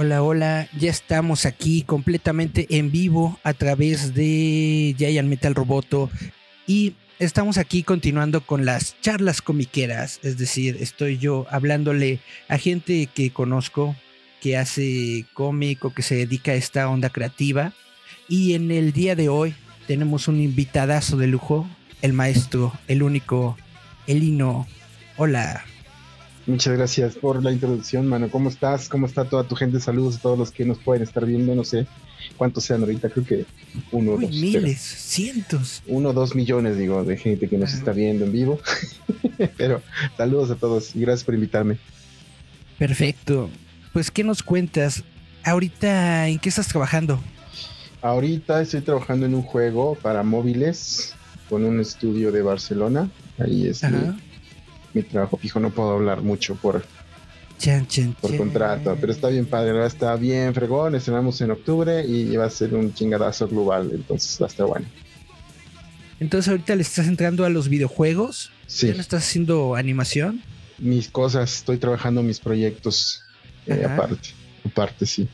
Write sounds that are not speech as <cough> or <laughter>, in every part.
Hola, hola, ya estamos aquí completamente en vivo a través de Giant Metal Roboto y estamos aquí continuando con las charlas comiqueras, es decir, estoy yo hablándole a gente que conozco que hace cómic o que se dedica a esta onda creativa y en el día de hoy tenemos un invitadazo de lujo, el maestro, el único, Elino. Hola. Muchas gracias por la introducción, mano. ¿Cómo estás? ¿Cómo está toda tu gente? Saludos a todos los que nos pueden estar viendo. No sé cuántos sean ahorita, creo que uno Uy, dos. Miles, cientos. Uno o dos millones, digo, de gente que nos está viendo en vivo. <laughs> pero saludos a todos y gracias por invitarme. Perfecto. Pues, ¿qué nos cuentas? Ahorita, ¿en qué estás trabajando? Ahorita estoy trabajando en un juego para móviles con un estudio de Barcelona. Ahí es mi trabajo fijo, no puedo hablar mucho por, por contrato, pero está bien padre, está bien fregón, estrenamos en octubre y va a ser un chingadazo global, entonces va a estar bueno. Entonces ahorita le estás entrando a los videojuegos, sí. ¿Ya no estás haciendo animación? Mis cosas, estoy trabajando mis proyectos eh, aparte, aparte sí.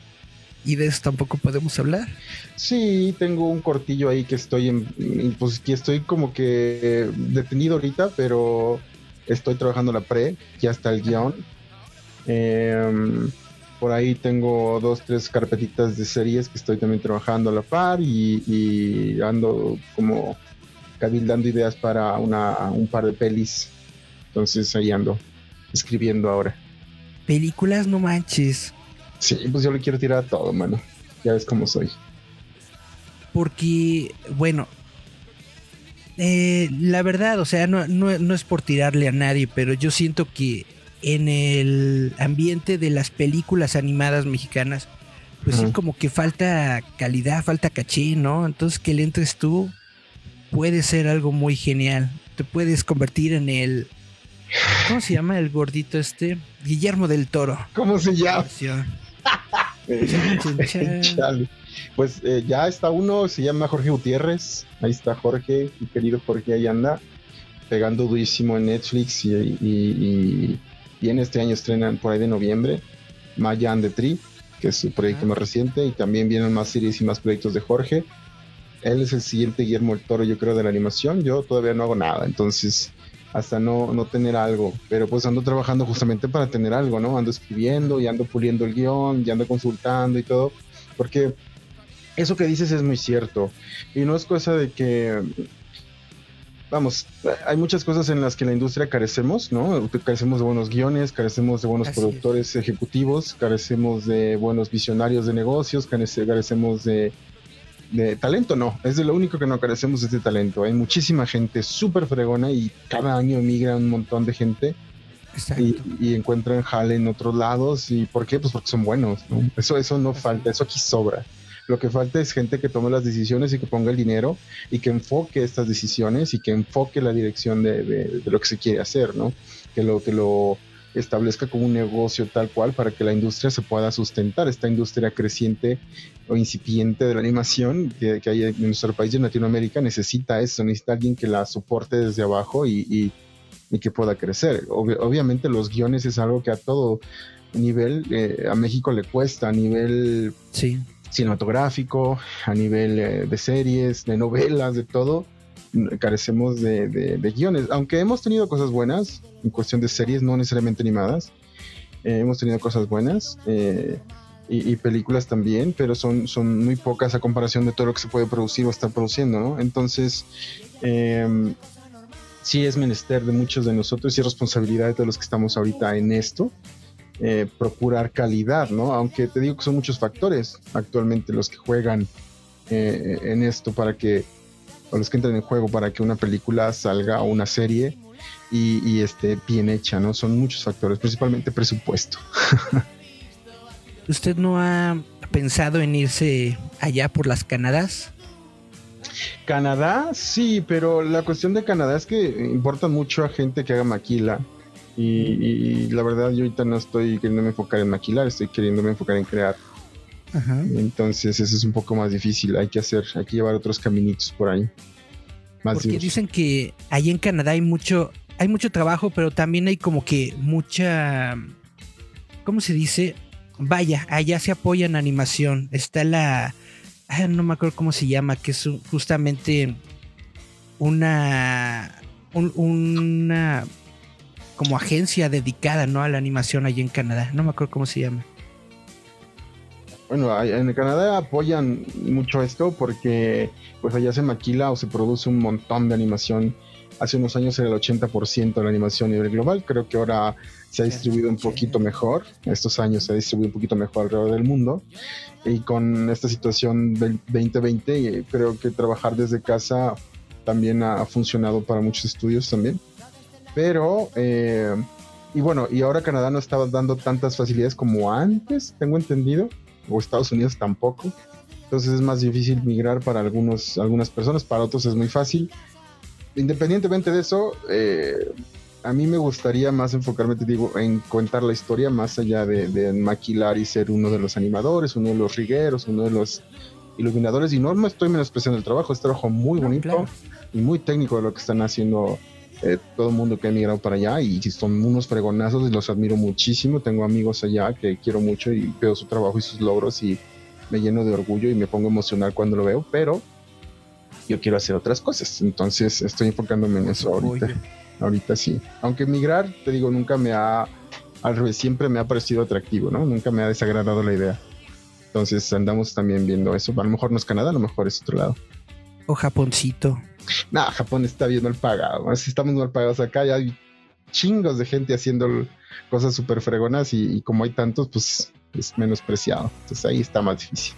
¿Y de eso tampoco podemos hablar? Sí, tengo un cortillo ahí que estoy en, pues que estoy como que detenido ahorita, pero estoy trabajando la pre, ya está el guion. Em, por ahí tengo dos, tres carpetitas de series que estoy también trabajando a la par y, ando como cabildando ideas para una, un par de pelis. Entonces ahí ando escribiendo ahora. Películas, no manches. Sí, pues yo le quiero tirar a todo, mano. Ya ves cómo soy. Porque, bueno, eh, la verdad, o sea, no, no, es por tirarle a nadie, pero yo siento que en el ambiente de las películas animadas mexicanas, pues sí, como que falta calidad, falta caché, ¿no? Entonces que le entres tú puede ser algo muy genial. Te puedes convertir en el. ¿Cómo se llama el gordito este? Guillermo del Toro. ¿Cómo se llama? <laughs> Pues eh, ya está uno, se llama Jorge Gutiérrez. Ahí está Jorge, mi querido Jorge, ahí anda, pegando durísimo en Netflix y, y, en este año estrenan por ahí de noviembre Maya and the Tree, que es su proyecto más reciente, y también vienen más series y más proyectos de Jorge. Él es el siguiente Guillermo el Toro, yo creo, de la animación. Yo todavía no hago nada, entonces hasta no, no tener algo, pero pues ando trabajando justamente para tener algo, ¿no? Ando escribiendo y ando puliendo el guion, y ando consultando y todo, porque eso que dices es muy cierto. Y no es cosa de que, vamos, hay muchas cosas en las que la industria carecemos, ¿no? Carecemos de buenos guiones, carecemos de buenos productores ejecutivos, carecemos de buenos visionarios de negocios, carecemos de, de talento, no. Es de lo único que no carecemos es de talento. Hay muchísima gente súper fregona y cada año emigra un montón de gente. Y, y, encuentran jale en otros lados. ¿Y por qué? Pues porque son buenos, ¿no? Eso, eso no falta, eso aquí sobra. Lo que falta es gente que tome las decisiones y que ponga el dinero y que enfoque estas decisiones y que enfoque la dirección de, lo que se quiere hacer, ¿no? Que lo, que lo establezca como un negocio tal cual para que la industria se pueda sustentar, esta industria creciente o incipiente de la animación que, hay en nuestro país de Latinoamérica necesita eso, necesita alguien que la soporte desde abajo y, que pueda crecer. obviamente los guiones es algo que a todo nivel eh, a México le cuesta, a nivel sí cinematográfico, a nivel eh, de series, de novelas, de todo, carecemos de, guiones. Aunque hemos tenido cosas buenas en cuestión de series, no necesariamente animadas, eh, hemos tenido cosas buenas eh, y, películas también, pero son, son muy pocas a comparación de todo lo que se puede producir o estar produciendo, ¿no? Entonces, em, sí es menester de muchos de nosotros y responsabilidad de todos los que estamos ahorita en esto, eh, procurar calidad, ¿no? Aunque te digo que son muchos factores actualmente los que juegan eh, en esto para que, o los que entran en juego para que una película salga o una serie y, esté bien hecha, ¿no? Son muchos factores, principalmente presupuesto. <laughs> ¿Usted no ha pensado en irse allá por las Canadas? Canadá, sí, pero la cuestión de Canadá es que importa mucho a gente que haga maquila. Y, la verdad, yo ahorita no estoy queriéndome enfocar en maquilar, estoy queriéndome enfocar en crear. Entonces, eso es un poco más difícil. Hay que hacer, hay que llevar otros caminitos por ahí. Más Porque dicen que ahí en Canadá hay mucho, hay mucho trabajo, pero también hay como que mucha, ¿cómo se dice? Vaya, allá se apoya en animación. Está la, ah, no me acuerdo cómo se llama, que es justamente una, una como agencia dedicada, ¿no? A la animación allí en Canadá. No me acuerdo cómo se llama. Bueno, en Canadá apoyan mucho esto porque pues allá se maquila o se produce un montón de animación. Hace unos años era el 80% de la animación a nivel global. Creo que ahora se ha distribuido un poquito mejor. Estos años se ha distribuido un poquito mejor alrededor del mundo. Y con esta situación del 2020, creo que trabajar desde casa también ha funcionado para muchos estudios también. Pero, eh, y bueno, y ahora Canadá no estaba dando tantas facilidades como antes, tengo entendido, o Estados Unidos tampoco. Entonces es más difícil migrar para algunos, algunas personas, para otros es muy fácil. Independientemente de eso, eh, a mí me gustaría más enfocarme, te digo, en contar la historia más allá de, maquilar y ser uno de los animadores, uno de los rigueros, uno de los iluminadores. Y no me estoy menospreciando el trabajo, es trabajo muy bonito y muy técnico de lo que están haciendo eh, todo el mundo que ha emigrado para allá y son unos fregonazos y los admiro muchísimo. Tengo amigos allá que quiero mucho y veo su trabajo y sus logros y me lleno de orgullo y me pongo emocional cuando lo veo, pero yo quiero hacer otras cosas. Entonces estoy enfocándome en eso ahorita. Ahorita sí. Aunque emigrar, te digo, nunca me ha, al revés, siempre me ha parecido atractivo, ¿no? Nunca me ha desagradado la idea. Entonces andamos también viendo eso. A lo mejor no es Canadá, a lo mejor es otro lado. O Japoncito. No, Japón está bien mal pagado. Estamos mal pagados acá. Ya hay chingos de gente haciendo cosas súper fregonas y, como hay tantos, pues es menospreciado. Entonces ahí está más difícil.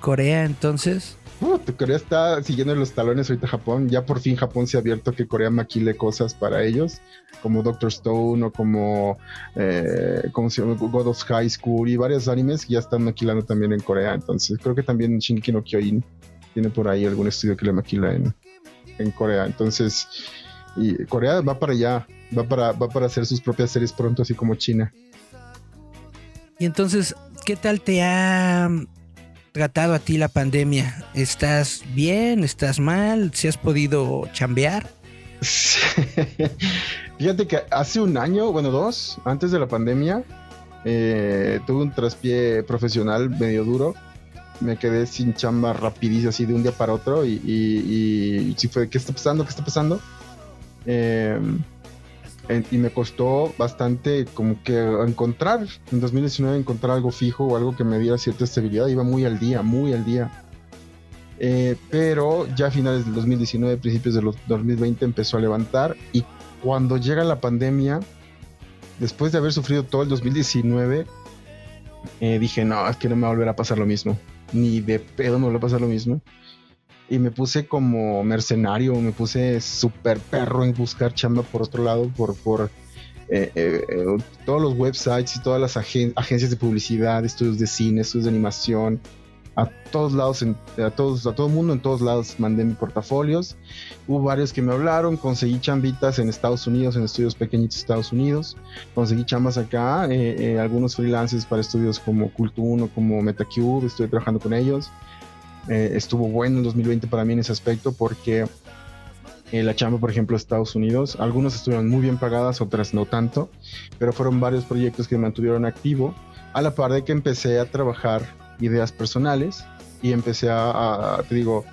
Corea, entonces. Uh, Corea está siguiendo los talones ahorita Japón. Ya por fin Japón se ha abierto que Corea maquile cosas para ellos, como Doctor Stone o como, eh, como se llama? God of High School y varios animes que ya están maquilando también en Corea. Entonces creo que también Shinki no Kyojin tiene por ahí algún estudio que le maquila en, en Corea. Entonces, y Corea va para allá, va para, va para hacer sus propias series pronto, así como China. Y entonces, ¿qué tal te ha tratado a ti la pandemia? ¿Estás bien? ¿Estás mal? ¿Si has podido chambear? <laughs> Fíjate que hace un año, bueno, dos, antes de la pandemia, eh, tuve un traspié profesional medio duro me quedé sin chamba rapidísimo, así de un día para otro. Y, y, sí fue, ¿qué está pasando? ¿Qué está pasando? Em, y me costó bastante como que encontrar, en 2019 encontrar algo fijo o algo que me diera cierta estabilidad. Iba muy al día, muy al día. Eh, pero ya a finales del 2019, principios del 2020 empezó a levantar y cuando llega la pandemia, después de haber sufrido todo el 2019, eh, dije, no, es que no me va a volver a pasar lo mismo ni de pedo me vuelve a pasar lo mismo. Y me puse como mercenario, me puse súper perro en buscar chamba por otro lado, por, por eh, eh, eh, todos los websites y todas las agencias de publicidad, estudios de cine, estudios de animación, a todos lados, a todos, a todo mundo en todos lados mandé mis portafolios. Hubo varios que me hablaron, conseguí chambitas en Estados Unidos, en estudios pequeñitos de Estados Unidos, conseguí chambas acá, eh, eh, algunos freelancers para estudios como Cult1, como MetaCube, estoy trabajando con ellos. Eh, estuvo bueno el 2020 para mí en ese aspecto porque la chamba, por ejemplo, Estados Unidos, algunos estuvieron muy bien pagadas, otras no tanto, pero fueron varios proyectos que me mantuvieron activo, a la par de que empecé a trabajar ideas personales y empecé a, te digo,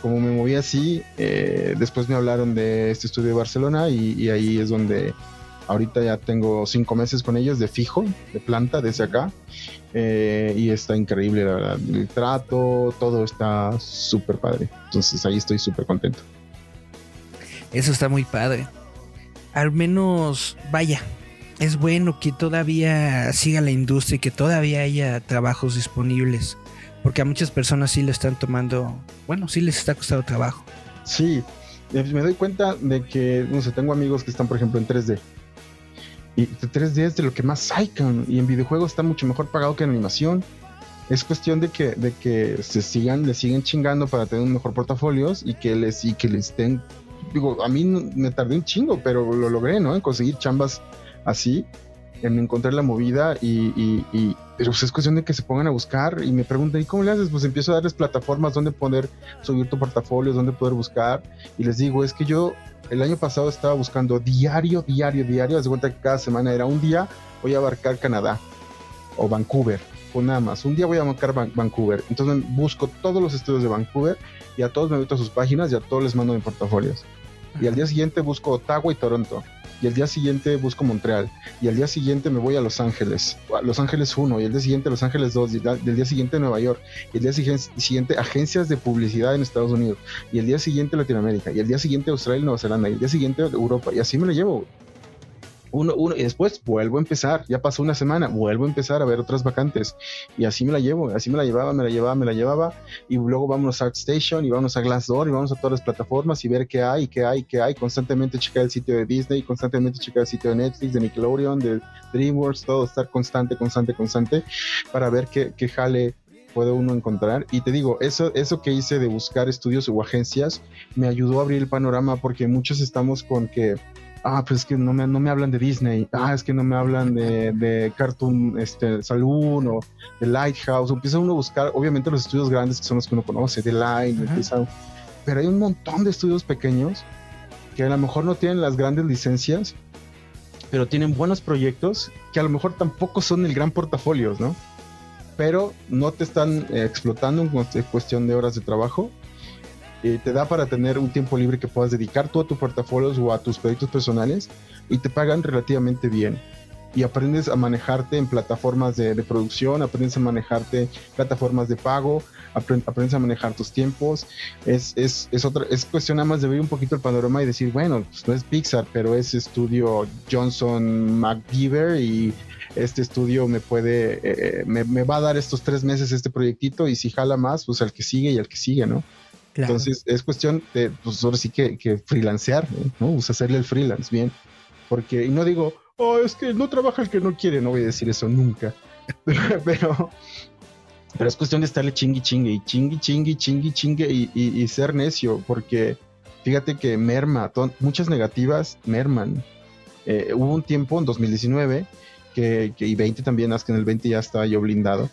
como me moví así, eh, después me hablaron de este estudio de Barcelona y, ahí es donde ahorita ya tengo cinco meses con ellos de fijo, de planta desde acá eh, y está increíble, la verdad. El trato, todo está súper padre. Entonces ahí estoy súper contento. Eso está muy padre. Al menos, vaya, es bueno que todavía siga la industria y que todavía haya trabajos disponibles. Porque a muchas personas sí le están tomando, bueno, sí les está costando trabajo. Sí, eh, me doy cuenta de que, no sé, tengo amigos que están, por ejemplo, en 3D. Y 3D es de lo que más hay, y en videojuegos está mucho mejor pagado que en animación. Es cuestión de que, de que se sigan, le siguen chingando para tener un mejor portafolios y que les, y que les estén, digo, a mí me tardé un chingo, pero lo logré, ¿no? En conseguir chambas así en encontrar la movida y, pero pues es cuestión de que se pongan a buscar y me preguntan, ¿y cómo le haces? Pues empiezo a darles plataformas donde poder subir tu portafolio, donde poder buscar y les digo, es que yo el año pasado estaba buscando diario, diario, diario, de cuenta que cada semana era un día voy a abarcar Canadá o Vancouver o nada más, un día voy a abarcar Vancouver, entonces busco todos los estudios de Vancouver y a todos me meto a sus páginas y a todos les mando mis portafolios y al día siguiente busco Ottawa y Toronto y el día siguiente busco Montreal, y al día siguiente me voy a Los Ángeles, a Los Ángeles 1, y el día siguiente Los Ángeles 2, y el día siguiente Nueva York, y el día siguiente agencias de publicidad en Estados Unidos, y el día siguiente Latinoamérica, y el día siguiente Australia y Nueva Zelanda, y el día siguiente Europa, y así me lo llevo uno, uno, y después vuelvo a empezar, ya pasó una semana, vuelvo a empezar a ver otras vacantes. Y así me la llevo, así me la llevaba, me la llevaba, me la llevaba. Y luego vamos a ArtStation y vamos a Glassdoor y vamos a todas las plataformas y ver qué hay, qué hay, qué hay, constantemente checar el sitio de Disney, constantemente checar el sitio de Netflix, de Nickelodeon, de DreamWorks, todo estar constante, constante, constante para ver qué, qué jale puede uno encontrar. Y te digo, eso, eso que hice de buscar estudios o agencias me ayudó a abrir el panorama porque muchos estamos con que ah, pues es que no me, no me hablan de Disney, ah, es que no me hablan de, de Cartoon este, Saloon o de Lighthouse, empieza uno a buscar, obviamente los estudios grandes que son los que uno conoce, de Line, pero hay un montón de estudios pequeños que a lo mejor no tienen las grandes licencias, pero tienen buenos proyectos que a lo mejor tampoco son el gran portafolio, ¿no? Pero no te están eh, explotando en cuestión de horas de trabajo eh, te da para tener un tiempo libre que puedas dedicar tú a tus portafolios o a tus proyectos personales y te pagan relativamente bien. Y aprendes a manejarte en plataformas de, producción, aprendes a manejarte plataformas de pago, aprendes a manejar tus tiempos. Es, es, es, otra, es cuestión nada más de ver un poquito el panorama y decir, bueno, pues no es Pixar, pero es estudio Johnson McGiver y este estudio me puede, eh, eh, me, me, va a dar estos tres meses este proyectito y si jala más, pues al que sigue y al que sigue, ¿no? Entonces es cuestión de, pues ahora sí que, que freelancear, ¿no? Pues hacerle el freelance bien. Porque, y no digo, oh, es que no trabaja el que no quiere, no voy a decir eso nunca. <laughs> pero, pero es cuestión de estarle chingui chingue y chingui chingui chingui chingue y, y, ser necio, porque fíjate que merma, muchas negativas merman. Eh, hubo un tiempo en 2019 que, que, y 20 también, hasta que en el 20 ya estaba yo blindado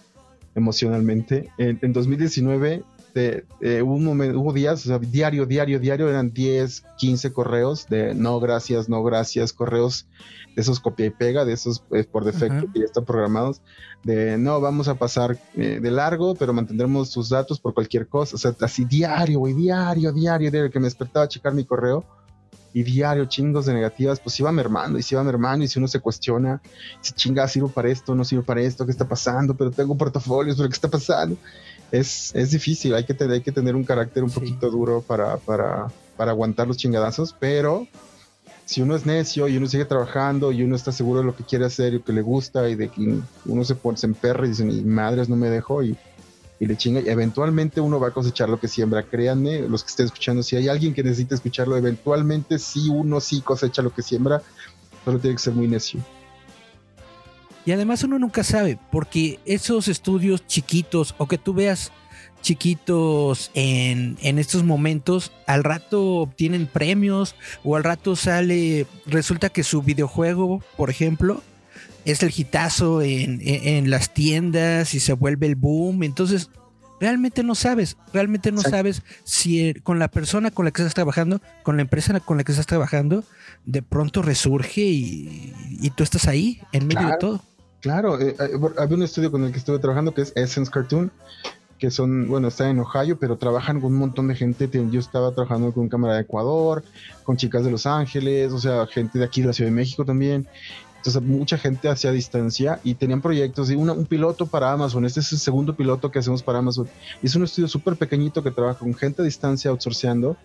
emocionalmente. En, en 2019 este, eh, hubo, un momento, hubo días, o sea, diario, diario, diario, eran 10, 15 correos de no gracias, no gracias, correos de esos copia y pega, de esos eh, por defecto que ya están programados, de no, vamos a pasar eh, de largo, pero mantendremos sus datos por cualquier cosa, o sea, así diario, güey, diario, diario, diario, que me despertaba a checar mi correo y diario chingos de negativas, pues iba mermando y se iba mermando y si uno se cuestiona, si chinga, sirvo para esto, no sirvo para esto, ¿qué está pasando? Pero tengo portafolios, pero ¿qué está pasando? Es, es difícil, hay que, tener, hay que tener un carácter un poquito duro para, para, para aguantar los chingadazos, pero si uno es necio y uno sigue trabajando y uno está seguro de lo que quiere hacer y lo que le gusta y de que uno se, pone, se emperra y dice, mi madres no me dejo y, y le chinga, y eventualmente uno va a cosechar lo que siembra. Créanme, los que estén escuchando, si hay alguien que necesita escucharlo, eventualmente sí uno sí cosecha lo que siembra, solo tiene que ser muy necio. Y además uno nunca sabe, porque esos estudios chiquitos o que tú veas chiquitos en, en, estos momentos, al rato obtienen premios o al rato sale, resulta que su videojuego, por ejemplo, es el hitazo en, en, las tiendas y se vuelve el boom. Entonces, realmente no sabes, realmente no sabes si con la persona con la que estás trabajando, con la empresa con la que estás trabajando, de pronto resurge y, y tú estás ahí, en medio de todo. Claro, eh, eh, había un estudio con el que estuve trabajando que es Essence Cartoon, que son, bueno, está en Ohio, pero trabajan con un montón de gente. Yo estaba trabajando con cámara de Ecuador, con chicas de Los Ángeles, o sea, gente de aquí de la Ciudad de México también. Entonces, mucha gente hacía distancia y tenían proyectos y un piloto para Amazon. Este es el segundo piloto que hacemos para Amazon. es un estudio súper pequeñito que trabaja con gente a distancia outsourceando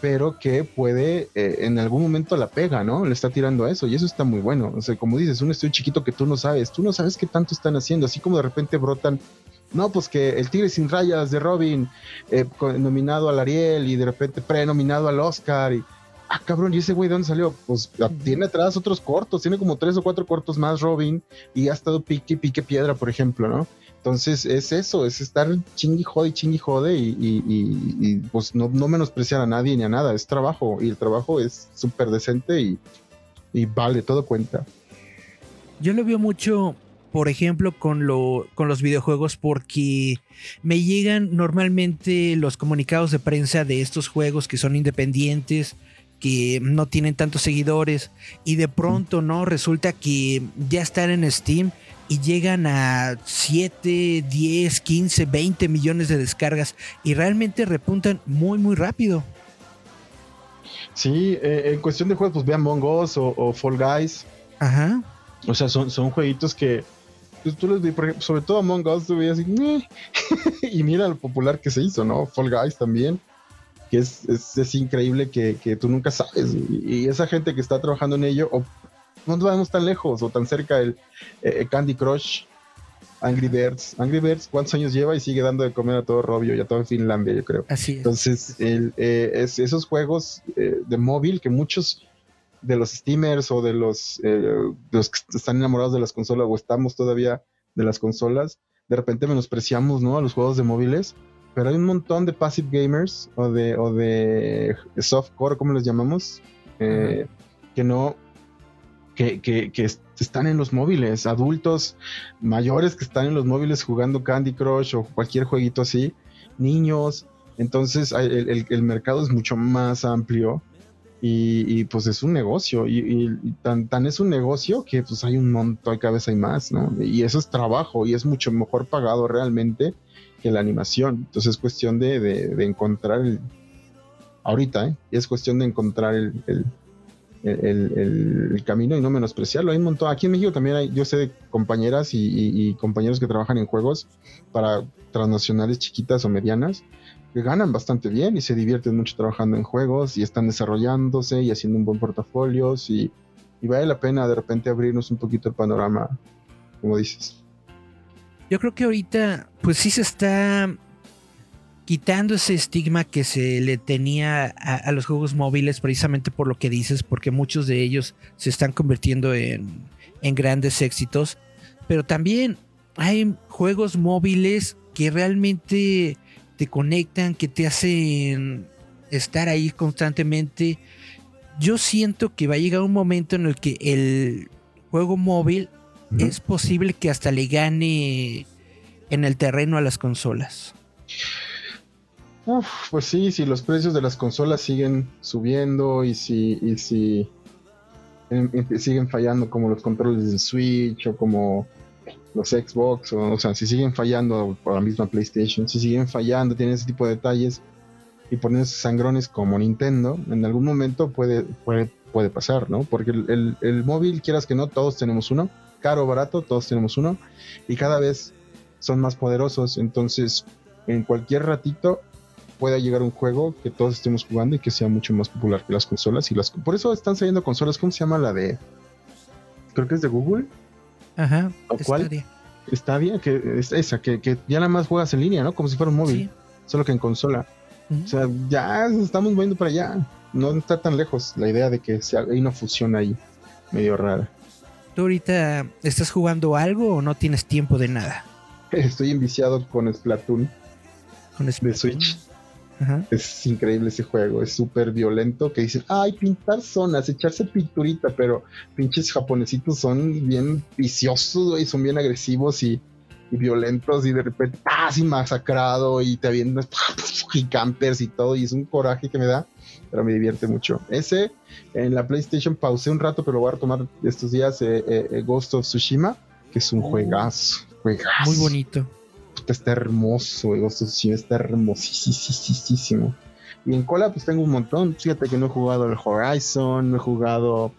pero que puede eh, en algún momento la pega, ¿no? Le está tirando a eso y eso está muy bueno. O sea, como dices, un estudio chiquito que tú no sabes, tú no sabes qué tanto están haciendo, así como de repente brotan. No, pues que el Tigre sin rayas de Robin, eh, nominado al Ariel y de repente prenominado al Oscar. Y, ah, cabrón, ¿y ese güey de dónde salió? Pues tiene atrás otros cortos, tiene como tres o cuatro cortos más Robin y ha estado pique, pique piedra, por ejemplo, ¿no? Entonces es eso, es estar chingui jode, chingui jode y, y, pues no, no, menospreciar a nadie ni a nada, es trabajo y el trabajo es súper decente y, y, vale, todo cuenta. Yo lo veo mucho, por ejemplo, con, lo, con los videojuegos porque me llegan normalmente los comunicados de prensa de estos juegos que son independientes, que no tienen tantos seguidores y de pronto no resulta que ya están en Steam y llegan a 7, 10, 15, 20 millones de descargas y realmente repuntan muy, muy rápido. Sí, eh, en cuestión de juegos, pues vean Among Us o, Fall Guys. Ajá. O sea, son, son jueguitos que pues, tú les sobre todo Among Us, tú veías así, <laughs> y mira lo popular que se hizo, ¿no? Fall Guys también, que es, es, increíble que, que, tú nunca sabes. Y, esa gente que está trabajando en ello, o no nos vamos tan lejos o tan cerca el eh, Candy Crush, Angry Birds. Angry Birds, ¿cuántos años lleva y sigue dando de comer a todo Robio y a todo Finlandia, yo creo? Así es. Entonces, eh, es, esos juegos eh, de móvil que muchos de los steamers o de los, los que están enamorados de las consolas o estamos todavía de las consolas, de repente menospreciamos, ¿no? A los juegos de móviles, pero hay un montón de passive gamers o de, o de softcore, como les llamamos, que no que, están en los móviles, adultos mayores que están en los móviles jugando Candy Crush o cualquier jueguito así, niños. Entonces el, mercado es mucho más amplio y, pues es un negocio y, tan, es un negocio que pues hay un montón, cada vez hay más, ¿no? Y eso es trabajo y es mucho mejor pagado realmente que la animación. Entonces es cuestión de, encontrar el... Ahorita, ¿eh? Es cuestión de encontrar el, camino y no menospreciarlo. Hay un montón. Aquí en México también hay, yo sé de compañeras y, compañeros que trabajan en juegos para transnacionales chiquitas o medianas que ganan bastante bien y se divierten mucho trabajando en juegos y están desarrollándose y haciendo un buen portafolio y vale la pena de repente abrirnos un poquito el panorama, como dices. Yo creo que ahorita, pues sí se está quitando ese estigma que se le tenía a, los juegos móviles precisamente por lo que dices, porque muchos de ellos se están convirtiendo en, grandes éxitos, pero también hay juegos móviles que realmente te conectan, que te hacen estar ahí constantemente. Yo siento que va a llegar un momento en el que el juego móvil es posible que hasta le gane en el terreno a las consolas pues sí, si los precios de las consolas siguen subiendo y si, y si em, siguen fallando como los controles del Switch o como los Xbox, o, sea, si siguen fallando por la misma PlayStation, si siguen fallando, tienen ese tipo de detalles y ponen esos sangrones como Nintendo, en algún momento puede, puede, puede pasar, ¿no? Porque el, el móvil, quieras que no, todos tenemos uno, caro o barato, todos tenemos uno, y cada vez son más poderosos, entonces en cualquier ratito pueda llegar un juego que todos estemos jugando y que sea mucho más popular que las consolas y las por eso están saliendo consolas ¿cómo se llama la de creo que es de Google. Ajá ¿O cuál está bien que es esa que, ya nada más juegas en línea no como si fuera un móvil solo que en consola. O sea ya estamos moviendo para allá. No está tan lejos la idea de que sea, hay una fusión ahí medio rara. ¿Tú ahorita estás jugando algo o no tienes tiempo de nada? <laughs> Estoy enviciado con Splatoon. Con Splatoon. De Switch. Es increíble ese juego, es súper violento que dicen, ay, pintar zonas, echarse pinturita, pero pinches japonesitos son bien viciosos, y son bien agresivos y, violentos y de repente, ¡ah! Así masacrado y te avientas <laughs> y campers y todo y es un coraje que me da, pero me divierte mucho. Ese en la PlayStation pausé un rato, pero lo voy a retomar estos días, eh, eh, eh, Ghost of Tsushima, que es un oh. juegazo, juegazo. Muy bonito está hermoso, está hermosísimo. Y en cola, pues tengo un montón. Fíjate que no he jugado el Horizon, no he jugado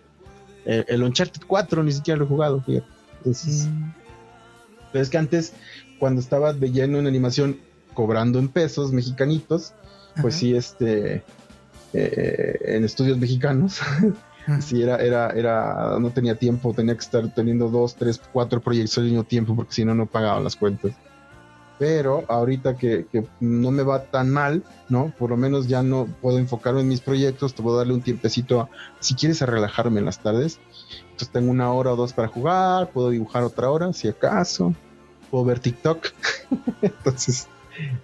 eh, el Uncharted 4, ni siquiera lo he jugado, fíjate. Mm. Pero es que antes, cuando estaba de lleno en animación, cobrando en pesos mexicanitos, pues sí, este. eh, en estudios mexicanos. <laughs> sí, era, era, era, no tenía tiempo, tenía que estar teniendo dos, tres, cuatro proyectos al mismo tiempo porque si no, no pagaban las cuentas. Pero ahorita que, que, no me va tan mal, ¿no? Por lo menos ya no puedo enfocarme en mis proyectos, te puedo darle un tiempecito, si quieres, a relajarme en las tardes. Entonces tengo una hora o dos para jugar, puedo dibujar otra hora, si acaso, puedo ver TikTok. <laughs> Entonces,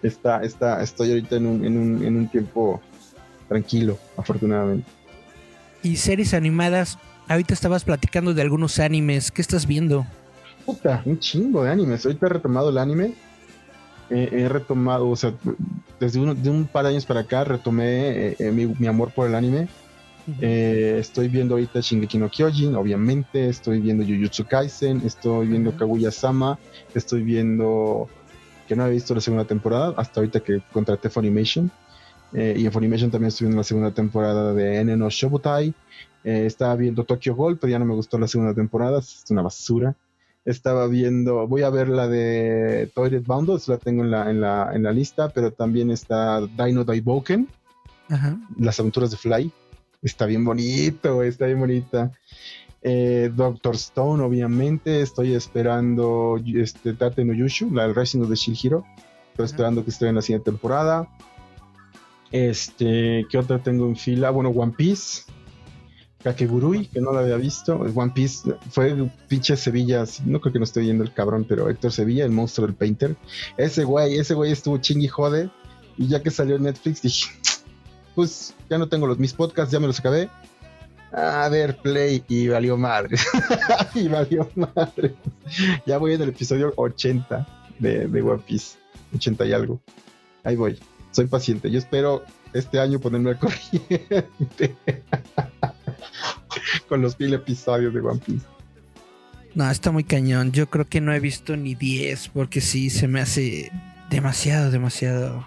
está, está, estoy ahorita en un, en un, en un tiempo tranquilo, afortunadamente. Y series animadas, ahorita estabas platicando de algunos animes, ¿qué estás viendo? Puta, un chingo de animes. Ahorita he retomado el anime. He retomado, o sea, desde un, de un par de años para acá retomé eh, eh, mi, amor por el anime. Eh, estoy viendo ahorita Shingeki no Kyojin, obviamente. Estoy viendo Jujutsu Kaisen. Estoy viendo Kaguya-sama. Estoy viendo. Que no he visto la segunda temporada. Hasta ahorita que contraté Funimation. Eh, y en Funimation también estoy viendo la segunda temporada de N no Shobutai. Eh, estaba viendo Tokyo Ghoul, pero ya no me gustó la segunda temporada, es una basura. Estaba viendo, voy a ver la de Toilet Bound, la tengo en la, en la, en la lista, pero también está Dino Daiboken, las aventuras de Fly. Está bien bonito, está bien bonita. Eh, Doctor Stone, obviamente. Estoy esperando este, Tate no Yushu, la del Rising of the Shield Hero. Estoy esperando que esté en la siguiente temporada. Este, ¿qué otra tengo en fila? Bueno, One Piece. Kakegurui, que no la había visto. One Piece fue pinche Sevilla. No creo que no esté viendo el cabrón, pero Héctor Sevilla, el monstruo del Painter. Ese güey, ese güey estuvo chingui jode. Y ya que salió Netflix, dije, pues ya no tengo los mis podcasts, ya me los acabé. A ver, play. Y valió madre. <laughs> y valió madre. Ya voy en el episodio 80 de, de One Piece. 80 y algo. Ahí voy soy paciente. Yo espero este año ponerme al corriente <laughs> <laughs> con los mil episodios de One Piece. No, está muy cañón. Yo creo que no he visto ni 10 porque sí se me hace demasiado, demasiado.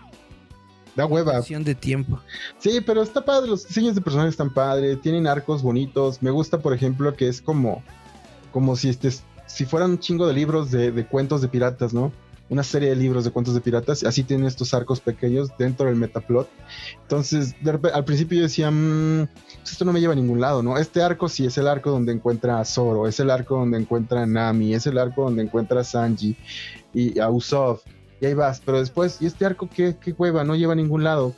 Da hueva. de tiempo. Sí, pero está padre. Los diseños de personajes están padres. Tienen arcos bonitos. Me gusta, por ejemplo, que es como, como si, este, si fueran un chingo de libros de, de cuentos de piratas, ¿no? Una serie de libros de cuentos de piratas, así tienen estos arcos pequeños dentro del metaplot. Entonces, al principio yo decía, mmm, esto no me lleva a ningún lado, ¿no? Este arco sí es el arco donde encuentra a Zoro, es el arco donde encuentra a Nami, es el arco donde encuentra a Sanji y a Usopp, y ahí vas, pero después, ¿y este arco qué, qué hueva? No lleva a ningún lado.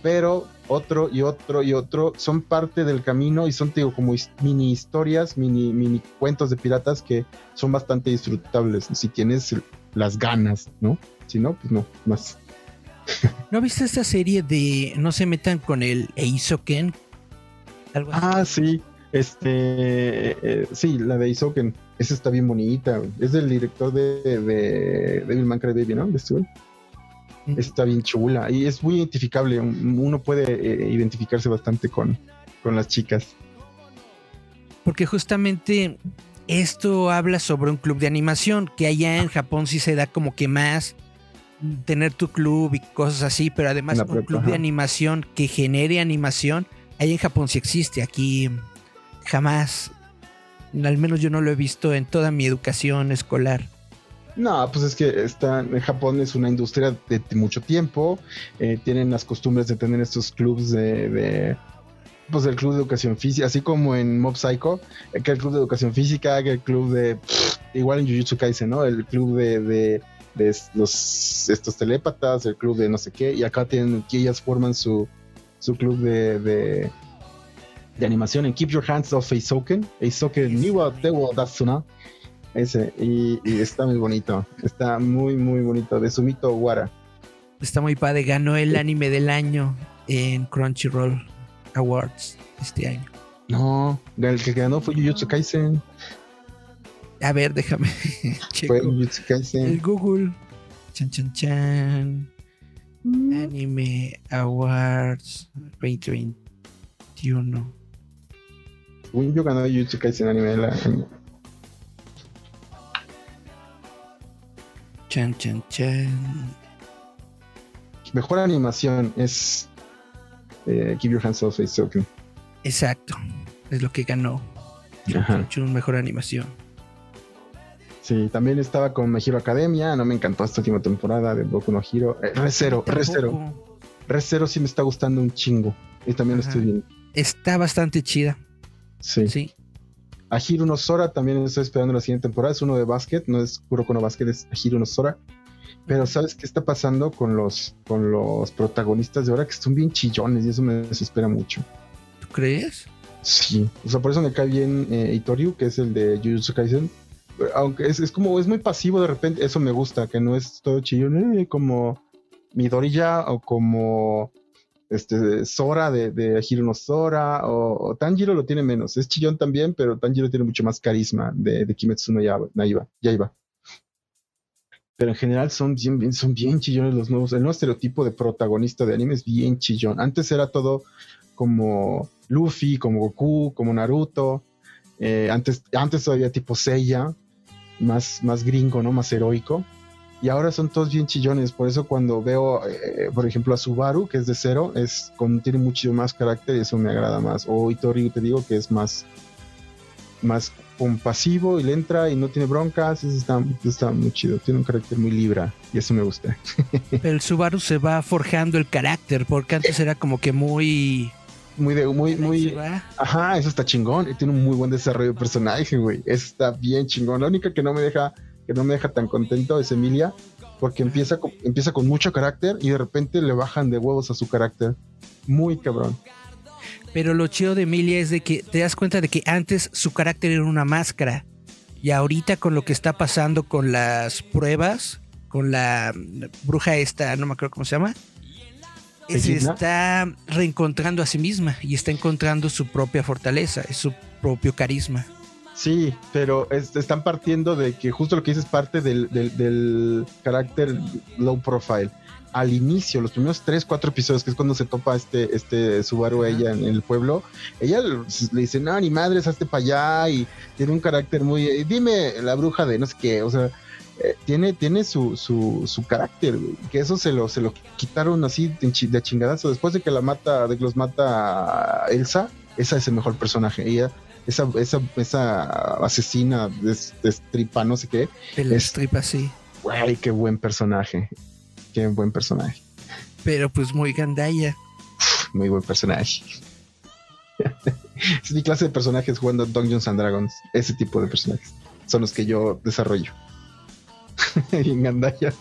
Pero otro y otro y otro son parte del camino y son, como mini historias, mini, mini cuentos de piratas que son bastante disfrutables. Si tienes las ganas, ¿no? Si no, pues no, más. ¿No viste esta serie de No se metan con el Eisoken? ah, sí. Este, eh, sí, la de Eisoken. Esa está bien bonita. Es del director de, de Devil May Cry Baby, ¿no? De este Está bien chula y es muy identificable. Uno puede eh, identificarse bastante con, con las chicas. Porque justamente esto habla sobre un club de animación, que allá en Japón sí se da como que más tener tu club y cosas así, pero además un club de animación que genere animación, allá en Japón sí existe, aquí jamás, al menos yo no lo he visto en toda mi educación escolar. No, pues es que está, en Japón es una industria de, mucho tiempo, eh, tienen las costumbres de tener estos clubs de pues el club de educación física, así como en Mob Psycho, eh, que el club de educación física, que el club de, igual en Jujutsu Kaisen, ¿no? El club de, de, los, estos telépatas, el club de no sé qué, y acá tienen, que ellas forman su, su club de, de, de animación en Keep Your Hands Off Eisoken, Eisoken Niwa Dewa Datsuna, ese, y, y, está muy bonito, está muy, muy bonito, de Sumito Wara. Está muy padre, ganó el anime del año en Crunchyroll. Awards este año. No, el que ganó fue Jujutsu Kaisen. A ver, déjame. <laughs> Fue Jujutsu Kaisen. El Google. Chan, chan, chan. Mm. Anime Awards 2021. Según yo ganó Jujutsu Kaisen Anime la Chan, chan, chan. Mejor animación es eh, Keep Your Hands Off Soken. Exacto, es lo que ganó. Mucho mejor animación. Sí, también estaba con My Hero Academia, no me encantó esta última temporada de Boku no Hero. Eh, Re Zero, Re Zero. Recero sí me está gustando un chingo. Y también lo estoy viendo. Está bastante chida. Sí. Sí. Ahiro no Sora también estoy esperando la siguiente temporada. Es uno de básquet, no es Kuroko no básquet, es Ahiro no Sora. Pero ¿sabes qué está pasando con los, con los protagonistas de ahora? Que son bien chillones y eso me desespera mucho. ¿Tú crees? Sí, o sea, por eso me cae bien eh, Itoriu, que es el de Jujutsu Kaisen. Aunque es, es como, es muy pasivo de repente, eso me gusta, que no es todo chillón, eh, como Midoriya o como este Sora de, de Hiro no Sora o, o Tanjiro lo tiene menos. Es chillón también, pero Tanjiro tiene mucho más carisma de, de Kimetsu no Yaiba. Pero en general son bien, son bien chillones los nuevos. El nuevo estereotipo de protagonista de anime es bien chillón. Antes era todo como Luffy, como Goku, como Naruto. Eh, antes, antes todavía tipo Seiya, más, más gringo, ¿no? Más heroico. Y ahora son todos bien chillones. Por eso cuando veo, eh, por ejemplo, a Subaru, que es de cero, es con, tiene mucho más carácter y eso me agrada más. O Itori, te digo, que es más, más compasivo y le entra y no tiene broncas. Eso está, está muy chido. Tiene un carácter muy libra y eso me gusta. <laughs> El Subaru se va forjando el carácter, porque antes era como que muy. Muy, de, muy, muy. Ajá, eso está chingón. Tiene un muy buen desarrollo de personaje, güey. Eso está bien chingón. La única que no me deja, que no me deja tan contento es Emilia, porque empieza con, empieza con mucho carácter y de repente le bajan de huevos a su carácter. Muy cabrón. Pero lo chido de Emilia es de que te das cuenta de que antes su carácter era una máscara. Y ahorita con lo que está pasando con las pruebas, con la bruja esta, no me acuerdo cómo se llama, se está reencontrando a sí misma y está encontrando su propia fortaleza, su propio carisma. Sí, pero es- están partiendo de que justo lo que dices parte del, del- del carácter low profile. Al inicio, los primeros tres, cuatro episodios, que es cuando se topa este, este Subaru ella en el pueblo, ella le dice, no, ni madres, hazte para allá, y tiene un carácter muy, eh, dime la bruja de no sé qué, o sea, eh, tiene, tiene su, su, su carácter, güey, que eso se lo, se lo quitaron así de, de chingadazo. Después de que la mata, de que los mata Elsa, esa es el mejor personaje. Ella, esa, esa, esa asesina de, de stripa, no sé qué, De la Es- strip así. güey, qué buen personaje. Qué buen personaje. Pero pues muy gandalla. Muy buen personaje. <laughs> es mi clase de personajes jugando Dungeons and Dragons. Ese tipo de personajes son los que yo desarrollo. <laughs> y en gandallas.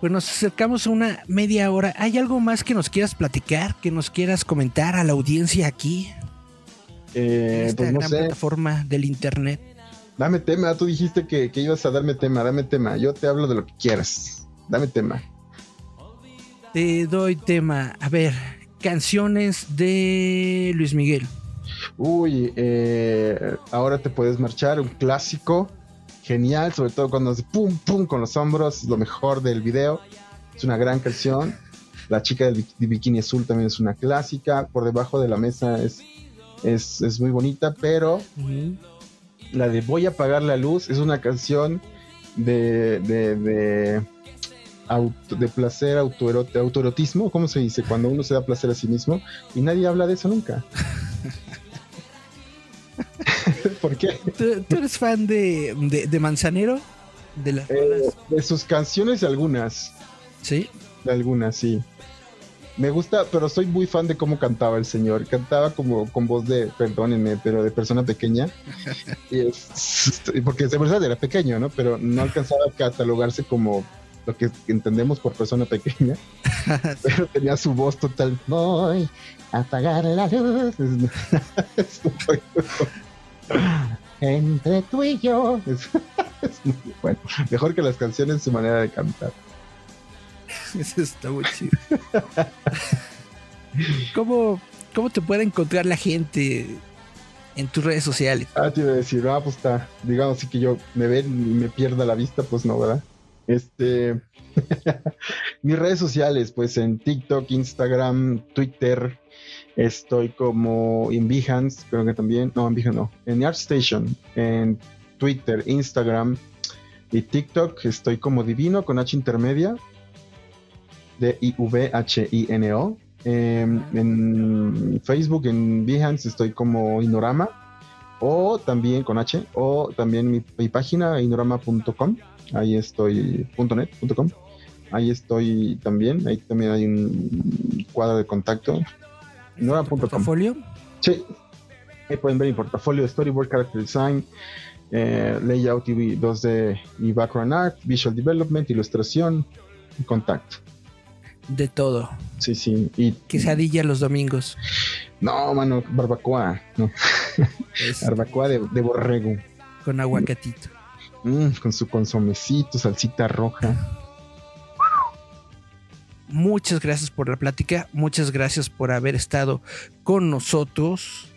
Pues nos acercamos a una media hora. ¿Hay algo más que nos quieras platicar, que nos quieras comentar a la audiencia aquí, en Eh, esta pues no gran sé. plataforma del internet? Dame tema. Tú dijiste que, que ibas a darme tema. Dame tema. Yo te hablo de lo que quieras. Dame tema. Te doy tema. A ver, canciones de Luis Miguel. Uy, eh, ahora te puedes marchar, un clásico, genial, sobre todo cuando hace pum pum con los hombros, es lo mejor del video. Es una gran canción. La chica del bi- de bikini azul también es una clásica. Por debajo de la mesa es, es, es muy bonita, pero la de Voy a apagar la luz es una canción de, de, de, auto- de placer, autoerot- autoerotismo, ¿cómo se dice? Cuando uno se da placer a sí mismo y nadie habla de eso nunca. <laughs> ¿Por qué? ¿Tú, tú eres fan de, de, de Manzanero? De las Eh, de sus canciones, algunas, Sí. de algunas, sí. Me gusta, pero soy muy fan de cómo cantaba el señor. Cantaba como con voz de, perdónenme, pero de persona pequeña. <laughs> y es, porque de verdad era pequeño, ¿no? Pero no alcanzaba a catalogarse como lo que entendemos por persona pequeña. <laughs> pero tenía su voz total. Voy a apagar la luz. Es muy- <laughs> Entre tú y yo. Es muy bueno. Mejor que las canciones, su manera de cantar. <laughs> Eso está muy chido. <laughs> ¿Cómo, ¿Cómo te puede encontrar la gente en tus redes sociales? Ah, te iba a decir, ah, pues está, digamos así que yo me ven y me pierda la vista, pues no, ¿verdad? Este, <laughs> mis redes sociales, pues en TikTok, Instagram, Twitter, estoy como en Behance, creo que también, no, en Behance no, en ArtStation, en Twitter, Instagram y TikTok estoy como Divino con H intermedia, D-I-V-H-I-N-O. Em, en Facebook, en Behance estoy como Inorama o también con H, o también mi, mi página inorama.com, ahí estoy, punto .net, punto .com. ahí estoy también. Ahí también hay un cuadro de contacto. Nueva.com. ¿Portafolio? Sí. Ahí pueden ver mi portafolio de Storyboard, Character Design, eh, Layout y 2D y Background Art, Visual Development, Ilustración y Contacto. De todo. Sí, sí. Y Quesadilla los domingos. no, mano, barbacoa. No, barbacoa de, de borrego. con aguacatito. Mm, con su consomecito, salsita roja. Muchas gracias por la plática. Muchas gracias por haber estado con nosotros.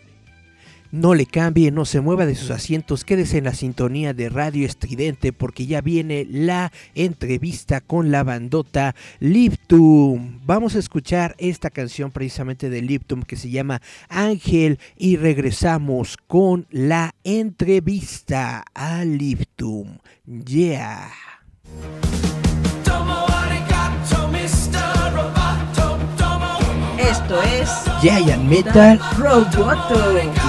No le cambie, no se mueva de sus asientos, quédese en la sintonía de Radio Estridente porque ya viene la entrevista con la bandota Liptum. Vamos a escuchar esta canción precisamente de Liptum que se llama Ángel y regresamos con la entrevista a Liptum. Yeah. Esto es Giant Metal Roboto.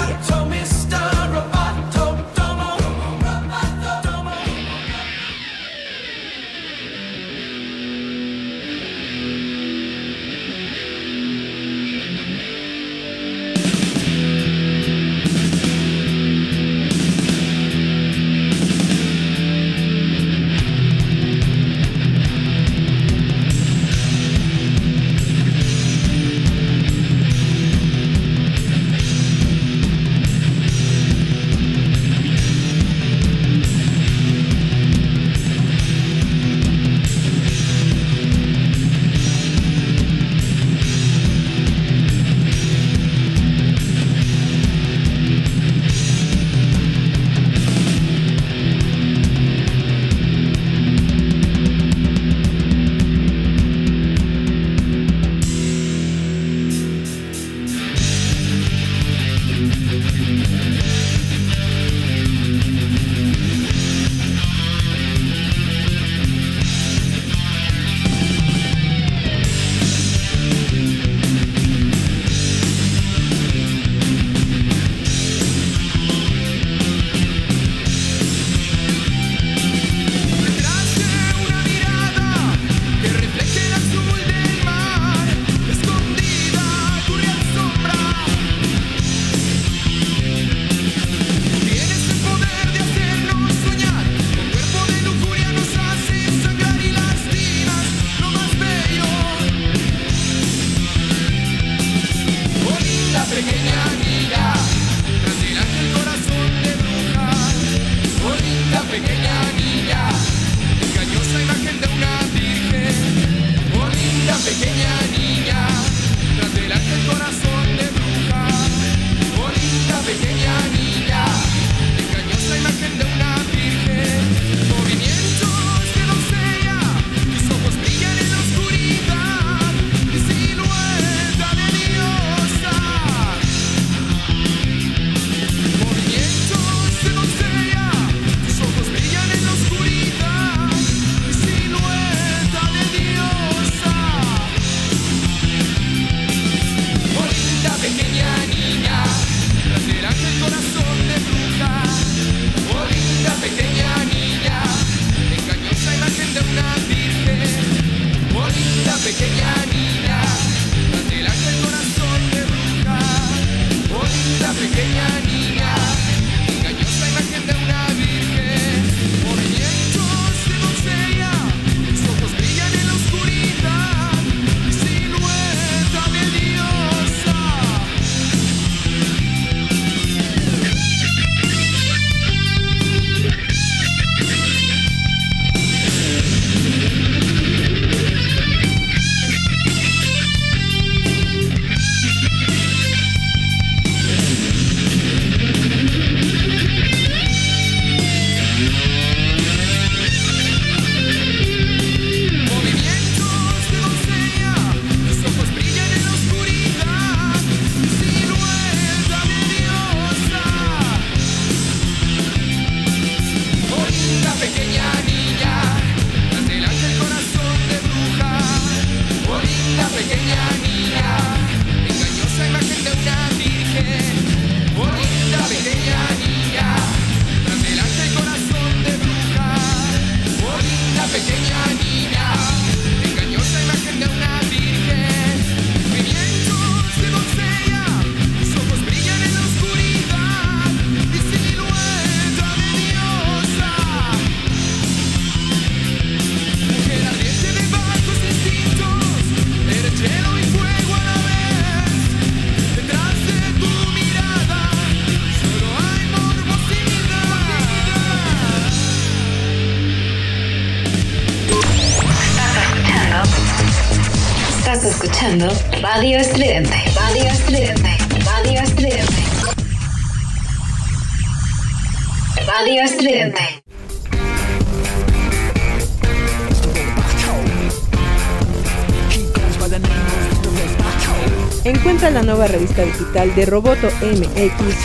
De Roboto MX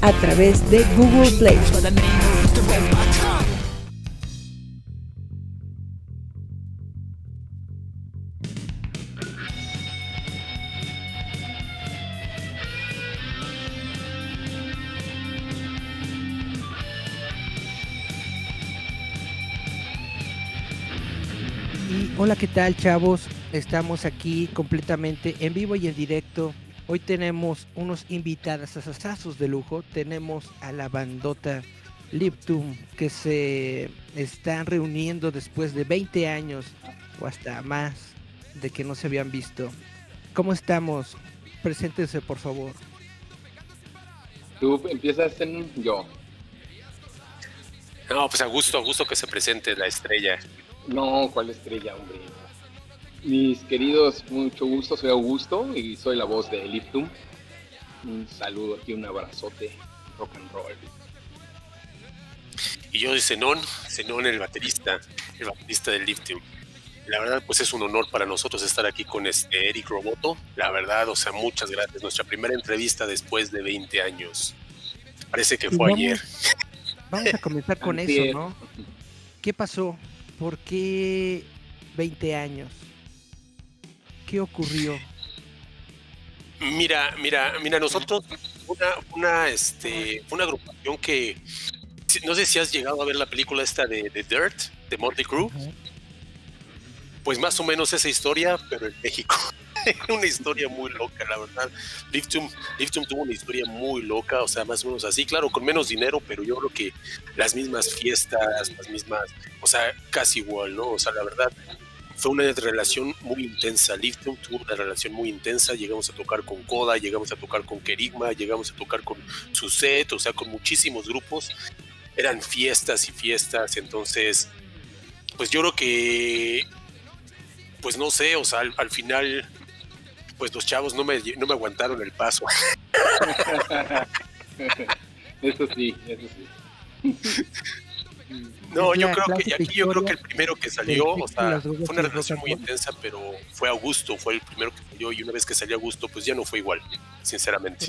a través de Google Play. Hola, ¿qué tal, chavos? Estamos aquí completamente en vivo y en directo. Hoy tenemos unos invitados asazazos de lujo. Tenemos a la bandota Liptum que se están reuniendo después de 20 años o hasta más de que no se habían visto. ¿Cómo estamos? Preséntense, por favor. Tú empiezas en yo. No, pues a gusto, a gusto que se presente la estrella. No, ¿cuál estrella, hombre? Mis queridos, mucho gusto, soy Augusto y soy la voz de Liftum. Un saludo aquí, un abrazote, rock and roll. Y yo soy Zenón, Zenón el baterista, el baterista del Liftum. La verdad, pues es un honor para nosotros estar aquí con este Eric Roboto. La verdad, o sea, muchas gracias. Nuestra primera entrevista después de 20 años. Parece que Y fue vamos- ayer. <laughs> Vamos a comenzar con eso. ¿no? ¿Qué pasó? ¿Por qué 20 años? ¿Qué ocurrió? Mira, mira, mira, nosotros una, una, este, una agrupación que no sé si has llegado a ver la película esta de, de Dirt, de Motley Crue. Pues más o menos esa historia, pero en México. <laughs> una historia muy loca, la verdad. Liftum, Liftum tuvo una historia muy loca, o sea, más o menos así, claro, con menos dinero, pero yo creo que las mismas fiestas, las mismas, o sea, casi igual, ¿no? O sea, la verdad, fue una relación muy intensa. Liftum tuvo una relación muy intensa. Llegamos a tocar con Koda, llegamos a tocar con Kerigma, llegamos a tocar con Suset, o sea, con muchísimos grupos. Eran fiestas y fiestas, entonces, pues yo creo que, pues no sé, o sea, al, al final, pues los chavos no me, no me aguantaron el paso. <laughs> eso sí, eso sí. <laughs> No, yo creo que aquí yo creo que el primero que salió, o sea, fue una relación muy intensa, pero fue Augusto, fue el primero que salió y una vez que salió Augusto, pues ya no fue igual, sinceramente.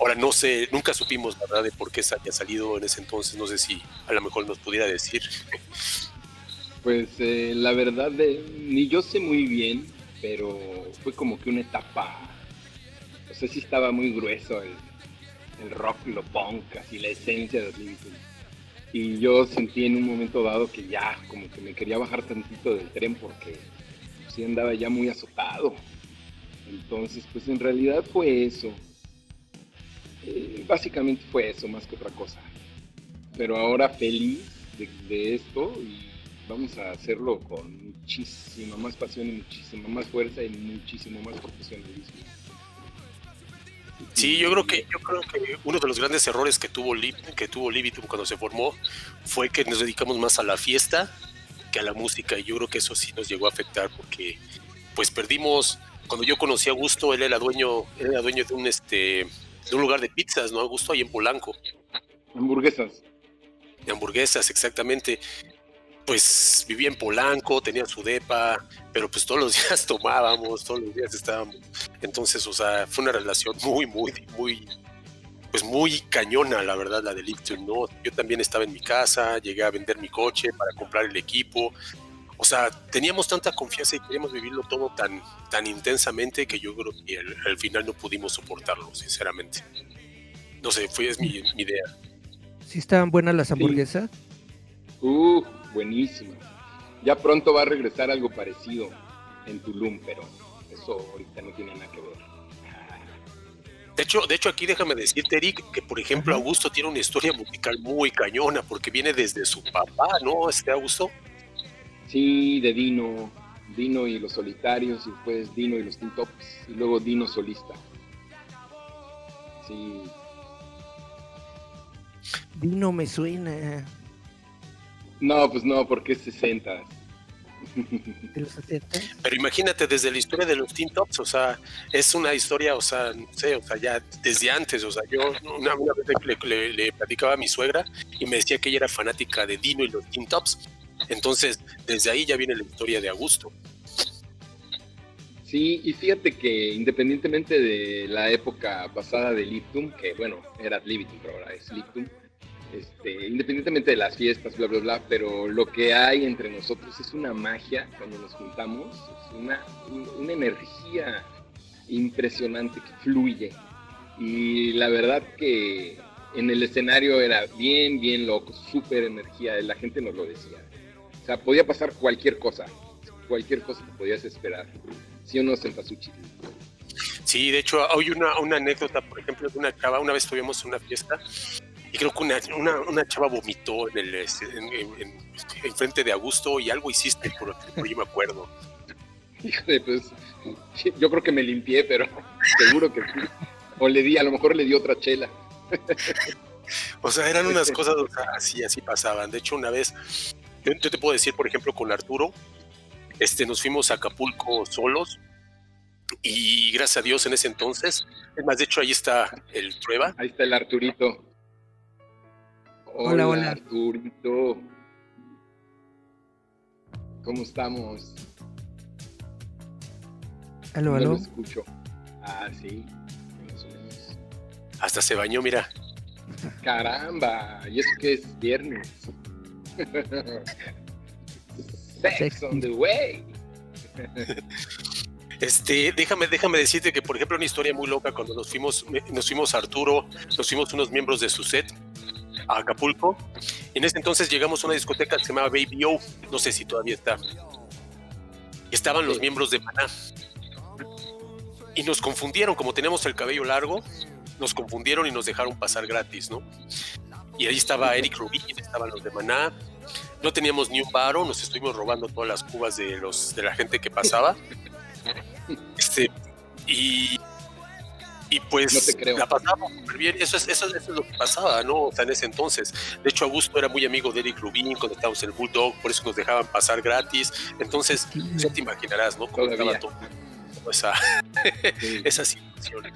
Ahora no sé, nunca supimos la verdad de por qué se había salido en ese entonces, no sé si a lo mejor nos pudiera decir. Pues eh, la verdad, de, ni yo sé muy bien, pero fue como que una etapa. No sé si estaba muy grueso el, el rock, lo punk, así la esencia de los Liverpool. Y yo sentí en un momento dado que ya, como que me quería bajar tantito del tren porque sí andaba ya muy azotado. Entonces, pues en realidad fue eso. Eh, básicamente fue eso, más que otra cosa. Pero ahora feliz de, de esto y vamos a hacerlo con muchísima más pasión y muchísima más fuerza y muchísimo más profesionalismo. Sí, yo creo que yo creo que uno de los grandes errores que tuvo Lib, que tuvo Libitum cuando se formó fue que nos dedicamos más a la fiesta que a la música y yo creo que eso sí nos llegó a afectar porque pues perdimos cuando yo conocí a Augusto, él era dueño, él era dueño de un este de un lugar de pizzas, ¿no? Augusto ahí en Polanco. Hamburguesas. de hamburguesas, exactamente. Pues vivía en Polanco, tenía su depa, pero pues todos los <laughs> días tomábamos, todos los días estábamos. Entonces, o sea, fue una relación muy, muy, muy, pues muy cañona, la verdad, la de Lipton, ¿no? Yo también estaba en mi casa, llegué a vender mi coche para comprar el equipo. O sea, teníamos tanta confianza y queríamos vivirlo todo tan, tan intensamente que yo creo que al, al final no pudimos soportarlo, sinceramente. No sé, fue es mi, mi idea. ¿Sí estaban buenas las hamburguesas? Uh, buenísima. Ya pronto va a regresar algo parecido en Tulum, pero eso ahorita no tiene nada que ver. De hecho, de hecho, aquí déjame decirte, Eric, que por ejemplo Augusto tiene una historia musical muy cañona, porque viene desde su papá, ¿no? Este Augusto. Sí, de Dino, Dino y los solitarios, y después Dino y los Teen Tops, y luego Dino solista. Sí, Dino me suena. No, pues no, porque es 60. <laughs> de los 70. Pero imagínate desde la historia de los Teen Tops, o sea, es una historia, o sea, no sé, o sea, ya desde antes, o sea, yo una, una vez le, le- le platicaba a mi suegra y me decía que ella era fanática de Dino y los Teen Tops. Entonces, desde ahí ya viene la historia de Augusto. Sí, y fíjate que independientemente de la época pasada de Liptum, que bueno, era Libitum, pero ahora es Liptum, este, independientemente de las fiestas, bla, bla, bla, pero lo que hay entre nosotros es una magia cuando nos juntamos, es una, un- una energía impresionante que fluye. Y la verdad que en el escenario era bien, bien loco, súper energía, la gente nos lo decía. O sea, podía pasar cualquier cosa, cualquier cosa que podías esperar. ¿Sí o no, Sempasuchi? Sí, de hecho, hay una, una anécdota, por ejemplo, de una chava, una vez tuvimos una fiesta y creo que una, una, una chava vomitó en el este, en, en- en- en frente de Augusto y algo hiciste, por, por yo me acuerdo. Híjole, pues yo creo que me limpié, pero seguro que sí. O le di, a lo mejor le di otra chela. O sea, eran unas <laughs> cosas o sea, así, así pasaban. De hecho, una vez, yo, yo te puedo decir, por ejemplo, con Arturo, este, nos fuimos a Acapulco solos y gracias a Dios en ese entonces, es más, de hecho ahí está el prueba. Ahí está el Arturito. Hola, hola. Arturito. ¿Cómo estamos? Aló, No aló. lo escucho. Ah, sí. Hasta se bañó, mira. Caramba, ¿y eso qué es viernes? <laughs> Sex Sex. on the way. Este, déjame, déjame decirte que, por ejemplo, una historia muy loca cuando nos fuimos, nos fuimos Arturo, nos fuimos unos miembros de su set a Acapulco. En ese entonces llegamos a una discoteca que se llamaba Baby O, no sé si todavía está. Estaban los miembros de Maná. Y nos confundieron, como teníamos el cabello largo, nos confundieron y nos dejaron pasar gratis, ¿no? Y ahí estaba Eric Rubin, estaban los de Maná. No teníamos ni un varo, nos estuvimos robando todas las cubas de los de la gente que pasaba. <laughs> Este, y, y pues No te creo. la pasábamos súper bien. Eso es, eso, es- eso es lo que pasaba, ¿no? O sea, en ese entonces. De hecho, Augusto era muy amigo de Eric Rubin cuando estábamos en el Bulldog, por eso nos dejaban pasar gratis. Entonces, ya te imaginarás, ¿no? Cómo estaba todo- esa, Sí. <laughs> esa situación.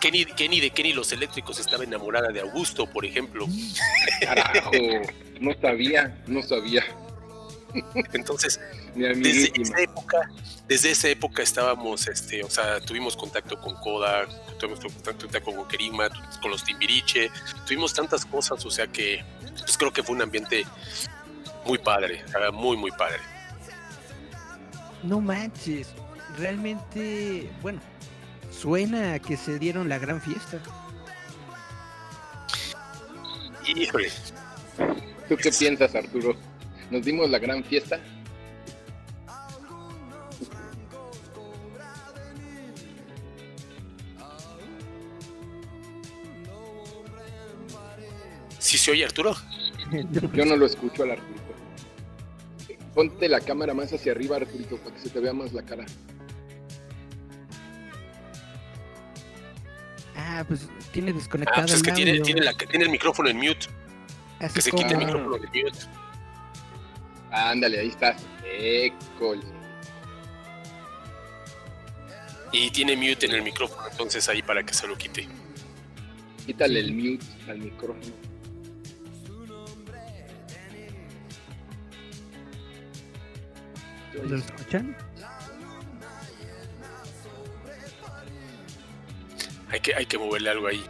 Kenny, Kenny de Kenny los Eléctricos estaba enamorada de Augusto, por ejemplo. Carajo, no sabía, no sabía. Entonces, desde esa época, desde esa época estábamos, este, o sea, tuvimos contacto con Koda, tuvimos contacto con Kerima, con los Timbiriche, tuvimos tantas cosas, o sea que, pues creo que fue un ambiente muy padre, muy, muy padre. No manches, realmente, bueno, suena a que se dieron la gran fiesta. Híjole, ¿Tú qué piensas, Arturo? ¿Nos dimos la gran fiesta? ¿sí se oye Arturo? Yo no lo escucho al Arturito. Ponte la cámara más hacia arriba, Arturito, para que se te vea más la cara. Ah, pues tiene Ah, desconectado pues es que el tiene, audio. tiene, la, tiene el micrófono en mute, Así que se como- quite el Ah. micrófono de mute. Ándale, ahí estás. École. Y tiene mute en el micrófono, entonces ahí para que se lo quite. Quítale el mute al micrófono. ¿Lo escuchan? hay que, hay que moverle algo ahí.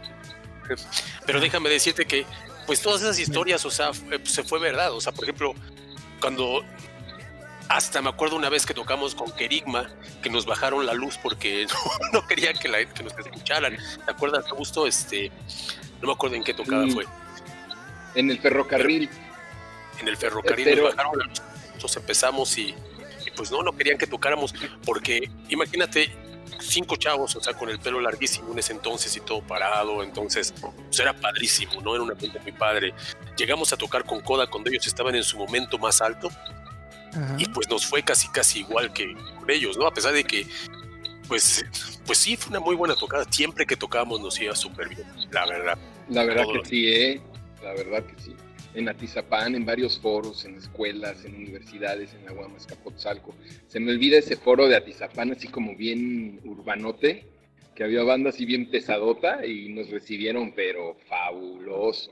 Pero déjame decirte que, pues todas esas historias, o sea, se fue verdad. O sea, por ejemplo, cuando hasta me acuerdo una vez que tocamos con Kerigma, que nos bajaron la luz porque <laughs> no, no querían que, la, que nos escucharan. ¿Te acuerdas, Augusto? Este, no me acuerdo en qué tocada Sí. fue. En el ferrocarril. En el ferrocarril nos bajaron la luz. Nosotros empezamos y, y pues no, no querían que tocáramos porque imagínate cinco chavos, o sea, con el pelo larguísimo en ese entonces y todo parado, entonces pues era padrísimo, ¿no? Era una ambiente muy padre. Llegamos a tocar con Coda cuando ellos estaban en su momento más alto Ajá. y pues nos fue casi casi igual que con ellos, ¿no? A pesar de que pues pues sí fue una muy buena tocada, siempre que tocábamos nos iba súper bien, la verdad. La verdad Todo que lo- sí, ¿eh? La verdad que sí. En Atizapán, en varios foros, en escuelas, en universidades, en la UAM Escapotzalco. Se me olvida ese foro de Atizapán, así como bien urbanote, que había banda así bien pesadota y nos recibieron, pero fabuloso.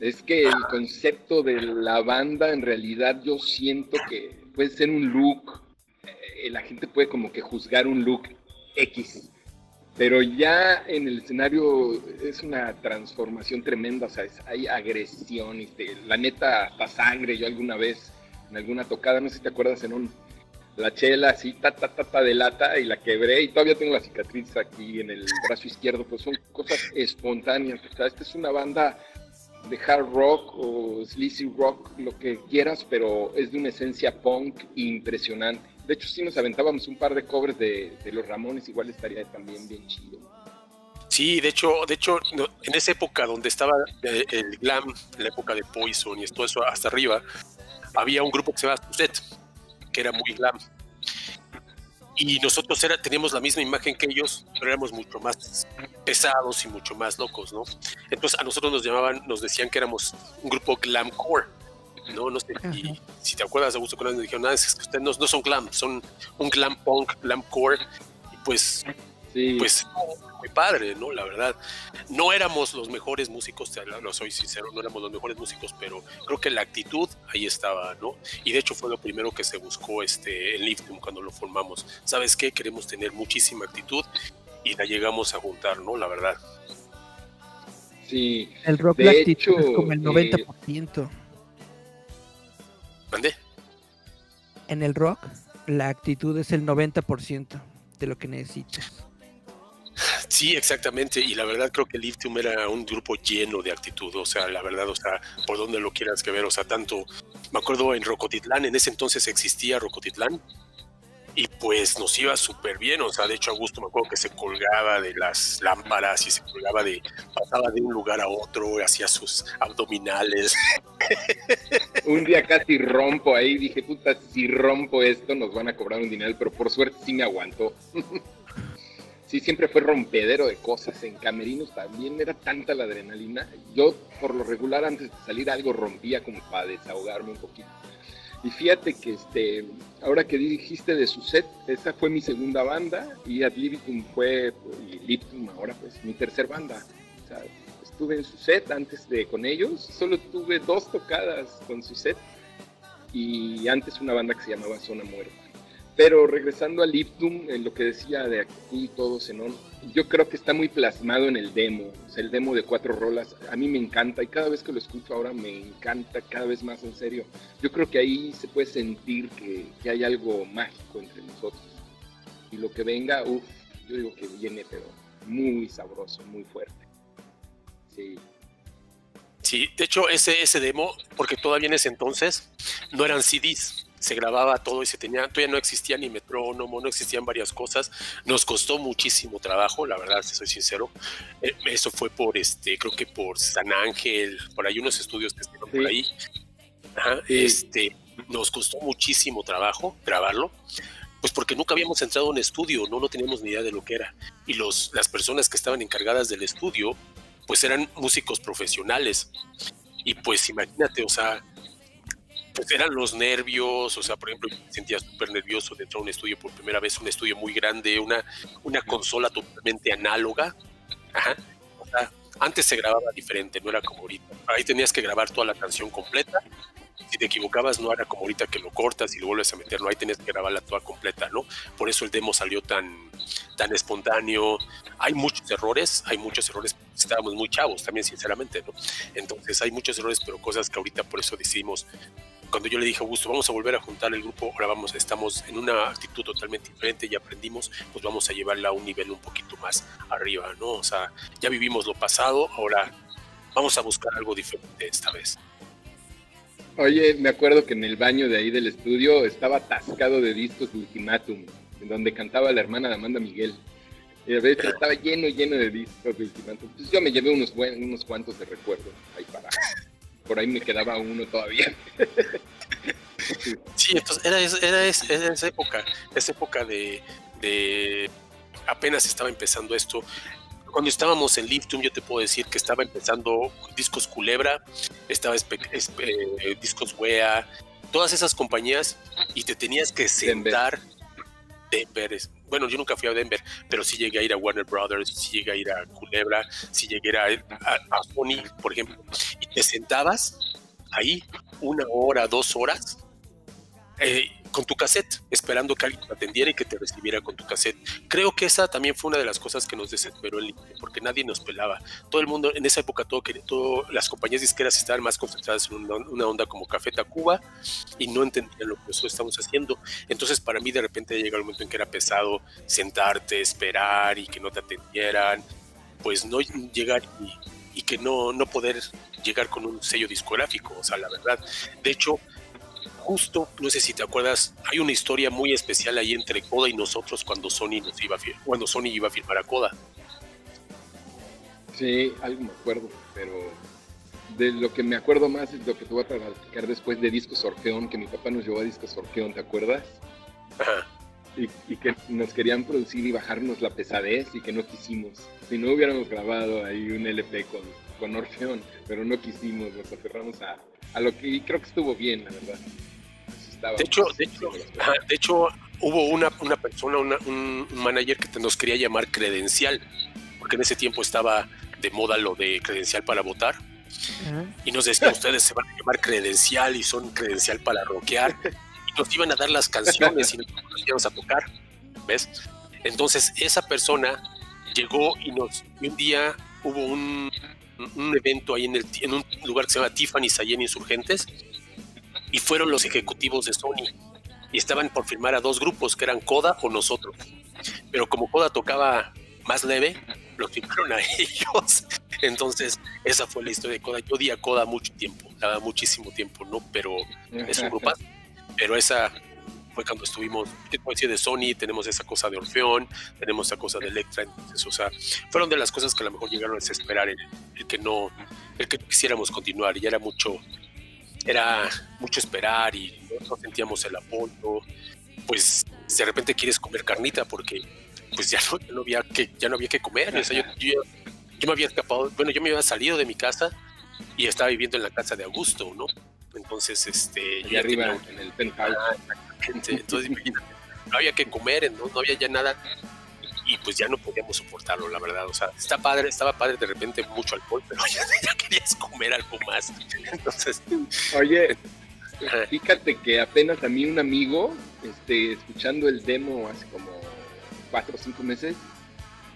Es que el concepto de la banda, en realidad, yo siento que puede ser un look. eh, la gente puede como que juzgar un look X. Pero ya en el escenario es una transformación tremenda, o sea, es- hay agresión, y te- la neta, hasta sangre. Yo alguna vez, en alguna tocada, no sé si te acuerdas, en un, la chela así, ta, ta, ta, ta de lata, y la quebré, y todavía tengo la cicatriz aquí en el brazo izquierdo, pues son cosas espontáneas. O sea, esta es una banda de hard rock o sleazy rock, lo que quieras, pero es de una esencia punk impresionante. De hecho, si nos aventábamos un par de covers de, los Ramones, igual estaría también bien chido. Sí, de hecho, de hecho, en esa época donde estaba el glam, en la época de Poison y todo eso hasta arriba, había un grupo que se llama Suzette, que era muy glam. Y nosotros era, teníamos la misma imagen que ellos, pero éramos mucho más pesados y mucho más locos, ¿no? Entonces a nosotros nos llamaban, nos decían que éramos un grupo glamcore, ¿no? No sé si, si te acuerdas, Augusto, cuando nos dijeron, "Ah, es que ustedes no, no son glam, son un glam punk, glamcore, y pues Sí, pues muy padre, ¿no? La verdad, no éramos los mejores músicos, te lo soy sincero, no éramos los mejores músicos, pero creo que la actitud ahí estaba, ¿no? Y de hecho fue lo primero que se buscó este, en Liftum cuando lo formamos. ¿Sabes qué? Queremos tener muchísima actitud y la llegamos a juntar, ¿no? La verdad. sí. El rock De la actitud es hecho, como el eh, 90%. ¿Mandé? En el rock, la actitud es el 90% de lo que necesitas. Sí, exactamente. Y la verdad creo que Liftum era un grupo lleno de actitud. O sea, la verdad, o sea, por donde lo quieras que ver. O sea, tanto, me acuerdo en Rocotitlán, en ese entonces existía Rocotitlán. Y pues nos iba súper bien. O sea, de hecho, Augusto me acuerdo que se colgaba de las lámparas y se colgaba de, pasaba de un lugar a otro, hacía sus abdominales. <laughs> Un día casi rompo ahí, dije, puta, si rompo esto nos van a cobrar un dinero, pero por suerte sí me aguantó. <laughs> sí, siempre fue rompedero de cosas. En camerinos también era tanta la adrenalina. Yo, por lo regular, antes de salir algo rompía como para desahogarme un poquito. Y fíjate que este, ahora que dijiste de su set, esa fue mi segunda banda y Ad Libitum fue, y Libitum ahora pues mi tercer banda. O sea, estuve en su set antes de con ellos, solo tuve dos tocadas con su set y antes una banda que se llamaba Zona Muerta. Pero regresando a Liptum, en lo que decía de aquí todo, Zenón, yo creo que está muy plasmado en el demo. El demo de cuatro rolas, a mí me encanta y cada vez que lo escucho ahora me encanta cada vez más en serio. Yo creo que ahí se puede sentir que, que hay algo mágico entre nosotros. Y lo que venga, uff, yo digo que viene, pero muy sabroso, muy fuerte. Sí. Sí, de hecho, ese, ese demo, porque todavía en ese entonces no eran CDs, se grababa todo y se tenía, todavía no existía ni metrónomo, no existían varias cosas. Nos costó muchísimo trabajo, la verdad, si soy sincero. Eh, Eso fue por, este, creo que por San Ángel, por ahí unos estudios que estuvieron por ahí. Ajá, Sí. Este, nos costó muchísimo trabajo grabarlo. Pues porque nunca habíamos entrado a un estudio, no, no teníamos ni idea de lo que era. Y los, las personas que estaban encargadas del estudio, pues eran músicos profesionales. Y pues imagínate, o sea, pues eran los nervios, o sea, por ejemplo, me sentía súper nervioso de entrar a un estudio por primera vez, un estudio muy grande, una, una consola totalmente análoga. Ajá. O sea, antes se grababa diferente, no era como ahorita. Ahí tenías que grabar toda la canción completa. Si te equivocabas, no era como ahorita que lo cortas y lo vuelves a meterlo. Ahí tenías que grabarla toda completa, ¿no? Por eso el demo salió tan, tan espontáneo. Hay muchos errores, hay muchos errores. Estábamos muy chavos también, sinceramente, ¿no? Entonces hay muchos errores, pero cosas que ahorita por eso decidimos cuando yo le dije a Augusto, vamos a volver a juntar el grupo, ahora vamos, estamos en una actitud totalmente diferente, ya aprendimos, pues vamos a llevarla a un nivel un poquito más arriba, ¿no? O sea, ya vivimos lo pasado, ahora vamos a buscar algo diferente esta vez. Oye, me acuerdo que en el baño de ahí del estudio estaba atascado de discos de en donde cantaba la hermana de Amanda Miguel. Y a veces estaba lleno, lleno de discos de Ultimatum. Pues yo me llevé unos, buen- unos cuantos de recuerdo ahí para. Por ahí me quedaba uno todavía. Sí, entonces era, es- era, es- era esa época, esa época de, de apenas estaba empezando esto. cuando estábamos en Liftum, yo te puedo decir que estaba empezando Discos Culebra, estaba eh, Discos Wea, todas esas compañías, y te tenías que Denver. sentar. Denver, es- bueno, yo nunca fui a Denver, pero sí llegué a ir a Warner Brothers, sí llegué a ir a Culebra, sí llegué a ir a, a Sony, por ejemplo, y te sentabas ahí una hora, dos horas, eh, con tu cassette, esperando que alguien te atendiera y que te recibiera con tu cassette. Creo que esa también fue una de las cosas que nos desesperó en línea, porque nadie nos pelaba. Todo el mundo, en esa época, todo, todo- las compañías disqueras estaban más concentradas en una, una onda como Café Tacuba y no entendían lo que nosotros estamos haciendo. Entonces, para mí, de repente llega el momento en que era pesado sentarte, esperar y que no te atendieran, pues no llegar y, y que no, no poder llegar con un sello discográfico, o sea, la verdad. De hecho, justo, no sé si te acuerdas, hay una historia muy especial ahí entre Coda y nosotros cuando Sony nos iba a cuando Sony iba a firmar a Coda. Sí, algo me acuerdo, pero de lo que me acuerdo más es lo que te voy a platicar después de Discos Orfeón, que mi papá nos llevó a Discos Orfeón, ¿te acuerdas? Ajá. Y, y que nos querían producir y bajarnos la pesadez y que no quisimos. Si no hubiéramos grabado ahí un LP con, con Orfeón, pero no quisimos, nos aferramos a, a lo que y creo que estuvo bien, la verdad. Estaba. De hecho, de hecho, ajá, de hecho, hubo una, una persona, una- un, un manager que te- nos quería llamar credencial, porque en ese tiempo estaba de moda lo de credencial para votar. Y nos decía, ustedes se van a llamar credencial y son credencial para rockear. Y nos iban a dar las canciones y nosotros las íbamos a tocar. ¿Ves? Entonces, esa persona llegó y nos. Y un día hubo un, un evento ahí en, el, en un lugar que se llama Tiffany's allí en Insurgentes. Y fueron los ejecutivos de Sony. Y estaban por firmar a dos grupos, que eran Coda o nosotros. Pero como Coda tocaba más leve, los firmaron a <laughs> ellos. Entonces, esa fue la historia de Coda. Yo di a Coda mucho tiempo, verdad, muchísimo tiempo, ¿no? Pero es un grupo. Pero esa fue cuando estuvimos, ¿qué puedo decir de Sony? Tenemos esa cosa de Orfeón, tenemos esa cosa de Electra. Entonces, o sea, fueron de las cosas que a lo mejor llegaron a desesperar el, el que no, el que quisiéramos continuar. Y era mucho, era mucho esperar y no, sentíamos el apoyo. Pues de repente quieres comer carnita porque pues ya no, ya no había que ya no había que comer. O sea, yo, yo, yo me había escapado, bueno, yo me había salido de mi casa y estaba viviendo en la casa de Augusto, ¿no? Entonces, este, yo Y ya arriba, tenía en el penthouse. Ah. Entonces, imagínate, no había que comer, ¿no? no había ya nada. Y pues ya no podíamos soportarlo, la verdad. O sea, está padre, estaba padre de repente mucho alcohol, pero <laughs> ya, ya querías comer algo más. Entonces, Oye, fíjate que apenas a mí un amigo, este, escuchando el demo hace como cuatro o cinco meses,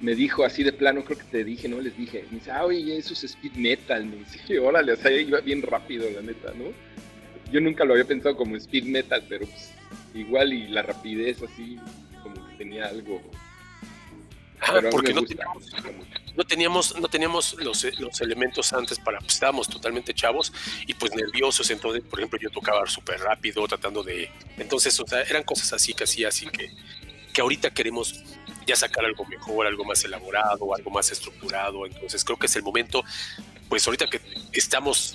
me dijo así de plano, creo que te dije, ¿no? Les dije, me dice, ah, oye, eso es speed metal, me dice, <laughs> órale, o sea, iba bien rápido, la neta, ¿no? Yo nunca lo había pensado como speed metal, pero pues igual y la rapidez así, como que tenía algo. Ah, porque no teníamos, no teníamos, no teníamos los, los elementos antes para, pues estábamos totalmente chavos y pues nerviosos. Entonces, por ejemplo, yo tocaba súper rápido, tratando de. Entonces, o sea, eran cosas así que hacía, así que, que ahorita queremos ya sacar algo mejor, algo más elaborado, algo más estructurado. Entonces, creo que es el momento, pues ahorita que estamos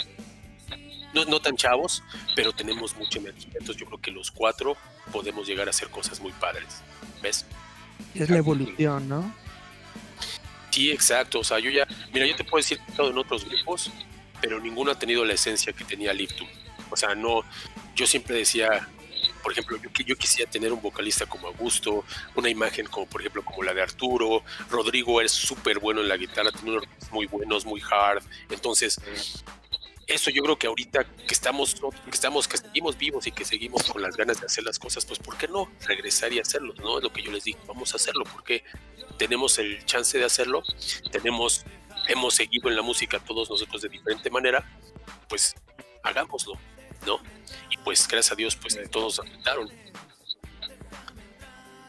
no, no tan chavos, pero tenemos mucha energía. Entonces, yo creo que los cuatro podemos llegar a hacer cosas muy padres. ¿Ves? Es la evolución, ¿no? Sí, exacto. O sea, yo ya, mira, yo te puedo decir que he estado en otros grupos, pero ninguno ha tenido la esencia que tenía Liftum. O sea, no, yo siempre decía, por ejemplo, yo, quisiera tener un vocalista como Augusto, una imagen como, por ejemplo, como la de Arturo. Rodrigo es súper bueno en la guitarra, tiene unos muy buenos, muy hard. Entonces, eso yo creo que ahorita que estamos, que estamos, que seguimos vivos y que seguimos con las ganas de hacer las cosas, pues ¿por qué no regresar y hacerlo? ¿No? Es lo que yo les digo, vamos a hacerlo, porque tenemos el chance de hacerlo, tenemos, hemos seguido en la música todos nosotros de diferente manera, pues hagámoslo, ¿no? Y pues gracias a Dios, pues todos aceptaron.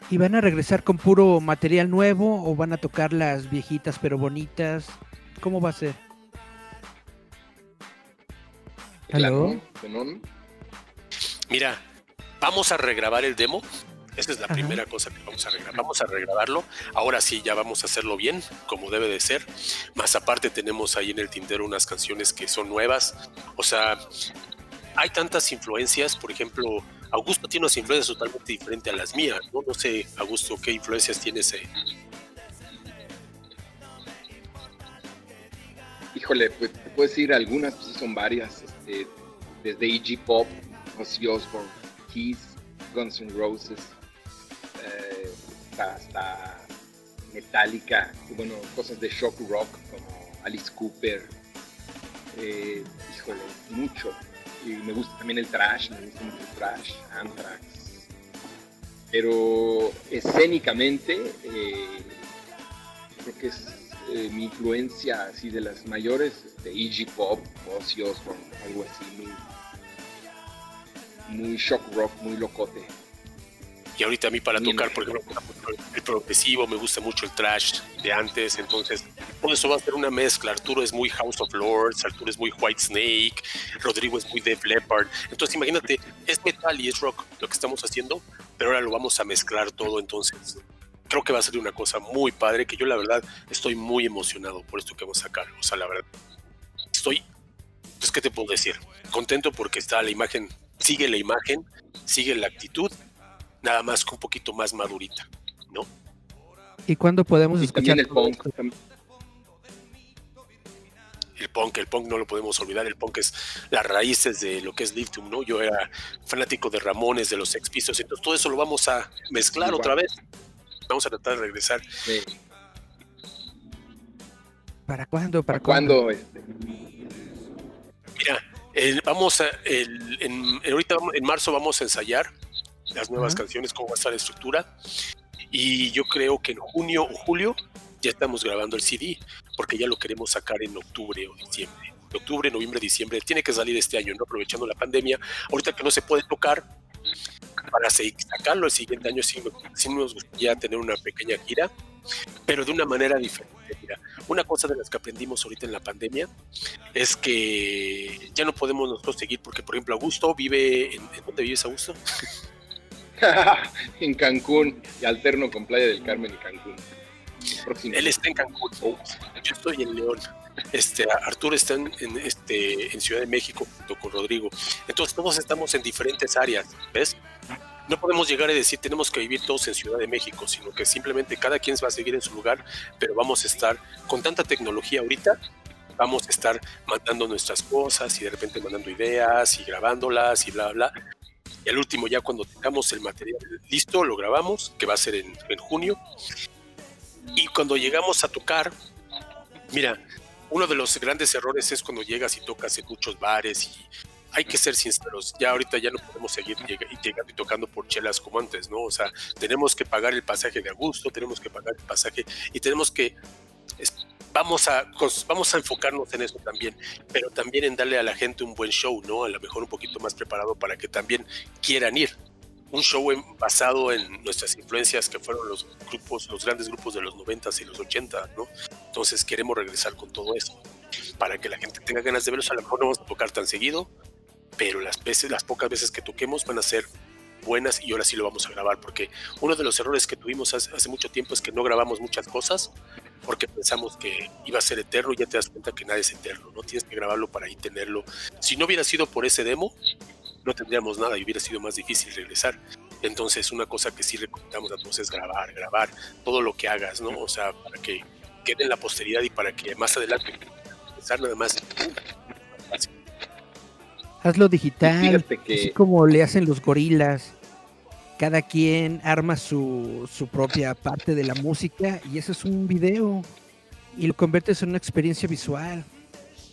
¿Y van a regresar con puro material nuevo o van a tocar las viejitas pero bonitas? ¿Cómo va a ser? Claro. Mira, vamos a regrabar el demo. Esa es la Ajá. primera cosa que vamos a regrabar. Vamos a regrabarlo. Ahora sí, ya vamos a hacerlo bien, como debe de ser. Más aparte tenemos ahí en el tintero unas canciones que son nuevas. O sea, hay tantas influencias. Por ejemplo, Augusto tiene unas influencias totalmente diferentes a las mías. No, no sé, Augusto, qué influencias tienes. eh? híjole, pues te puedo decir algunas, pues son varias, este, desde E.G. Pop, Ozzy Osbourne, Kiss, Guns N' Roses, eh, hasta, Metallica, y bueno, cosas de shock rock como Alice Cooper, eh, híjole, mucho. Y me gusta también el trash, me gusta mucho el trash, Anthrax. Pero escénicamente, eh, creo que es mi influencia así de las mayores, de Iggy Pop, Ozzy Osbourne, algo así, muy, muy shock rock, muy locote. Y ahorita a mí para tocar, por ejemplo, el progresivo, me gusta mucho el trash de antes, entonces por eso va a ser una mezcla. Arturo es muy House of Lords, Arturo es muy White Snake, Rodrigo es muy Def Leppard. Entonces imagínate, es metal y es rock lo que estamos haciendo, pero ahora lo vamos a mezclar todo, entonces creo que va a ser una cosa muy padre, que yo la verdad estoy muy emocionado por esto que vamos a sacar. O sea, la verdad, estoy, pues, ¿qué te puedo decir? Contento porque está la imagen, sigue la imagen, sigue la actitud, nada más que un poquito más madurita, ¿no? ¿Y cuándo podemos Y escuchar el punk. El punk, el punk no lo podemos olvidar, el punk es las raíces de lo que es Lithium, ¿no? Yo era fanático de Ramones, de los Sex Pistols, entonces todo eso lo vamos a mezclar otra vez. Vamos a tratar de regresar. de- ¿Para cuándo? ¿Para ¿Para cuándo? Este, Mira, el- vamos a, el- en, ahorita en marzo vamos a ensayar las nuevas canciones, cómo va a estar la estructura. Y yo creo que en junio o julio ya estamos grabando el CD, porque ya lo queremos sacar en octubre o diciembre. Octubre, noviembre, diciembre. Tiene que salir este año, ¿no? Aprovechando la pandemia. Ahorita que no se puede tocar, para sacarlo el siguiente año sí, sí nos gustaría tener una pequeña gira, pero de una manera diferente. Mira, una cosa de las que aprendimos ahorita en la pandemia es que ya no podemos nosotros seguir, porque por ejemplo Augusto vive, ¿en, ¿en dónde vives Augusto? <laughs> en Cancún, y alterno con Playa del Carmen y Cancún. Próximo. Él está en Cancún, yo estoy en León. Este, Arturo está en, en, este, en Ciudad de México junto con Rodrigo. Entonces todos estamos en diferentes áreas, ¿ves? No podemos llegar a decir tenemos que vivir todos en Ciudad de México, sino que simplemente cada quien va a seguir en su lugar, pero vamos a estar con tanta tecnología ahorita, vamos a estar mandando nuestras cosas y de repente mandando ideas y grabándolas y bla, bla. bla. Y al último, ya cuando tengamos el material listo, lo grabamos, que va a ser en, en junio. Y cuando llegamos a tocar, mira, uno de los grandes errores es cuando llegas y tocas en muchos bares y hay que ser sinceros, ya ahorita ya no podemos seguir llegando y tocando por chelas como antes, ¿no? O sea, tenemos que pagar el pasaje de Augusto, tenemos que pagar el pasaje y tenemos que, vamos a, vamos a enfocarnos en eso también, pero también en darle a la gente un buen show, ¿no? A lo mejor un poquito más preparado para que también quieran ir. Un show en- basado en nuestras influencias que fueron los grupos, los grandes grupos de los 90s y los 80, ¿no? Entonces queremos regresar con todo eso para que la gente tenga ganas de verlos. A lo mejor no vamos a tocar tan seguido, pero las veces, las pocas veces que toquemos van a ser buenas y ahora sí lo vamos a grabar porque uno de los errores que tuvimos hace, hace mucho tiempo es que no grabamos muchas cosas porque pensamos que iba a ser eterno y ya te das cuenta que nada es eterno, no tienes que grabarlo para ahí tenerlo. Si no hubiera sido por ese demo, no tendríamos nada y hubiera sido más difícil regresar. Entonces, una cosa que sí recomendamos a todos es grabar, grabar todo lo que hagas, ¿no? O sea, para que quede en la posteridad y para que más adelante empezar nada más. Así. Hazlo digital, que- así como le hacen los gorilas. Cada quien arma su, su propia parte de la música y eso es un video y lo conviertes en una experiencia visual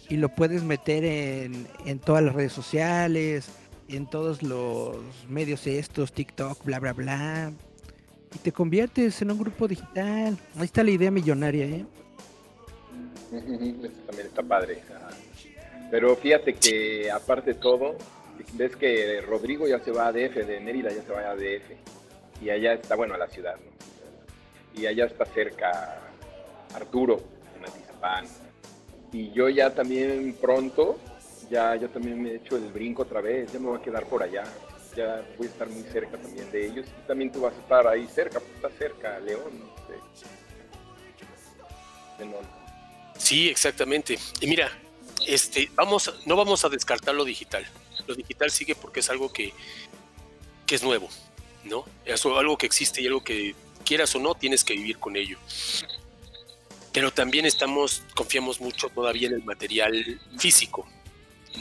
y lo puedes meter en, en todas las redes sociales, en todos los medios estos, TikTok, bla, bla, bla. Y te conviertes en un grupo digital. Ahí está la idea millonaria, ¿eh? Eso también está padre. ajá. Pero fíjate que aparte de todo, ves que Rodrigo ya se va a DF, de Mérida ya se va a DF. Y allá está, bueno, a la ciudad, ¿no? Y allá está cerca Arturo, en Atizapán. Y yo ya también pronto, ya yo también me he hecho el brinco otra vez, ya me voy a quedar por allá. Ya voy a estar muy cerca también de ellos. Y también tú vas a estar ahí cerca, pues está cerca, León. De- de. Sí, exactamente. Y mira, este, vamos, no vamos a descartar lo digital. Lo digital sigue porque es algo que, que es nuevo, ¿no? Es algo que existe y algo que quieras o no tienes que vivir con ello. pero también estamos, confiamos mucho todavía en el material físico,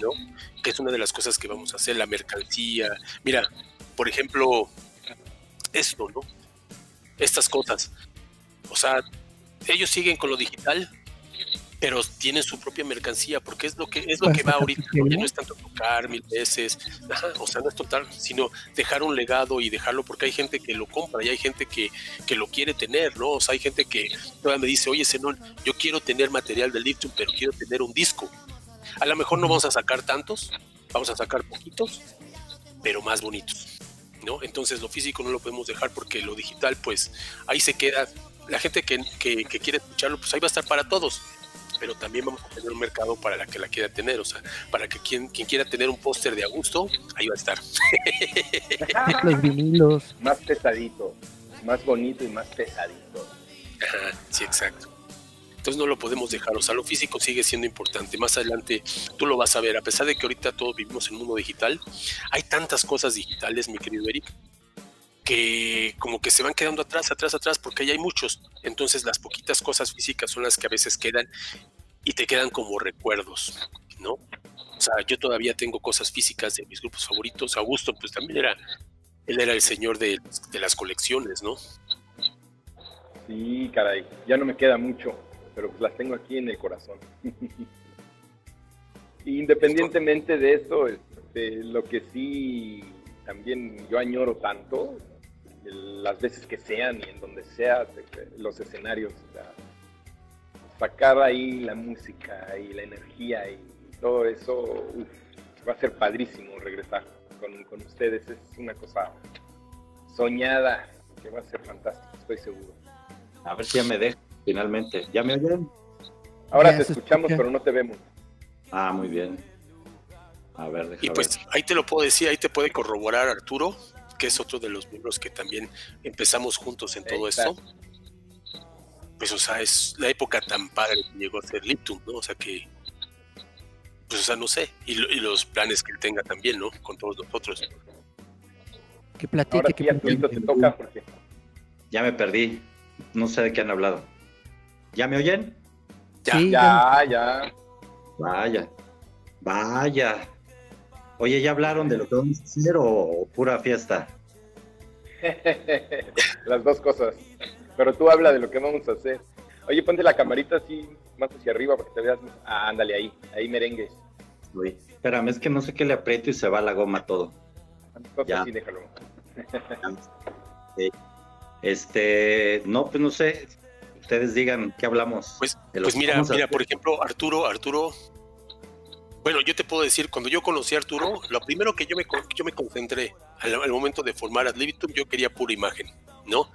¿no? Que es una de las cosas que vamos a hacer, la mercancía. Mira, por ejemplo, esto, ¿no? Estas cosas. O sea, ellos siguen con lo digital, pero tienen su propia mercancía, porque es lo que es lo que va ahorita, ya no es tanto tocar mil veces, o sea, no es total, sino dejar un legado y dejarlo porque hay gente que lo compra y hay gente que, que lo quiere tener, ¿no? O sea, hay gente que todavía me dice, oye, Zenón, yo quiero tener material de Lithium, pero quiero tener un disco. A lo mejor no vamos a sacar tantos, vamos a sacar poquitos, pero más bonitos, ¿no? Entonces lo físico no lo podemos dejar porque lo digital, pues ahí se queda. La gente que, que, que quiere escucharlo, pues ahí va a estar para todos pero también vamos a tener un mercado para la que la quiera tener, o sea, para que quien, quien quiera tener un póster de Augusto, ahí va a estar. <laughs> Los vinilos. Más pesadito, más bonito y más pesadito. Ajá, sí, exacto. Entonces no lo podemos dejar, o sea, lo físico sigue siendo importante. Más adelante tú lo vas a ver, a pesar de que ahorita todos vivimos en un mundo digital, hay tantas cosas digitales, mi querido Eric, que como que se van quedando atrás, atrás, atrás, porque ahí hay muchos. Entonces las poquitas cosas físicas son las que a veces quedan y te quedan como recuerdos, ¿no? O sea, yo todavía tengo cosas físicas de mis grupos favoritos. Augusto, pues también era, él era el señor de, de las colecciones, ¿no? Sí, caray, ya no me queda mucho, pero pues las tengo aquí en el corazón. <laughs> Independientemente de eso, este, lo que sí también yo añoro tanto las veces que sean y en donde sea, los escenarios. sacar ahí la música y la energía y todo eso, va a ser padrísimo regresar con, con, ustedes. Es una cosa soñada que va a ser fantástico, estoy seguro. A ver si ya me dejo finalmente. ¿Ya me oyen? Ahora te escuchamos, pero no te vemos. Ah, muy bien. A ver, Y pues ahí te lo puedo decir, ahí te puede corroborar Arturo, que es otro de los miembros que también empezamos juntos en todo esto. Pues, o sea, es la época tan padre que llegó a ser Liptum, ¿no? O sea, que, pues, o sea, no sé, y, los planes que él tenga también, ¿no? Con todos nosotros. Que platique, que Te toca porque... Ya me perdí, no sé de qué han hablado. ¿Ya me oyen? Ya, ya, ya. Vaya, vaya. Oye, ¿ya hablaron de lo que vamos a hacer o, pura fiesta? <laughs> Las dos cosas. Pero tú habla de lo que vamos a hacer. Oye, ponte la camarita así más hacia arriba para que te veas. Ah, ándale ahí, ahí merengues. Uy, espérame, es que no sé qué le aprieto y se va la goma todo. Ya. Sí, déjalo. <laughs> Este, no, pues no sé. Ustedes digan qué hablamos. Pues, pues mira, mira, por ejemplo, Arturo, Arturo bueno, yo te puedo decir, cuando yo conocí a Arturo, lo primero que yo me, yo me concentré al, momento de formar Ad Libitum, yo quería pura imagen, ¿no?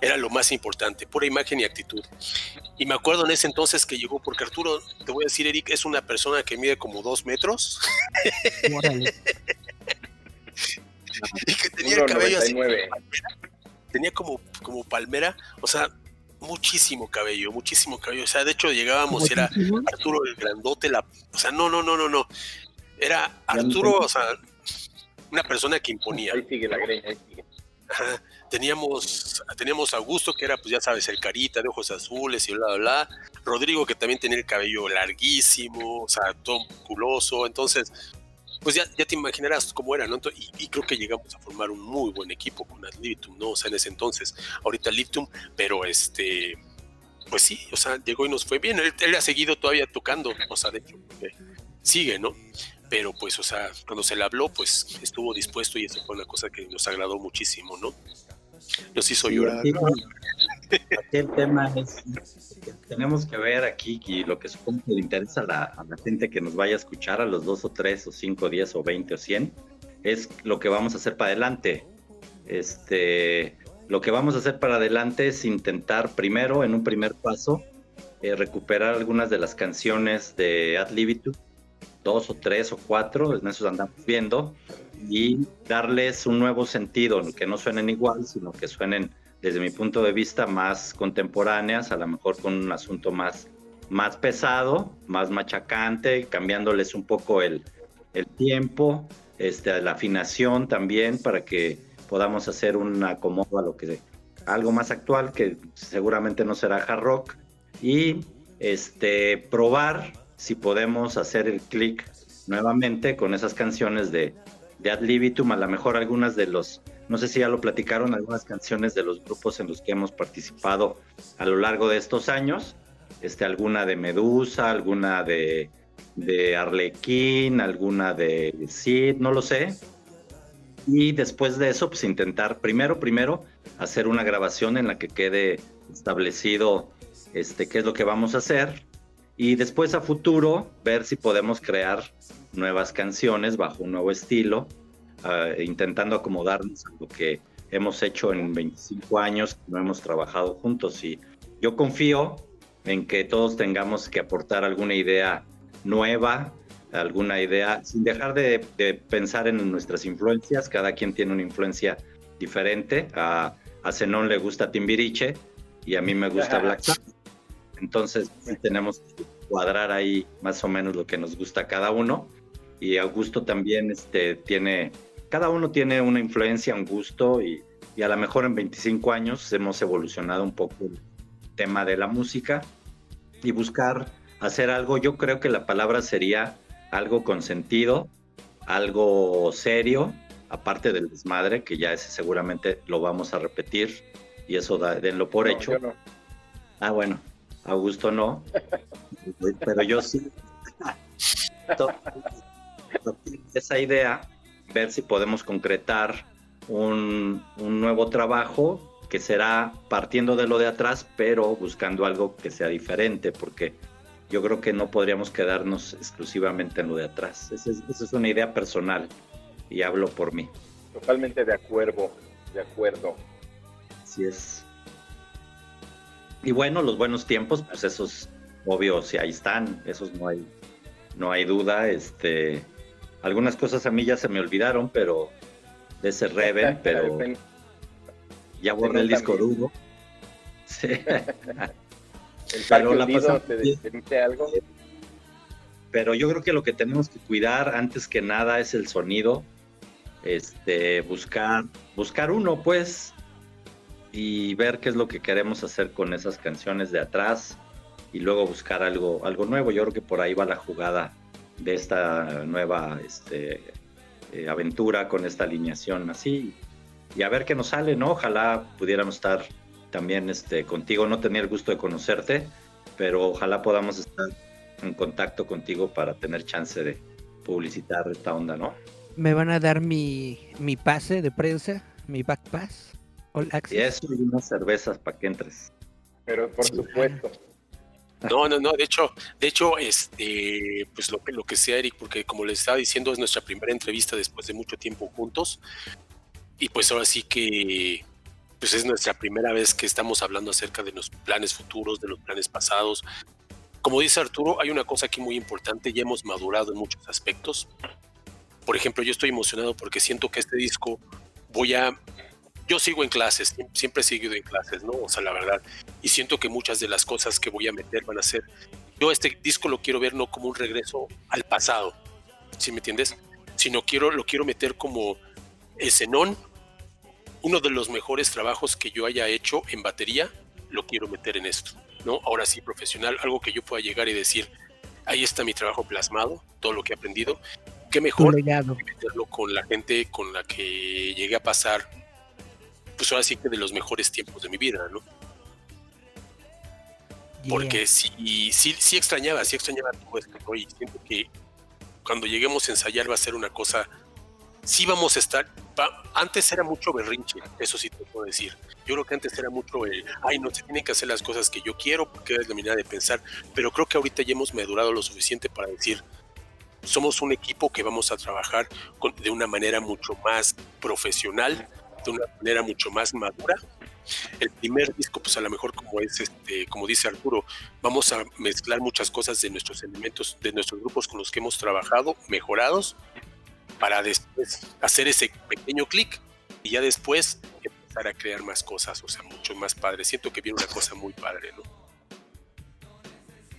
Era lo más importante, pura imagen y actitud. Y me acuerdo en ese entonces que llegó, porque Arturo, te voy a decir, Eric, es una persona que mide como dos metros. <laughs> y que tenía el cabello así. Tenía como, como palmera, o sea, muchísimo cabello, muchísimo cabello. O sea, de hecho llegábamos y era Arturo el grandote, la, o sea, no, no, no, no, no. Era Arturo, o sea, una persona que imponía. Ahí sigue la greña, ahí sigue. Teníamos, teníamos a Augusto, que era, pues ya sabes, el carita de ojos azules y bla, bla, bla. Rodrigo, que también tenía el cabello larguísimo, o sea, todo musculoso. Entonces, pues ya, ya te imaginarás cómo era, ¿no? Y, creo que llegamos a formar un muy buen equipo con Adliptum, ¿no? O sea, en ese entonces, ahorita Liptum, pero este, pues sí, o sea, llegó y nos fue bien. Él, ha seguido todavía tocando, o sea, de hecho, sigue, ¿no? Pero pues, o sea, cuando se le habló, pues estuvo dispuesto y eso fue una cosa que nos agradó muchísimo, ¿no? Nos hizo llorar. Aquí, el tema es, tenemos que ver aquí y lo que supongo que le interesa a la, gente que nos vaya a escuchar, a los dos o tres o cinco, diez o veinte o cien, es lo que vamos a hacer para adelante. Este, lo que vamos a hacer para adelante es intentar primero, en un primer paso, eh, recuperar algunas de las canciones de Ad Libitum, dos o tres o cuatro, en eso andamos viendo, y darles un nuevo sentido, que no suenen igual, sino que suenen desde mi punto de vista más contemporáneas, a lo mejor con un asunto más, más pesado, más machacante, cambiándoles un poco el, el tiempo, este, la afinación también para que podamos hacer un acomodo a lo que algo más actual que seguramente no será hard rock. Y este, probar si podemos hacer el clic nuevamente con esas canciones de, de Ad Libitum, a lo mejor algunas de los, no sé si ya lo platicaron, algunas canciones de los grupos en los que hemos participado a lo largo de estos años, este, alguna de Medusa, alguna de, de Arlequín, alguna de Sid, no lo sé. Y después de eso, pues intentar primero, primero, hacer una grabación en la que quede establecido este, qué es lo que vamos a hacer. Y después a futuro, ver si podemos crear nuevas canciones bajo un nuevo estilo, ah, intentando acomodarnos a lo que hemos hecho en 25 años, no hemos trabajado juntos. Y yo confío en que todos tengamos que aportar alguna idea nueva, alguna idea, sin dejar de, pensar en nuestras influencias. Cada quien tiene una influencia diferente. A, a Zenón le gusta Timbiriche y a mí me gusta Black Sabbath. Entonces tenemos que cuadrar ahí más o menos lo que nos gusta a cada uno. Y Augusto también este, tiene, cada uno tiene una influencia, un gusto y, y a lo mejor en 25 años hemos evolucionado un poco el tema de la música y buscar hacer algo, yo creo que la palabra sería algo con sentido, algo serio, aparte del desmadre, que ya ese seguramente lo vamos a repetir y eso denlo por hecho. Ah, bueno, Augusto no, <laughs> pero yo sí. <laughs> Esa idea, ver si podemos concretar un, un, nuevo trabajo que será partiendo de lo de atrás, pero buscando algo que sea diferente, porque yo creo que no podríamos quedarnos exclusivamente en lo de atrás. Esa es, esa es una idea personal y hablo por mí. Totalmente de acuerdo, de acuerdo. Así es. Y bueno, los buenos tiempos, pues esos, obvio, si ahí están, esos no hay, no hay duda. Este, algunas cosas a mí ya se me olvidaron, pero de ese Reven, <laughs> pero ya borré el disco duro. <laughs> Sí. ¿El pero la te, dice algo? Pero yo creo que lo que tenemos que cuidar antes que nada es el sonido. Este, buscar, buscar uno, pues, y ver qué es lo que queremos hacer con esas canciones de atrás y luego buscar algo, algo nuevo. Yo creo que por ahí va la jugada de esta nueva este, eh, aventura con esta alineación así y a ver qué nos sale, ¿no? Ojalá pudiéramos estar también este, contigo, no tenía el gusto de conocerte, pero ojalá podamos estar en contacto contigo para tener chance de publicitar esta onda, ¿no? ¿Me van a dar mi, mi pase de prensa, mi back pass? Y eso y unas cervezas para que entres. Pero por supuesto. No, no, no, de hecho, de hecho, este, pues lo que, lo que sea, Eric, porque como les estaba diciendo, es nuestra primera entrevista después de mucho tiempo juntos. Y pues ahora sí que pues es nuestra primera vez que estamos hablando acerca de los planes futuros, de los planes pasados. Como dice Arturo, hay una cosa aquí muy importante, ya hemos madurado en muchos aspectos. Por ejemplo, yo estoy emocionado porque siento que este disco voy a yo sigo en clases, siempre he seguido en clases, ¿no? O sea, la verdad. Y siento que muchas de las cosas que voy a meter van a ser. Yo este disco lo quiero ver no como un regreso al pasado, ¿sí me entiendes? Sino quiero, lo quiero meter como el Zenón, uno de los mejores trabajos que yo haya hecho en batería, lo quiero meter en esto, ¿no? Ahora sí, profesional, algo que yo pueda llegar y decir, ahí está mi trabajo plasmado, todo lo que he aprendido. Qué mejor meterlo con la gente con la que llegué a pasar pues ahora sí que de los mejores tiempos de mi vida, ¿no? Porque sí, sí, sí extrañaba, sí extrañaba todo esto, ¿no? Y siento que cuando lleguemos a ensayar va a ser una cosa, sí vamos a estar, antes era mucho berrinche, eso sí te puedo decir. Yo creo que antes era mucho el, ay, no se tienen que hacer las cosas que yo quiero porque es la manera de pensar, pero creo que ahorita ya hemos madurado lo suficiente para decir, somos un equipo que vamos a trabajar de una manera mucho más profesional, de una manera mucho más madura. El primer disco, pues a lo mejor como es este, como dice Arturo, vamos a mezclar muchas cosas de nuestros elementos, de nuestros grupos con los que hemos trabajado, mejorados, para después hacer ese pequeño clic y ya después empezar a crear más cosas, o sea, mucho más padre. Siento que viene una cosa muy padre, ¿no?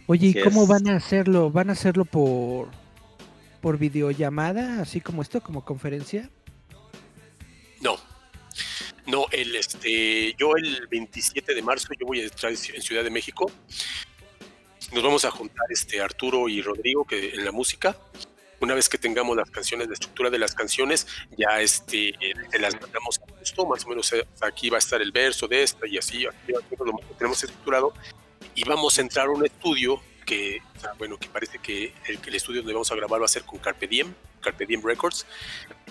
Oye, ¿y cómo van a hacerlo? ¿Van a hacerlo por, por videollamada, así como esto, como conferencia? No, no, el este, yo el 27 de marzo yo voy a estar en Ciudad de México. Nos vamos a juntar este Arturo y Rodrigo que en la música. Una vez que tengamos las canciones, la estructura de las canciones, ya este, te las mandamos a gusto, más o menos eh, aquí va a estar el verso de esta y así, aquí tenemos estructurado. Y vamos a entrar a un estudio que, bueno, que parece que el, el, estudio donde vamos a grabar va a ser con Carpe Diem, Carpe Diem Records,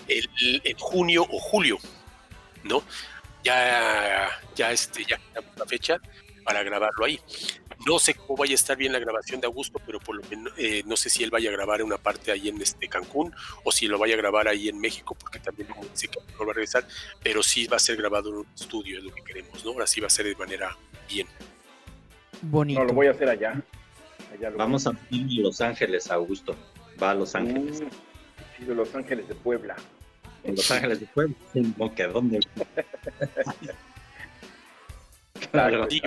el, en junio o julio, ¿no? Ya, ya, este, ya la fecha para grabarlo ahí. No sé cómo vaya a estar bien la grabación de Augusto, pero por lo menos eh, no sé si él vaya a grabar una parte ahí en este Cancún o si lo vaya a grabar ahí en México, porque también dice que no va a regresar, pero sí va a ser grabado en un estudio, es lo que queremos, ¿no? Ahora sí va a ser de manera bien. Bonito. No, lo voy a hacer allá. allá Vamos a Los Ángeles, Augusto. Va a Los Ángeles. sí, de Los Ángeles de Puebla. En Los Ángeles de Puebla. No, que dónde. claro. de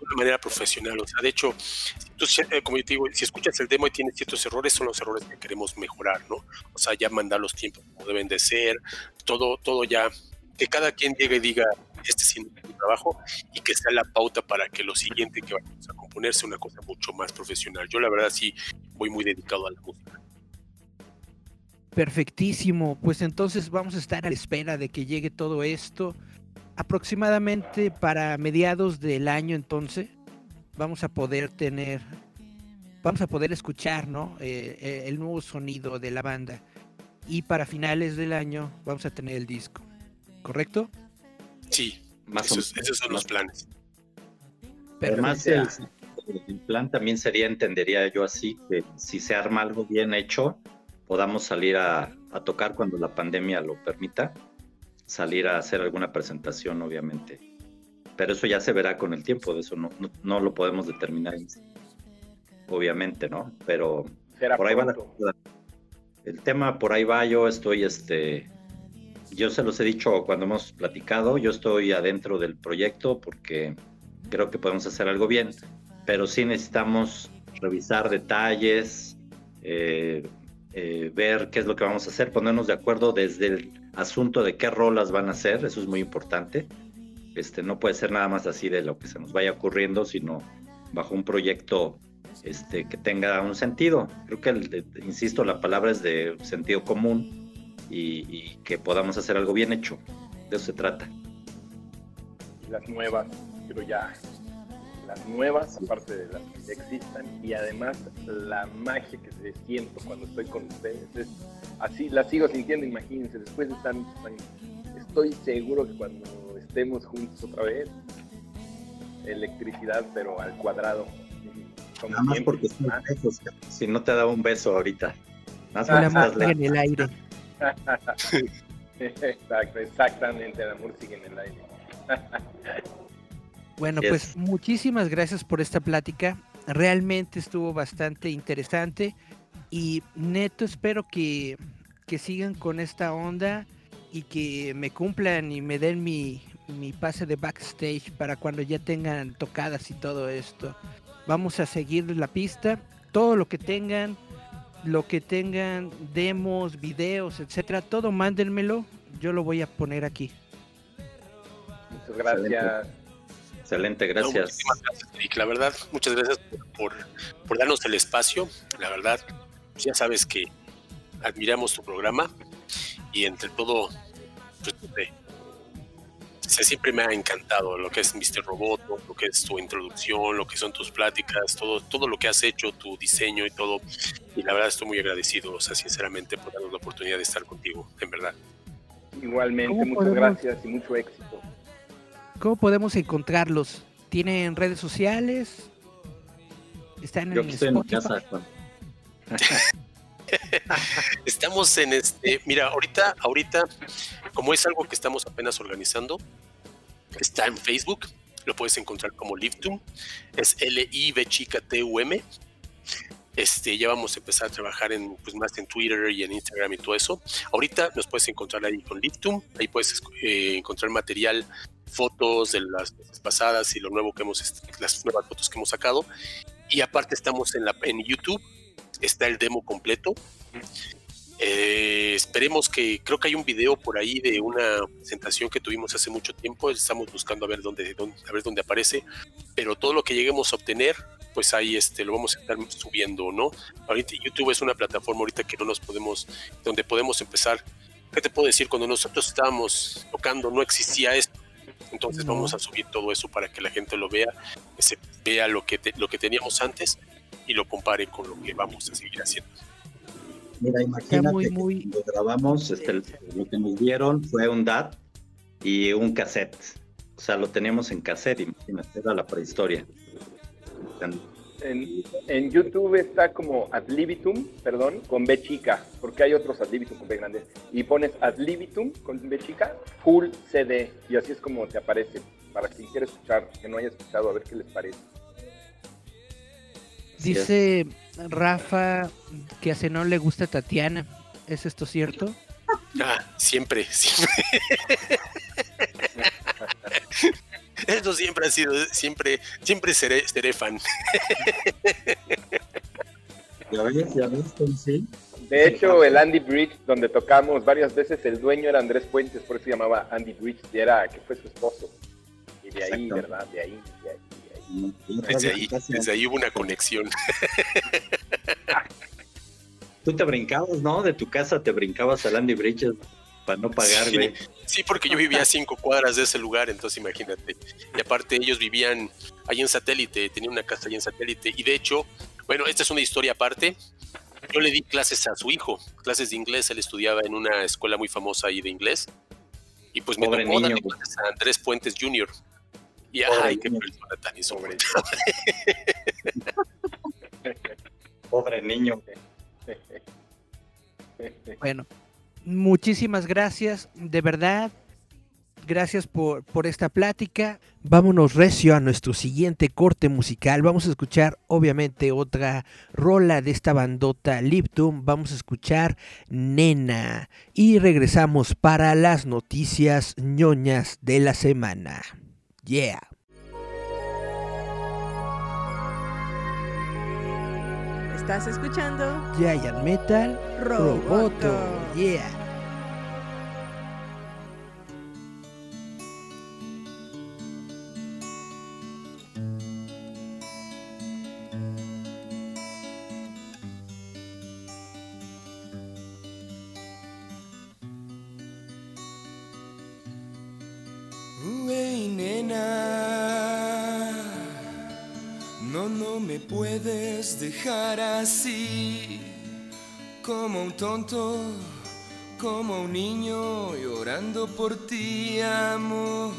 una manera profesional. O sea, de hecho, si tú, como yo te digo, si escuchas el demo y tienes ciertos errores, son los errores que queremos mejorar, ¿no? O sea, ya mandar los tiempos como deben de ser, todo, todo ya, que cada quien llegue y diga, este es mi trabajo y que sea la pauta para que lo siguiente que vamos a componer sea una cosa mucho más profesional. Yo la verdad sí voy muy dedicado a la música. Perfectísimo, pues entonces vamos a estar a la espera de que llegue todo esto aproximadamente para mediados del año entonces vamos a poder tener, vamos a poder escuchar, ¿no? Eh, eh, el nuevo sonido de la banda. Y para finales del año vamos a tener el disco, ¿correcto? Sí, más esos, esos son los planes. Pero además el, el, plan también sería, entendería yo así, que si se arma algo bien hecho, podamos salir a, a tocar cuando la pandemia lo permita salir a hacer alguna presentación, obviamente. Pero eso ya se verá con el tiempo, de eso no, no, lo podemos determinar, obviamente, ¿no? Pero por ahí va la, el tema, por ahí va, yo estoy, este, yo se los he dicho cuando hemos platicado, yo estoy adentro del proyecto porque creo que podemos hacer algo bien, pero sí necesitamos revisar detalles, eh, eh, ver qué es lo que vamos a hacer, ponernos de acuerdo desde el asunto de qué rolas van a hacer, eso es muy importante. Este, no puede ser nada más así de lo que se nos vaya ocurriendo, sino bajo un proyecto este, que tenga un sentido. Creo que, insisto, la palabra es de sentido común y, que podamos hacer algo bien hecho. De eso se trata. Las nuevas, pero ya las nuevas, aparte de las que ya existan, y además la magia que se siento cuando estoy con ustedes. Es, así la sigo sintiendo, imagínense, después de tantos años. Estoy seguro que cuando estemos juntos otra vez, electricidad, pero al cuadrado. Nada más porque si no te dado un beso ahorita. Más amor sigue en el aire. <laughs> Exacto, exactamente, el amor sigue en el aire. <laughs> Bueno, pues muchísimas gracias por esta plática. Realmente estuvo bastante interesante y neto espero que, que sigan con esta onda y que me cumplan y me den mi, mi pase de backstage para cuando ya tengan tocadas y todo esto. Vamos a seguir la pista, todo lo que tengan, lo que tengan, demos, videos, etcétera, todo mándenmelo, yo lo voy a poner aquí. Muchas gracias. Excelente, gracias. La verdad, muchas gracias por, por, darnos el espacio. La verdad, ya sabes que admiramos tu programa y entre todo, pues, siempre me ha encantado lo que es Mr. Robot, lo que es tu introducción, lo que son tus pláticas, todo, todo lo que has hecho, tu diseño y todo. Y la verdad estoy muy agradecido, o sea, sinceramente, por darnos la oportunidad de estar contigo, en verdad. Igualmente, muchas gracias y mucho éxito. ¿Cómo podemos encontrarlos? ¿Tienen redes sociales? ¿Están Yo en estoy en casa. <laughs> estamos en este, mira, ahorita, ahorita, como es algo que estamos apenas organizando, está en Facebook, lo puedes encontrar como Livtum, es L-I-V chica T-U-M. Este, ya vamos a empezar a trabajar en, pues, más en Twitter y en Instagram y todo eso. Ahorita nos puedes encontrar ahí con Livtum, ahí puedes eh, encontrar material fotos de las pasadas y lo nuevo que hemos, las nuevas fotos que hemos sacado. Y aparte estamos en, la, en YouTube, está el demo completo. Eh, esperemos que, creo que hay un video por ahí de una presentación que tuvimos hace mucho tiempo, estamos buscando a ver dónde, dónde, a ver dónde aparece, pero todo lo que lleguemos a obtener, pues ahí este, lo vamos a estar subiendo, ¿no? Ahorita YouTube es una plataforma ahorita que no nos podemos, donde podemos empezar, ¿qué te puedo decir? Cuando nosotros estábamos tocando no existía esto, entonces No. vamos a subir todo eso para que la gente lo vea, que se vea lo que, te- lo que teníamos antes y lo compare con lo que vamos a seguir haciendo. Mira, imagínate muy, que cuando grabamos, este, lo que nos dieron fue un DAT y un cassette. O sea, lo teníamos en cassette, imagínate, era la prehistoria. En, en YouTube está como ad libitum, perdón, con B chica, porque hay otros ad libitum con B grande. Y pones ad libitum con B chica, full CD, y así es como te aparece, para quien quiera escuchar, que no haya escuchado, a ver qué les parece. Dice Rafa que a Zenón le gusta Tatiana. ¿Es esto cierto? Ah, siempre, siempre. <laughs> Eso siempre ha sido, siempre, siempre seré, seré fan. ¿Ya ves? ¿Ya ves? Sí. De hecho, el Andy Bridge, donde tocamos varias veces, el dueño era Andrés Puentes, por eso se llamaba Andy Bridge, y era que fue su esposo. Y de ahí, Exacto. ¿verdad? De ahí, de ahí. Desde ahí, desde ahí hubo una conexión. <laughs> Tú te brincabas, ¿no? De tu casa te brincabas al Andy Bridges para no pagar, Sí, porque yo vivía a cinco cuadras de ese lugar, entonces imagínate. Y aparte ellos vivían ahí en satélite, tenían una casa ahí en satélite. Y de hecho, bueno, esta es una historia aparte. Yo le di clases a su hijo, clases de inglés. Él estudiaba en una escuela muy famosa ahí de inglés. Y pues me Pobre tocó niño. clases a Andrés Puentes Jr. Y Pobre ay, qué niño. persona tan insoportable. <laughs> Pobre niño. Bueno, muchísimas gracias, de verdad. Gracias por, por esta plática. Vámonos recio a nuestro siguiente corte musical. Vamos a escuchar, obviamente, otra rola de esta bandota Liptum. Vamos a escuchar Nena. Y regresamos para las noticias ñoñas de la semana. Yeah. Estás escuchando Giant Metal Roboto. Roboto. Yeah. Nena, no, no me puedes dejar así, como un tonto, como un niño llorando por ti, amor.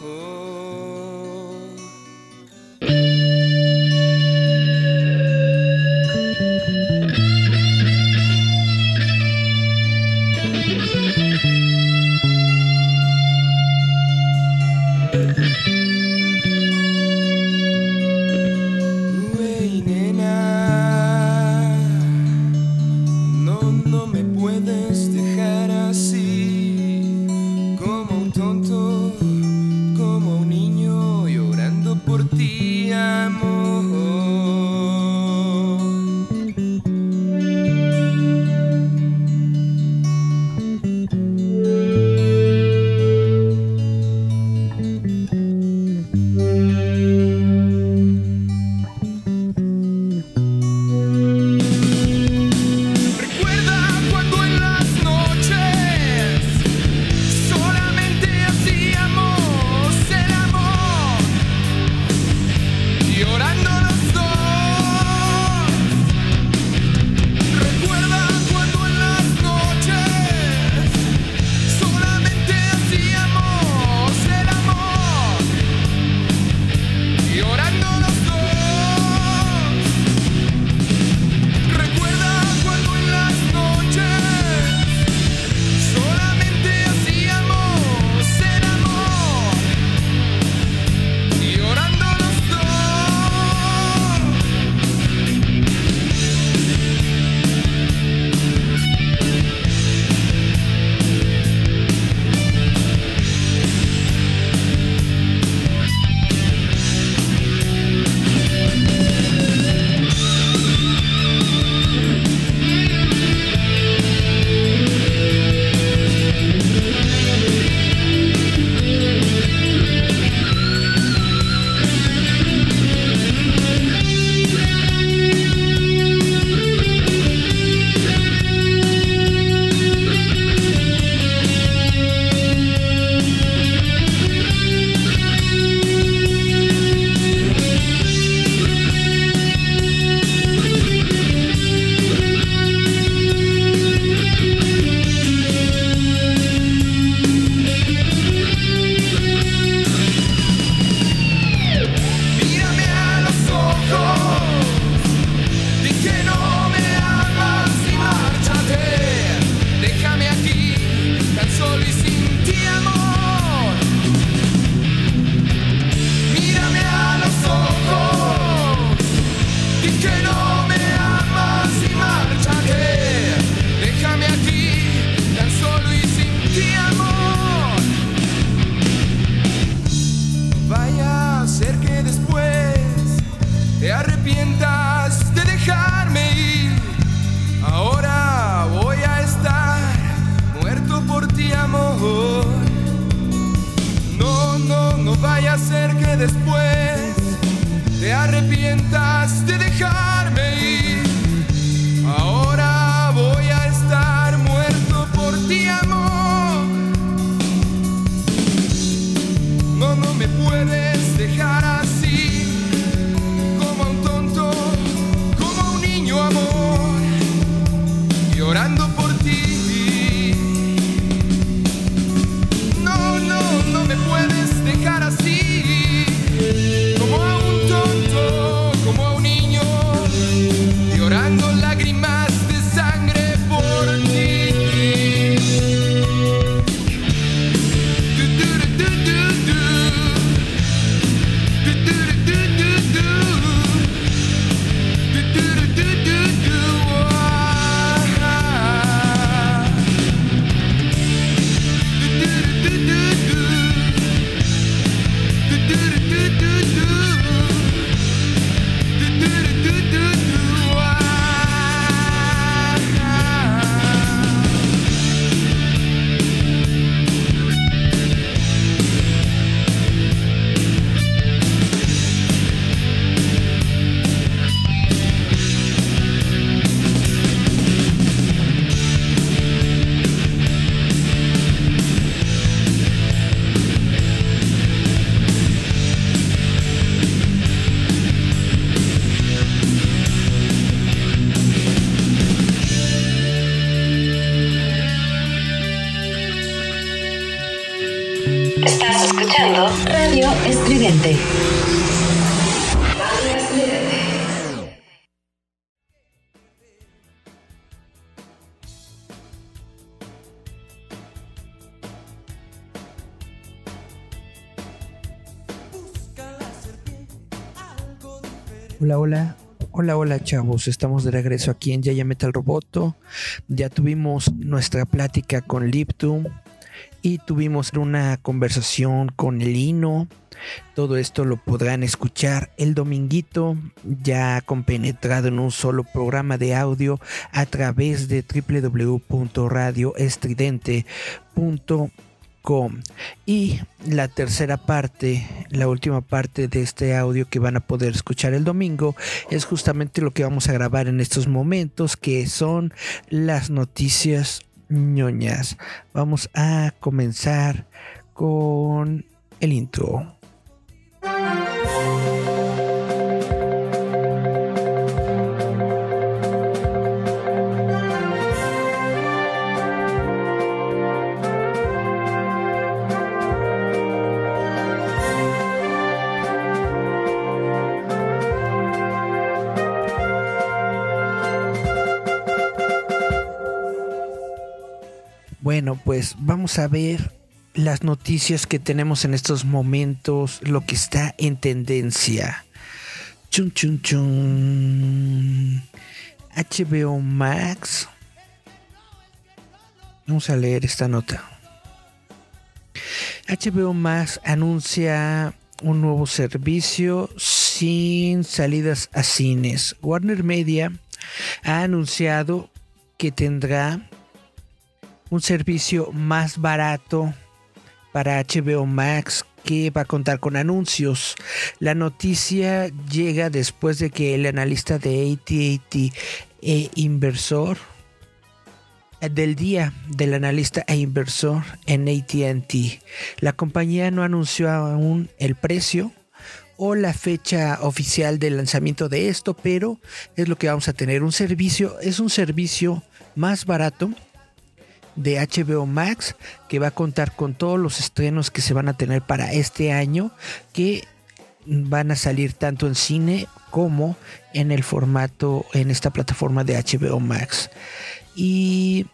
Hola. Hola, chavos, estamos de regreso aquí en Yaya Metal Roboto. Ya tuvimos nuestra plática con Liptum y tuvimos una conversación con Lino. Todo esto lo podrán escuchar el dominguito, ya compenetrado en un solo programa de audio a través de www.radioestridente.com. Y la tercera parte, la última parte de este audio que van a poder escuchar el domingo es justamente lo que vamos a grabar en estos momentos, que son las noticias ñoñas. Vamos a comenzar con el intro. Pues vamos a ver las noticias que tenemos en estos momentos, lo que está en tendencia. Chun chun chun. HBO Max. Vamos a leer esta nota. HBO Max anuncia un nuevo servicio sin salidas a cines. Warner Media ha anunciado que tendrá un servicio más barato para HBO Max que va a contar con anuncios. La noticia llega después de que el analista de AT&T e inversor del día del analista e inversor en AT&T. La compañía no anunció aún el precio o la fecha oficial del lanzamiento de esto, pero es lo que vamos a tener. Un servicio, es un servicio más barato de HBO Max que va a contar con todos los estrenos que se van a tener para este año que van a salir tanto en cine como en el formato en esta plataforma de HBO Max. Y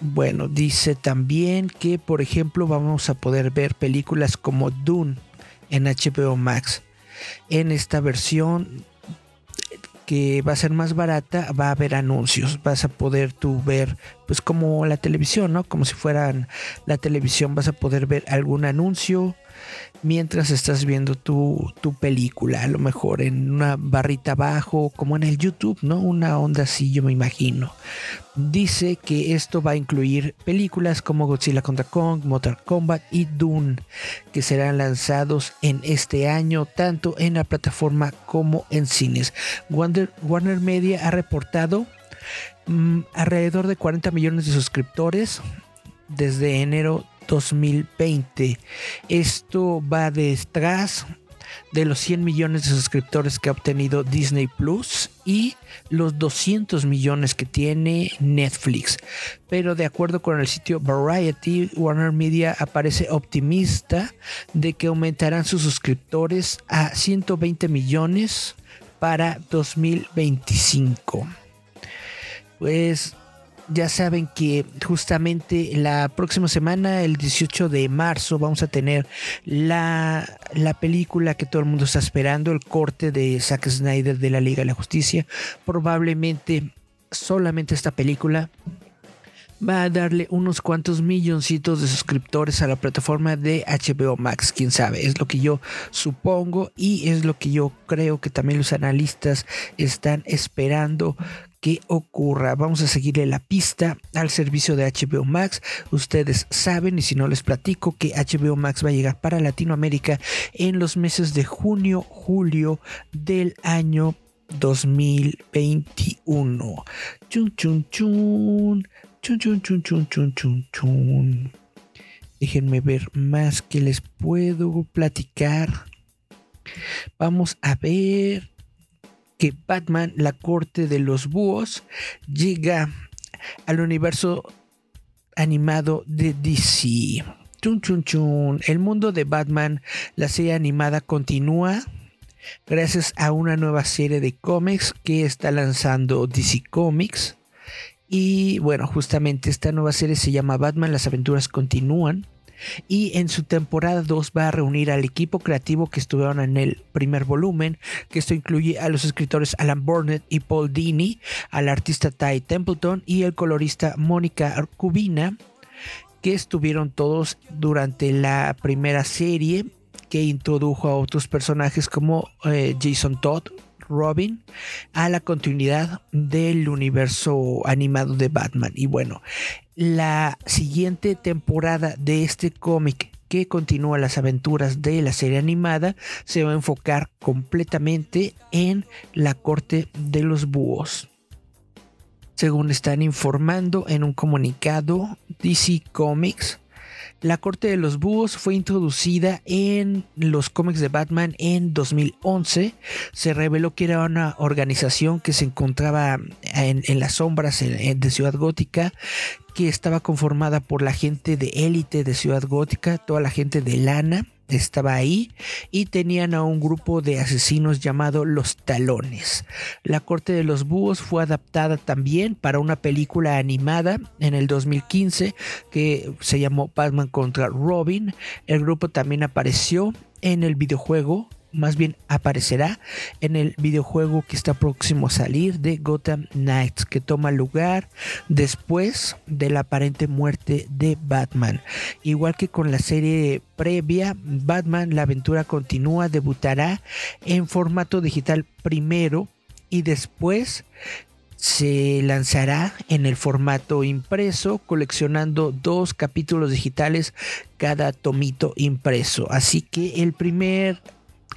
bueno dice también que por ejemplo vamos a poder ver películas como Dune en HBO Max. En esta versión que va a ser más barata, va a haber anuncios, vas a poder tú ver, pues como la televisión, ¿no? Como si fueran la televisión, vas a poder ver algún anuncio mientras estás viendo tu, tu película, a lo mejor en una barrita abajo, como en el YouTube, ¿no? Una onda así, yo me imagino. Dice que esto va a incluir películas como Godzilla contra Kong, Mortal Kombat y Dune, que serán lanzados en este año, tanto en la plataforma como en cines. Warner, Warner Media ha reportado mm, alrededor de 40 millones de suscriptores desde enero 2020. Esto va detrás de los 100 millones de suscriptores que ha obtenido Disney Plus y los 200 millones que tiene Netflix. Pero de acuerdo con el sitio Variety, Warner Media aparece optimista de que aumentarán sus suscriptores a 120 millones para 2025. Pues ya saben que justamente la próxima semana, el 18 de marzo, vamos a tener la, la, película que todo el mundo está esperando, el corte de Zack Snyder de la Liga de la Justicia. Probablemente solamente esta película va a darle unos cuantos milloncitos de suscriptores a la plataforma de HBO Max, quién sabe, es lo que yo supongo y es lo que yo creo que también los analistas están esperando que ocurra. Vamos a seguirle la pista al servicio de HBO Max. Ustedes saben, y si no les platico, que HBO Max va a llegar para Latinoamérica en los meses de junio, julio del año 2021. Chun, chun, chun. Chun, chun, chun, chun, chun, chun, chun. Déjenme ver más que les puedo platicar. Vamos a ver que Batman, la corte de los búhos, llega al universo animado de DC. Chun chun chun. El mundo de Batman, la serie animada continúa gracias a una nueva serie de cómics que está lanzando DC Comics. Y bueno, justamente esta nueva serie se llama Batman, las aventuras continúan. Y en su temporada 2 va a reunir al equipo creativo que estuvieron en el primer volumen, que esto incluye a los escritores Alan Burnett y Paul Dini, al artista Ty Templeton y el colorista Mónica Arcubina, que estuvieron todos durante la primera serie que introdujo a otros personajes como eh, Jason Todd, Robin, a la continuidad del universo animado de Batman. Y bueno, la siguiente temporada de este cómic que continúa las aventuras de la serie animada se va a enfocar completamente en la corte de los búhos. Según están informando en un comunicado DC Comics, la Corte de los Búhos fue introducida en los cómics de Batman en 2011. Se reveló que era una organización que se encontraba en, en las sombras de Ciudad Gótica, que estaba conformada por la gente de élite de Ciudad Gótica, toda la gente de lana estaba ahí y tenían a un grupo de asesinos llamado Los Talones. La Corte de los Búhos fue adaptada también para una película animada en el 2015 que se llamó Batman contra Robin. El grupo también apareció en el videojuego, más bien aparecerá en el videojuego que está próximo a salir de Gotham Knights, que toma lugar después de la aparente muerte de Batman. Igual que con la serie previa, Batman, la aventura continúa, debutará en formato digital primero y después se lanzará en el formato impreso, coleccionando dos capítulos digitales cada tomito impreso. Así que el primer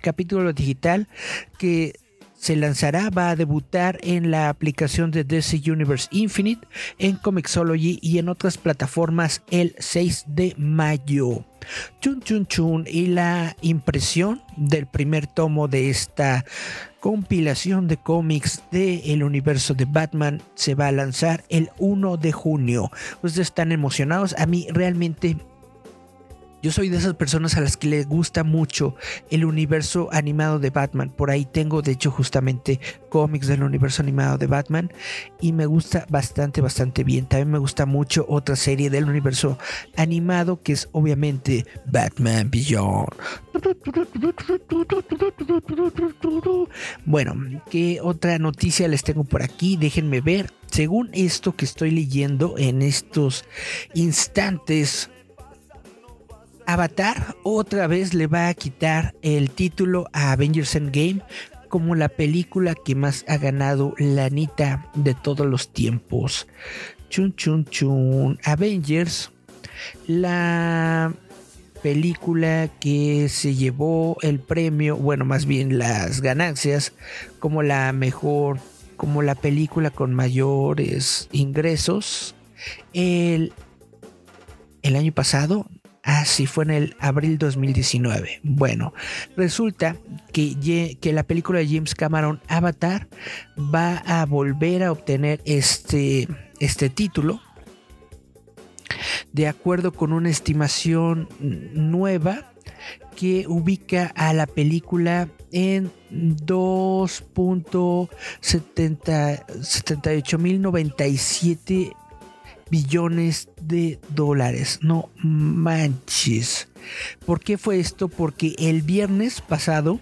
capítulo digital que se lanzará va a debutar en la aplicación de DC Universe Infinite, en Comixology y en otras plataformas el 6 de mayo. Chun chun chun y la impresión del primer tomo de esta compilación de cómics del universo de Batman se va a lanzar el 1 de junio. Ustedes están emocionados, a mí realmente yo soy de esas personas a las que les gusta mucho el universo animado de Batman. Por ahí tengo, de hecho, justamente cómics del universo animado de Batman. Y me gusta bastante, bastante bien. También me gusta mucho otra serie del universo animado que es obviamente Batman Beyond. Bueno, ¿qué otra noticia les tengo por aquí? Déjenme ver. Según esto que estoy leyendo en estos instantes, Avatar otra vez le va a quitar el título a Avengers Endgame como la película que más ha ganado la anita de todos los tiempos. Chun chun chun. Avengers, la película que se llevó el premio, bueno, más bien las ganancias, como la mejor, como la película con mayores ingresos. El, el año pasado, Así fue en el abril 2019. Bueno, resulta que, que la película de James Cameron Avatar va a volver a obtener este, este título. De acuerdo con una estimación nueva que ubica a la película en 2.78.097 billones de dólares. No manches. ¿Por qué fue esto? Porque el viernes pasado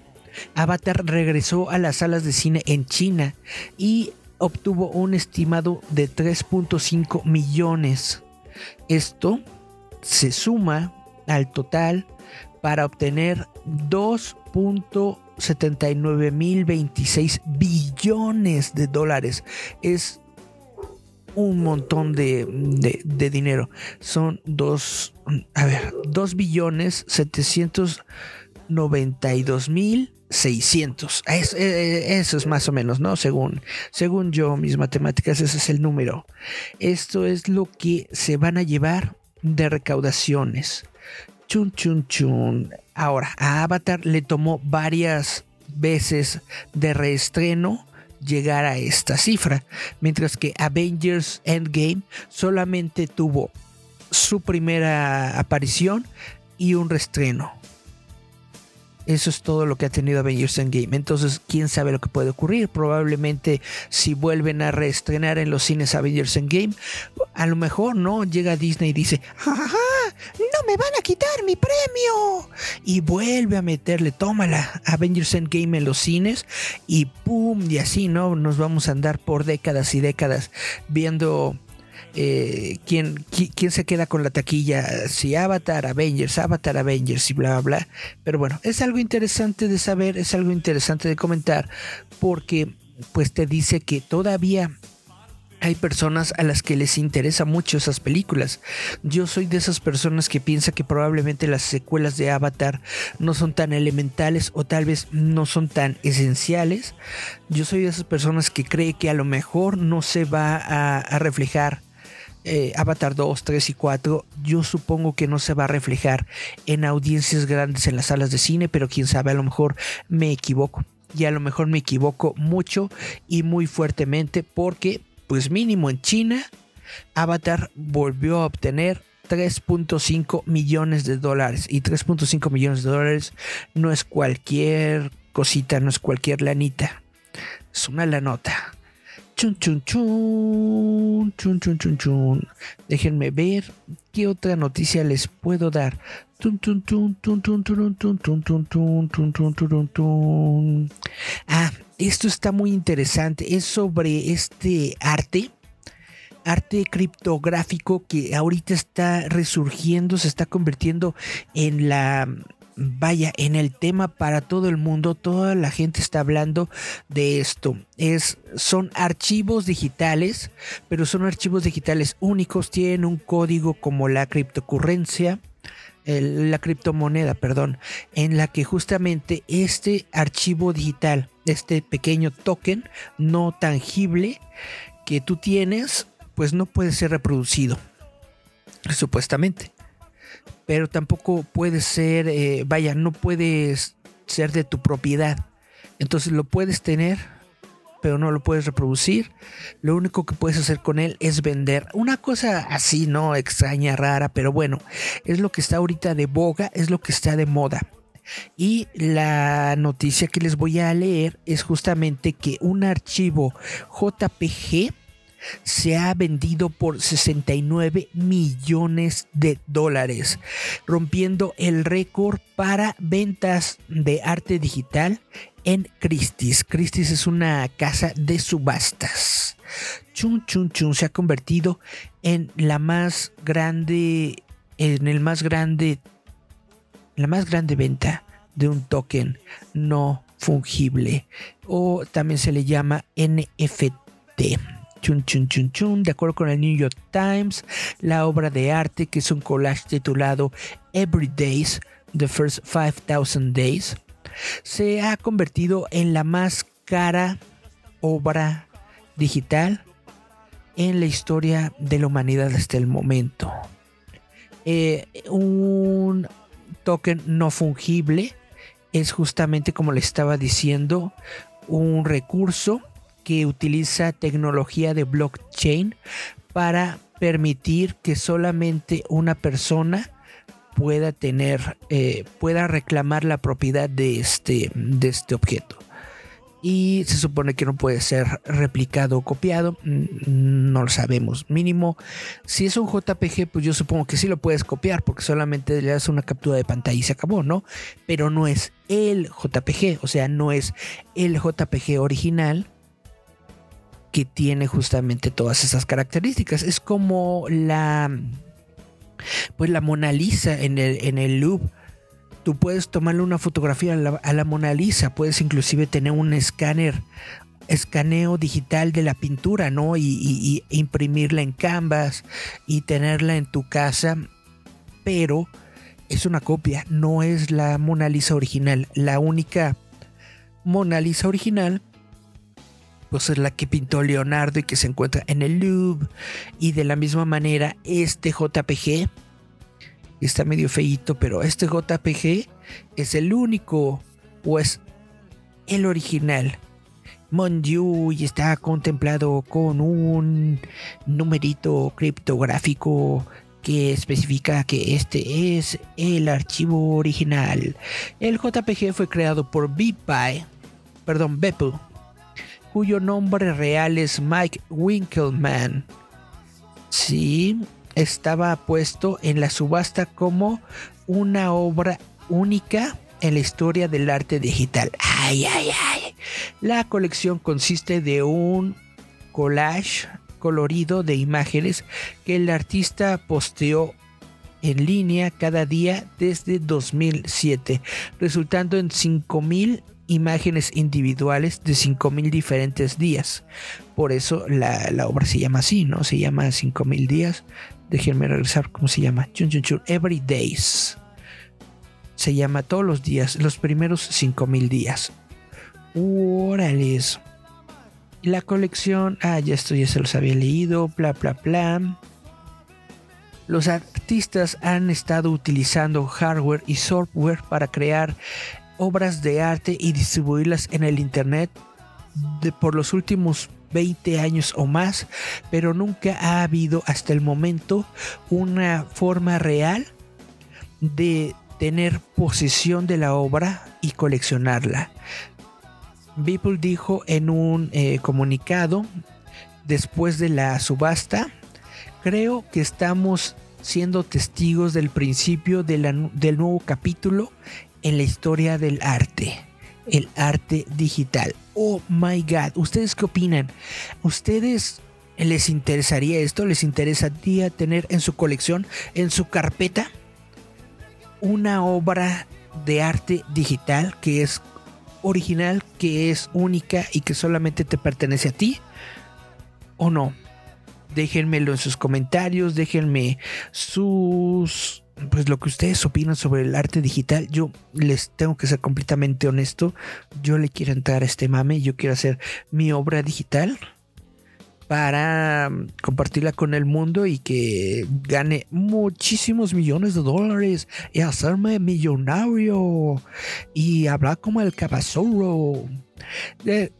Avatar regresó a las salas de cine en China y obtuvo un estimado de 3.5 millones. Esto se suma al total para obtener 2.79.026 billones de dólares. Es un montón de, de- dinero. Son dos, a ver, 2 billones 792 mil 600. Es- eh, eso es más o menos, ¿no? Según, según yo, mis matemáticas, ese es el número. Esto es lo que se van a llevar de recaudaciones. Chun, chun, chun. Ahora, a Avatar le tomó varias veces de reestreno llegar a esta cifra, mientras que Avengers Endgame solamente tuvo su primera aparición y un restreno. Eso es todo lo que ha tenido Avengers Endgame. Entonces, quién sabe lo que puede ocurrir. Probablemente si vuelven a reestrenar en los cines Avengers Endgame, a lo mejor no llega Disney y dice, ¡Ja, ja, ja! no me van a quitar mi premio. Y vuelve a meterle, tómala, Avengers Endgame en los cines y pum, y así, ¿no? Nos vamos a andar por décadas y décadas viendo eh, ¿quién, qui- quién se queda con la taquilla, si Avatar, Avengers, Avatar, Avengers y bla, bla, bla. Pero bueno, es algo interesante de saber, es algo interesante de comentar, porque pues te dice que todavía hay personas a las que les interesa mucho esas películas. Yo soy de esas personas que piensa que probablemente las secuelas de Avatar no son tan elementales o tal vez no son tan esenciales. Yo soy de esas personas que cree que a lo mejor no se va a reflejar eh, Avatar 2, 3 y 4, yo supongo que no se va a reflejar en audiencias grandes en las salas de cine, pero quién sabe, a lo mejor me equivoco. Y a lo mejor me equivoco mucho y muy fuertemente porque, pues mínimo en China, Avatar volvió a obtener 3.5 millones de dólares. Y 3.5 millones de dólares no es cualquier cosita, no es cualquier lanita. Es una lanota. Chun, chun, chun, chun, chun, chun, chun. Déjenme ver qué otra noticia les puedo dar. Ah, esto está muy interesante. Es sobre este arte, arte criptográfico que ahorita está resurgiendo, se está convirtiendo en la vaya, en el tema para todo el mundo, toda la gente está hablando de esto. Es son archivos digitales, pero son archivos digitales únicos, tienen un código como la criptocurrencia la criptomoneda, perdón, en la que justamente este archivo digital, este pequeño token no tangible que tú tienes, pues no puede ser reproducido, supuestamente. Pero tampoco puede ser, eh, vaya, no puedes ser de tu propiedad. Entonces lo puedes tener, pero no lo puedes reproducir. Lo único que puedes hacer con él es vender. Una cosa así, ¿no? Extraña, rara, pero bueno, es lo que está ahorita de boga, es lo que está de moda. Y la noticia que les voy a leer es justamente que un archivo JPG se ha vendido por 69 millones de dólares, rompiendo el récord para ventas de arte digital en Christie's. Christie's es una casa de subastas. Chun Chun Chun se ha convertido en la más grande, en el más grande, la más grande venta de un token no fungible o también se le llama NFT. De acuerdo con el New York Times, la obra de arte, que es un collage titulado Every Days, The First 5000 Days, se ha convertido en la más cara obra digital en la historia de la humanidad hasta el momento. Eh, un token no fungible es justamente como le estaba diciendo un recurso que utiliza tecnología de blockchain para permitir que solamente una persona pueda tener eh, pueda reclamar la propiedad de este de este objeto. Y se supone que no puede ser replicado o copiado mm, no lo sabemos. Mínimo si es un JPG pues yo supongo que sí lo puedes copiar porque solamente le das una captura de pantalla y se acabó no pero no es el JPG o sea no es el JPG original que tiene justamente todas esas características. Es como la pues la Mona Lisa en el, en el. Tú puedes tomarle una fotografía a la, Mona Lisa, puedes inclusive tener un escáner, escaneo digital de la pintura, ¿no? Y- y imprimirla en Canvas y tenerla en tu casa, pero es una copia, no es la Mona Lisa original. La única Mona Lisa original es la que pintó Leonardo y que se encuentra en el Louvre. Y de la misma manera, este JPG está medio feíto, pero este JPG es el único, o es el original. Mon y está contemplado con un numerito criptográfico que especifica que este es el archivo original. El JPG fue creado por BPI, perdón, cuyo nombre real es Mike Winkelman. Sí, estaba puesto en la subasta como una obra única en la historia del arte digital. Ay, ay, ay. La colección consiste de un collage colorido de imágenes que el artista posteó en línea cada día desde 2007, resultando en 5000 imágenes individuales de 5000 diferentes días. Por eso la, la obra se llama así, ¿no? Se llama 5000 días. Déjenme regresar, ¿cómo se llama? Chun, chun. Every Days. Se llama todos los días, los primeros 5000 días. Órales. La colección, ah, ya esto ya se los había leído, bla, bla, bla. Los artistas han estado utilizando hardware y software para crear obras de arte y distribuirlas en el Internet de, por los últimos 20 años o más, pero nunca ha habido hasta el momento una forma real de tener posesión de la obra y coleccionarla. Beeple dijo en un eh, comunicado después de la subasta, creo que estamos siendo testigos del principio del nuevo capítulo en la historia del arte, el arte digital. Oh my god, ¿ustedes qué opinan? ¿Ustedes les interesaría esto? ¿Les interesaría tener en su colección, en su carpeta, una obra de arte digital que es original, que es única y que solamente te pertenece a ti? ¿O no? Déjenmelo en sus comentarios, déjenme sus pues lo que ustedes opinan sobre el arte digital, yo les tengo que ser completamente honesto. Yo le quiero entrar a este mame, yo quiero hacer mi obra digital para mm, compartirla con el mundo y que gane muchísimos millones de dólares y hacerme millonario y hablar como el cabazorro. Eh,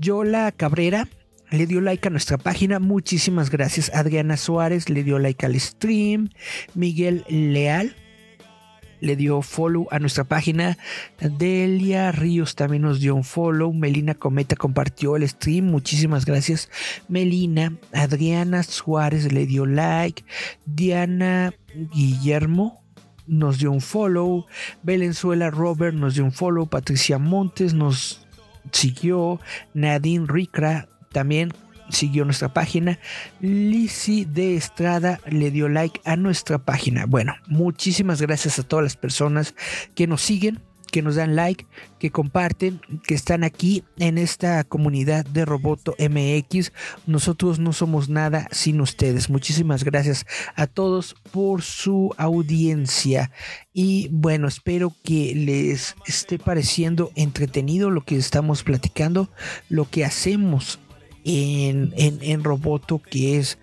Yola Cabrera le dio like a nuestra página. Muchísimas gracias. Adriana Suárez le dio like al stream. Miguel Leal le dio follow a nuestra página. Delia Ríos también nos dio un follow. Melina Cometa compartió el stream. Muchísimas gracias, Melina. Adriana Suárez le dio like. Diana Guillermo nos dio un follow. Valenzuela Robert nos dio un follow. Patricia Montes nos siguió. Nadine Ricra también siguió nuestra página. Lizzy de Estrada le dio like a nuestra página. Bueno, muchísimas gracias a todas las personas que nos siguen, que nos dan like, que comparten, que están aquí en esta comunidad de Roboto MX. Nosotros no somos nada sin ustedes. Muchísimas gracias a todos por su audiencia. Y bueno, espero que les esté pareciendo entretenido lo que estamos platicando, lo que hacemos en, en, en Roboto, que es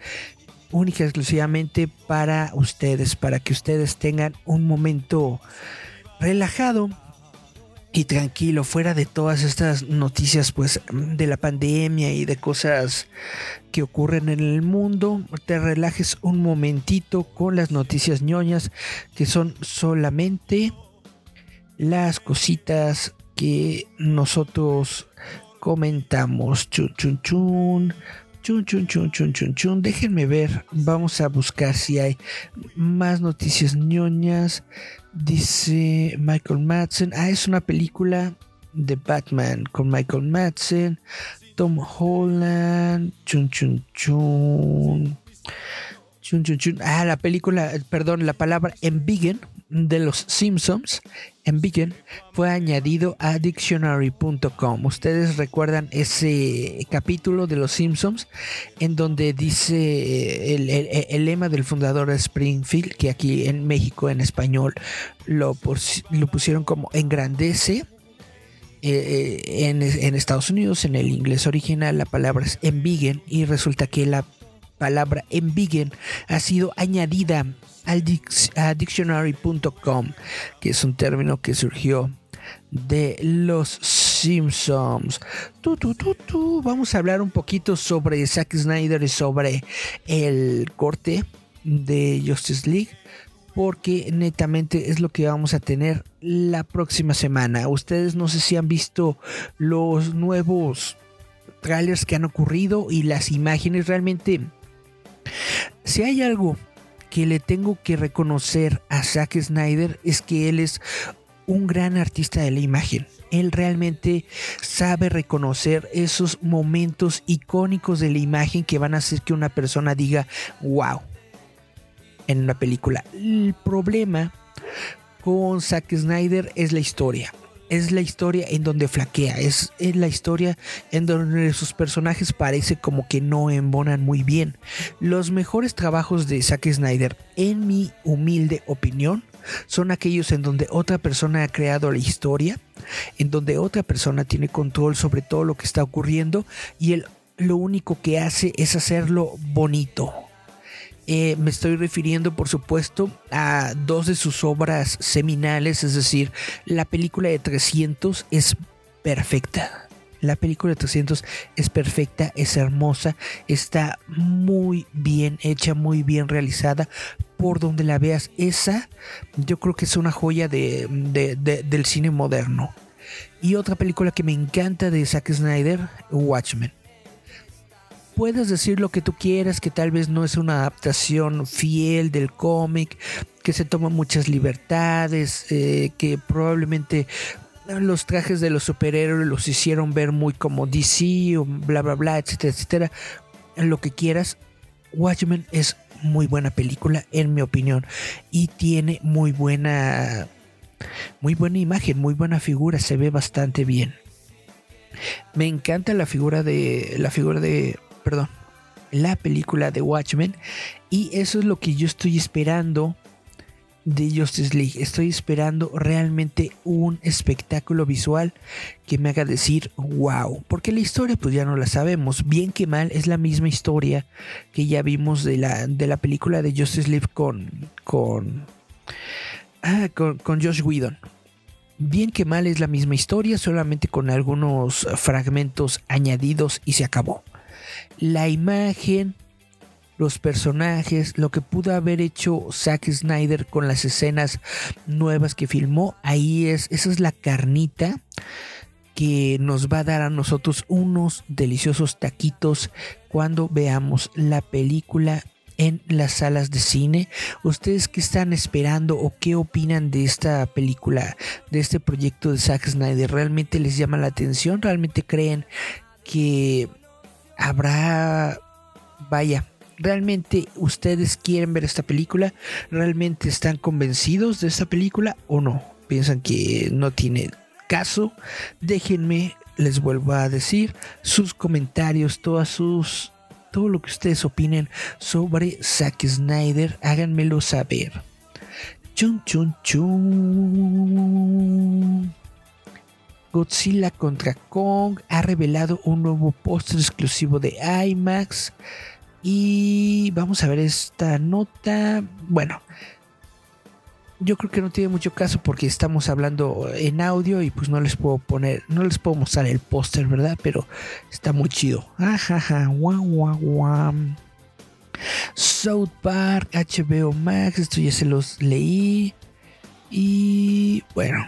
única y exclusivamente para ustedes, para que ustedes tengan un momento relajado y tranquilo, fuera de todas estas noticias pues de la pandemia y de cosas que ocurren en el mundo, te relajes un momentito con las noticias ñoñas que son solamente las cositas que nosotros comentamos. Chun chun chun. Chun chun chun chun chun chun. Déjenme ver. Vamos a buscar si hay más noticias ñoñas. Dice Michael Madsen. Ah, es una película de Batman con Michael Madsen. Tom Holland. Chun chun chun. Chun chun chun. Ah, la película, perdón, la palabra embiggen de los Simpsons, embiggen, fue añadido a dictionary.com. Ustedes recuerdan ese capítulo de los Simpsons en donde dice el, el- el lema del fundador de Springfield, que aquí en México en español lo, lo pusieron como engrandece. Eh, eh, en, en Estados Unidos, en el inglés original, la palabra es embiggen y resulta que la palabra embiggen ha sido añadida al dic- a dictionary.com, que es un término que surgió de los Simpsons. Vamos a hablar un poquito sobre Zack Snyder y sobre el corte de Justice League porque netamente es lo que vamos a tener la próxima semana. Ustedes no sé si han visto los nuevos trailers que han ocurrido y las imágenes realmente si hay algo que le tengo que reconocer a Zack Snyder es que él es un gran artista de la imagen. Él realmente sabe reconocer esos momentos icónicos de la imagen que van a hacer que una persona diga, wow, en una película. El problema con Zack Snyder es la historia. Es la historia en donde flaquea, es, la historia en donde sus personajes parece como que no embonan muy bien. Los mejores trabajos de Zack Snyder, en mi humilde opinión, son aquellos en donde otra persona ha creado la historia, en donde otra persona tiene control sobre todo lo que está ocurriendo y él lo único que hace es hacerlo bonito. Eh, me estoy refiriendo, por supuesto, a dos de sus obras seminales, es decir, la película de 300 es perfecta. La película de 300 es perfecta, es hermosa, está muy bien hecha, muy bien realizada. Por donde la veas, esa yo creo que es una joya de, de- de- del cine moderno. Y otra película que me encanta de Zack Snyder, Watchmen puedes decir lo que tú quieras, que tal vez no es una adaptación fiel del cómic, que se toma muchas libertades, eh, que probablemente los trajes de los superhéroes los hicieron ver muy como DC bla bla bla, etcétera, etcétera. Lo que quieras, Watchmen es muy buena película en mi opinión y tiene muy buena muy buena imagen, muy buena figura, se ve bastante bien. Me encanta la figura de la figura de, perdón, la película de Watchmen y eso es lo que yo estoy esperando de Justice League. Estoy esperando realmente un espectáculo visual que me haga decir wow, porque la historia pues ya no la sabemos, bien que mal es la misma historia que ya vimos de la de la película de Justice League con con ah, con, con Josh Whedon. Bien que mal es la misma historia, solamente con algunos fragmentos añadidos y se acabó. La imagen, los personajes, lo que pudo haber hecho Zack Snyder con las escenas nuevas que filmó, ahí es, esa es la carnita que nos va a dar a nosotros unos deliciosos taquitos cuando veamos la película en las salas de cine. ¿Ustedes qué están esperando o qué opinan de esta película, de este proyecto de Zack Snyder? ¿Realmente les llama la atención? ¿Realmente creen que habrá, vaya, ¿realmente ustedes quieren ver esta película? ¿Realmente están convencidos de esta película o no? ¿Piensan que no tiene caso? Déjenme, les vuelvo a decir, sus comentarios, todas sus todo lo que ustedes opinen sobre Zack Snyder, háganmelo saber. Chun chun chun. Godzilla contra Kong ha revelado un nuevo póster exclusivo de IMAX. Y vamos a ver esta nota. Bueno, yo creo que no tiene mucho caso porque estamos hablando en audio y pues no les puedo poner, no les puedo mostrar el póster, ¿verdad? Pero está muy chido. Ajaja, guau, guau, guau. South Park, HBO Max, esto ya se los leí. Y bueno,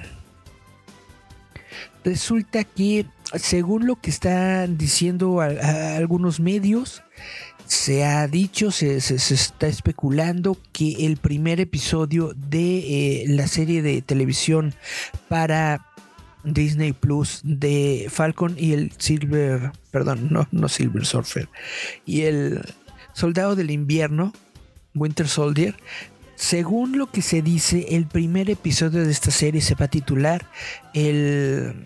resulta que según lo que están diciendo algunos medios, se ha dicho, se, se- se está especulando que el primer episodio de eh, la serie de televisión para Disney Plus de Falcon y el Silver, perdón, no, no Silver Surfer, y el Soldado del Invierno, Winter Soldier, según lo que se dice, el primer episodio de esta serie se va a titular El,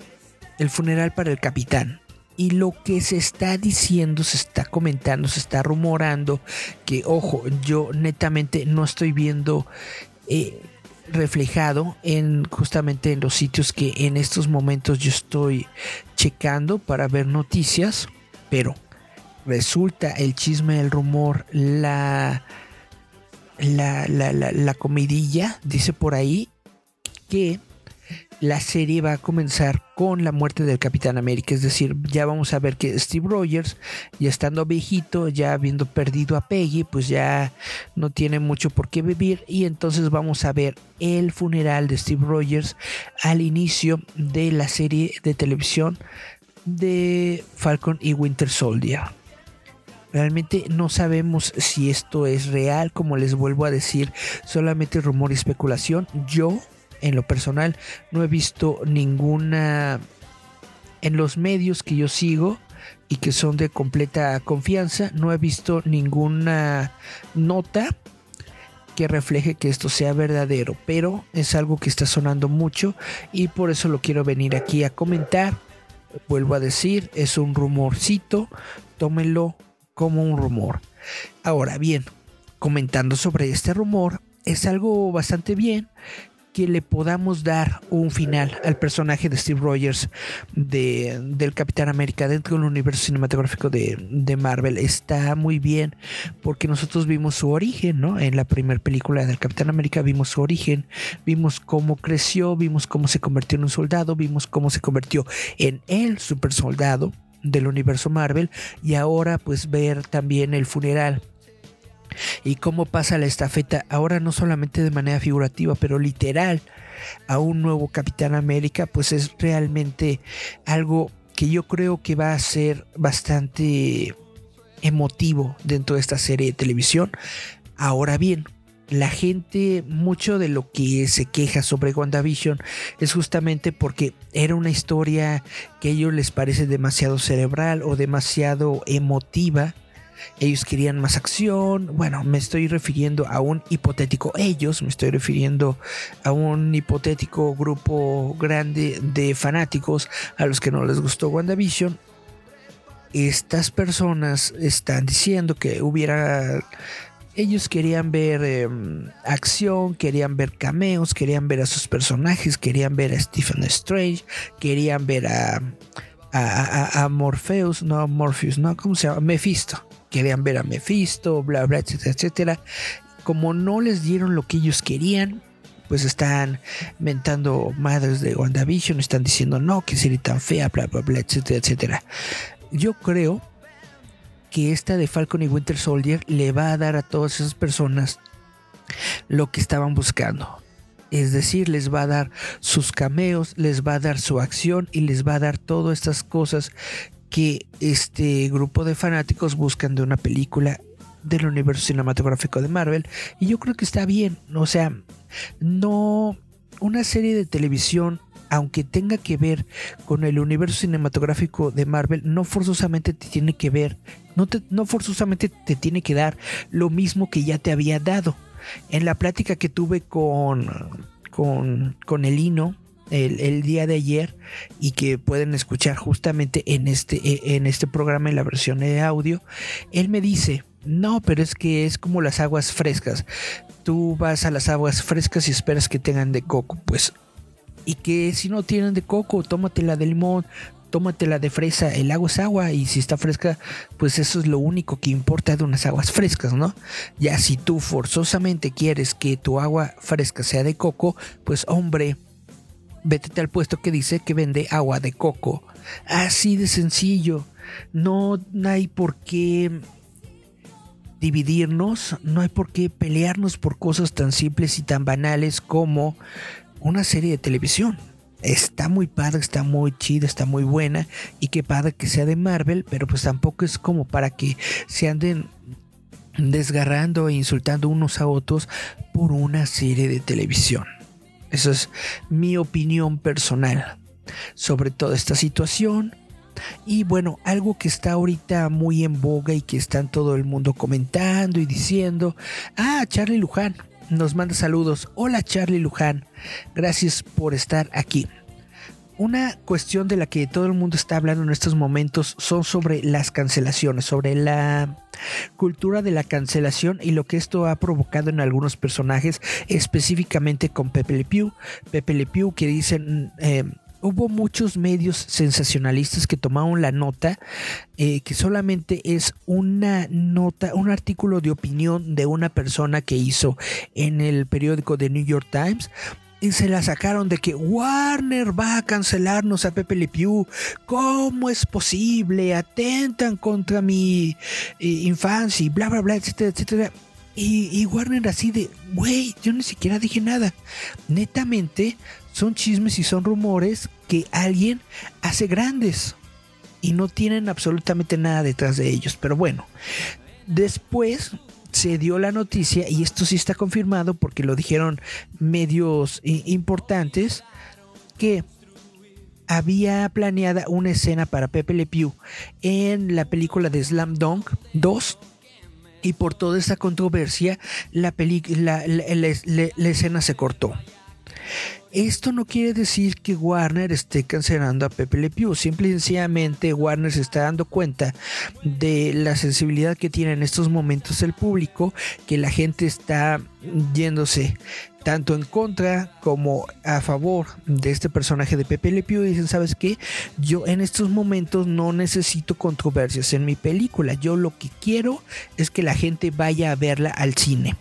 el funeral para el capitán. Y lo que se está diciendo, se está comentando, se está rumorando, que ojo, yo netamente no estoy viendo eh, reflejado en justamente en los sitios que en estos momentos yo estoy checando para ver noticias, pero resulta el chisme, el rumor, la la, la, la, la comidilla dice por ahí que la serie va a comenzar con la muerte del Capitán América, es decir, ya vamos a ver que Steve Rogers, ya estando viejito, ya habiendo perdido a Peggy, pues ya no tiene mucho por qué vivir y entonces vamos a ver el funeral de Steve Rogers al inicio de la serie de televisión de Falcon y Winter Soldier. Realmente no sabemos si esto es real, como les vuelvo a decir, solamente rumor y especulación. Yo en lo personal no he visto ninguna en los medios que yo sigo y que son de completa confianza, no he visto ninguna nota que refleje que esto sea verdadero, pero es algo que está sonando mucho y por eso lo quiero venir aquí a comentar. Vuelvo a decir, es un rumorcito, tómenlo como un rumor. Ahora bien, comentando sobre este rumor, es algo bastante bien que le podamos dar un final al personaje de Steve Rogers de, del Capitán América dentro del universo cinematográfico de, de, Marvel está muy bien porque nosotros vimos su origen, ¿no? En la primera película del Capitán América vimos su origen, vimos cómo creció, vimos cómo se convirtió en un soldado, vimos cómo se convirtió en el super soldado del universo Marvel y ahora pues ver también el funeral y cómo pasa la estafeta ahora no solamente de manera figurativa, pero literal a un nuevo Capitán América, pues es realmente algo que yo creo que va a ser bastante emotivo dentro de esta serie de televisión. Ahora bien, la gente, mucho de lo que se queja sobre WandaVision es justamente porque era una historia que a ellos les parece demasiado cerebral o demasiado emotiva ellos querían más acción. Bueno, me estoy refiriendo a un hipotético ellos, me estoy refiriendo a un hipotético grupo grande de fanáticos a los que no les gustó WandaVision. Estas personas están diciendo que hubiera ellos querían ver eh, acción, querían ver cameos, querían ver a sus personajes, querían ver a Stephen Strange, querían ver a, a, a, a Morpheus, no Morpheus, no, ¿cómo se llama? Mephisto querían ver a Mephisto, bla, bla, etcétera, etcétera. Como no les dieron lo que ellos querían, pues están mentando madres de WandaVision, están diciendo no, que sería tan fea, bla, bla, bla, etcétera, etcétera. Yo creo que esta de Falcon y Winter Soldier le va a dar a todas esas personas lo que estaban buscando. Es decir, les va a dar sus cameos, les va a dar su acción y les va a dar todas estas cosas que este grupo de fanáticos buscan de una película del universo cinematográfico de Marvel y yo creo que está bien, o sea, no una serie de televisión aunque tenga que ver con el universo cinematográfico de Marvel, no forzosamente te tiene que ver, no, te, no forzosamente te tiene que dar lo mismo que ya te había dado. En la plática que tuve con, con, con el Hino, el, día de ayer y que pueden escuchar justamente en este, e, en este programa en la versión de audio, él me dice, no, pero es que es como las aguas frescas. Tú vas a las aguas frescas y esperas que tengan de coco, pues. Y que si no tienen de coco, tómatela de limón, tómatela de fresa, el agua es agua y si está fresca, pues eso es lo único que importa de unas aguas frescas, ¿no? Ya si tú forzosamente quieres que tu agua fresca sea de coco, pues hombre, vete al puesto que dice que vende agua de coco. Así de sencillo. No hay por qué dividirnos, no hay por qué pelearnos por cosas tan simples y tan banales como una serie de televisión. Está muy padre, está muy chida, está muy buena y qué padre que sea de Marvel, pero pues tampoco es como para que se anden desgarrando e insultando unos a otros por una serie de televisión. Esa es mi opinión personal sobre toda esta situación. Y bueno, algo que está ahorita muy en boga y que está todo el mundo comentando y diciendo, ah, Charlie Luján nos manda saludos. Hola Charlie Luján, gracias por estar aquí. Una cuestión de la que todo el mundo está hablando en estos momentos son sobre las cancelaciones, sobre la cultura de la cancelación y lo que esto ha provocado en algunos personajes, específicamente con Pepe Le Pew. Pepe Le Pew que dicen... Eh, hubo muchos medios sensacionalistas que tomaron la nota, eh, que solamente es una nota, un artículo de opinión de una persona que hizo en el periódico de New York Times, y se la sacaron de que Warner va a cancelarnos a Pepe Le Pew. ¿Cómo es posible? Atentan contra mi eh, infancia y bla, bla, bla, etcétera, etcétera. Y, y Warner así de, güey, yo ni siquiera dije nada. Netamente son chismes y son rumores que alguien hace grandes y no tienen absolutamente nada detrás de ellos. Pero bueno, después se dio la noticia, y esto sí está confirmado porque lo dijeron medios importantes, que había planeada una escena para Pepe Le Pew en la película de Slam Dunk 2 y por toda esta controversia la- la- la escena se cortó. Esto no quiere decir que Warner esté cancelando a Pepe Le Pew, simple y sencillamente Warner se está dando cuenta de la sensibilidad que tiene en estos momentos el público, que la gente está yéndose tanto en contra como a favor de este personaje de Pepe Le Pew dicen, ¿sabes qué? Yo en estos momentos no necesito controversias en mi película, yo lo que quiero es que la gente vaya a verla al cine.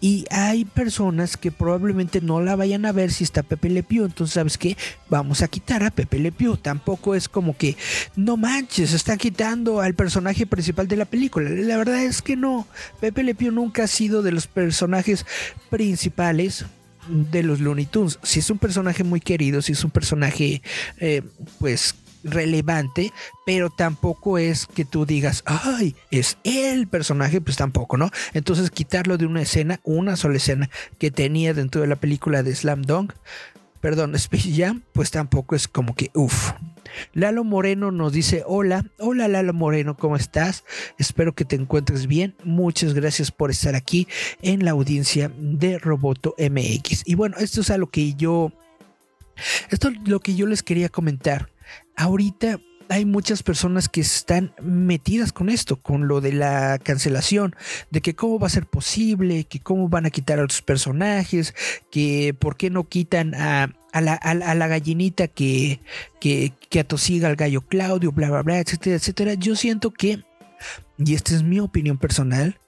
Y hay personas que probablemente no la vayan a ver si está Pepe Le Pew. Entonces, ¿sabes qué? Vamos a quitar a Pepe Le Pew. Tampoco es como que, no manches, está quitando al personaje principal de la película. La verdad es que no. Pepe Le Pew nunca ha sido de los personajes principales de los Looney Tunes. Si es un personaje muy querido, si es un personaje, eh, pues relevante, pero tampoco es que tú digas, ay, es el personaje, pues tampoco, ¿no? Entonces quitarlo de una escena, una sola escena que tenía dentro de la película de Slam Dunk, perdón, <laughs> Space Jam, pues tampoco es como que, uff. Lalo Moreno nos dice, hola, hola Lalo Moreno, ¿cómo estás? Espero que te encuentres bien. Muchas gracias por estar aquí en la audiencia de Roboto MX. Y bueno, esto es a lo que yo, esto es lo que yo les quería comentar. Ahorita hay muchas personas que están metidas con esto, con lo de la cancelación, de que cómo va a ser posible, que cómo van a quitar a los personajes, que por qué no quitan a, la, gallinita que, que atosiga al gallo Claudio, bla, bla, bla, etcétera, etcétera. Yo siento que, y esta es mi opinión personal,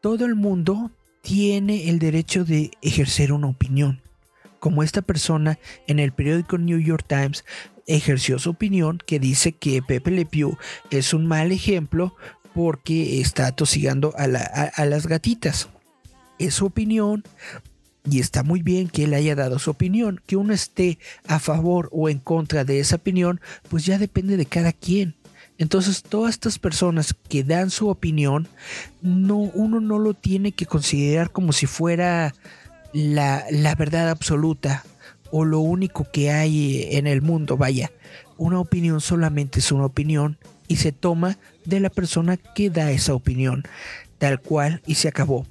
todo el mundo tiene el derecho de ejercer una opinión. Como esta persona en el periódico New York Times ejerció su opinión que dice que Pepe Le Pew es un mal ejemplo porque está atosigando a, la- a- a las gatitas. Es su opinión y está muy bien que él haya dado su opinión. Que uno esté a favor o en contra de esa opinión, pues ya depende de cada quien. Entonces, todas estas personas que dan su opinión, no, uno no lo tiene que considerar como si fuera la, la verdad absoluta o lo único que hay en el mundo. Vaya, una opinión solamente es una opinión y se toma de la persona que da esa opinión, tal cual y se acabó.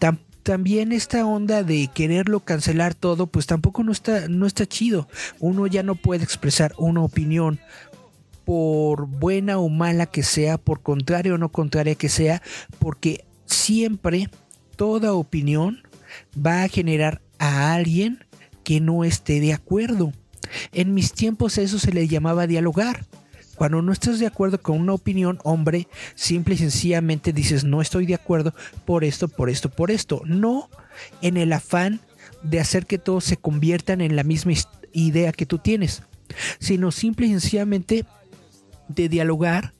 Tam- también esta onda de quererlo cancelar todo, pues tampoco no está, no está chido. Uno ya no puede expresar una opinión por buena o mala que sea, por contraria o no contraria que sea, porque siempre toda opinión va a generar a alguien que no esté de acuerdo. En mis tiempos eso se le llamaba dialogar. Cuando no estás de acuerdo con una opinión, hombre, simple y sencillamente dices no estoy de acuerdo por esto, por esto, por esto. No en el afán de hacer que todos se conviertan en la misma is- idea que tú tienes, sino simple y sencillamente de dialogar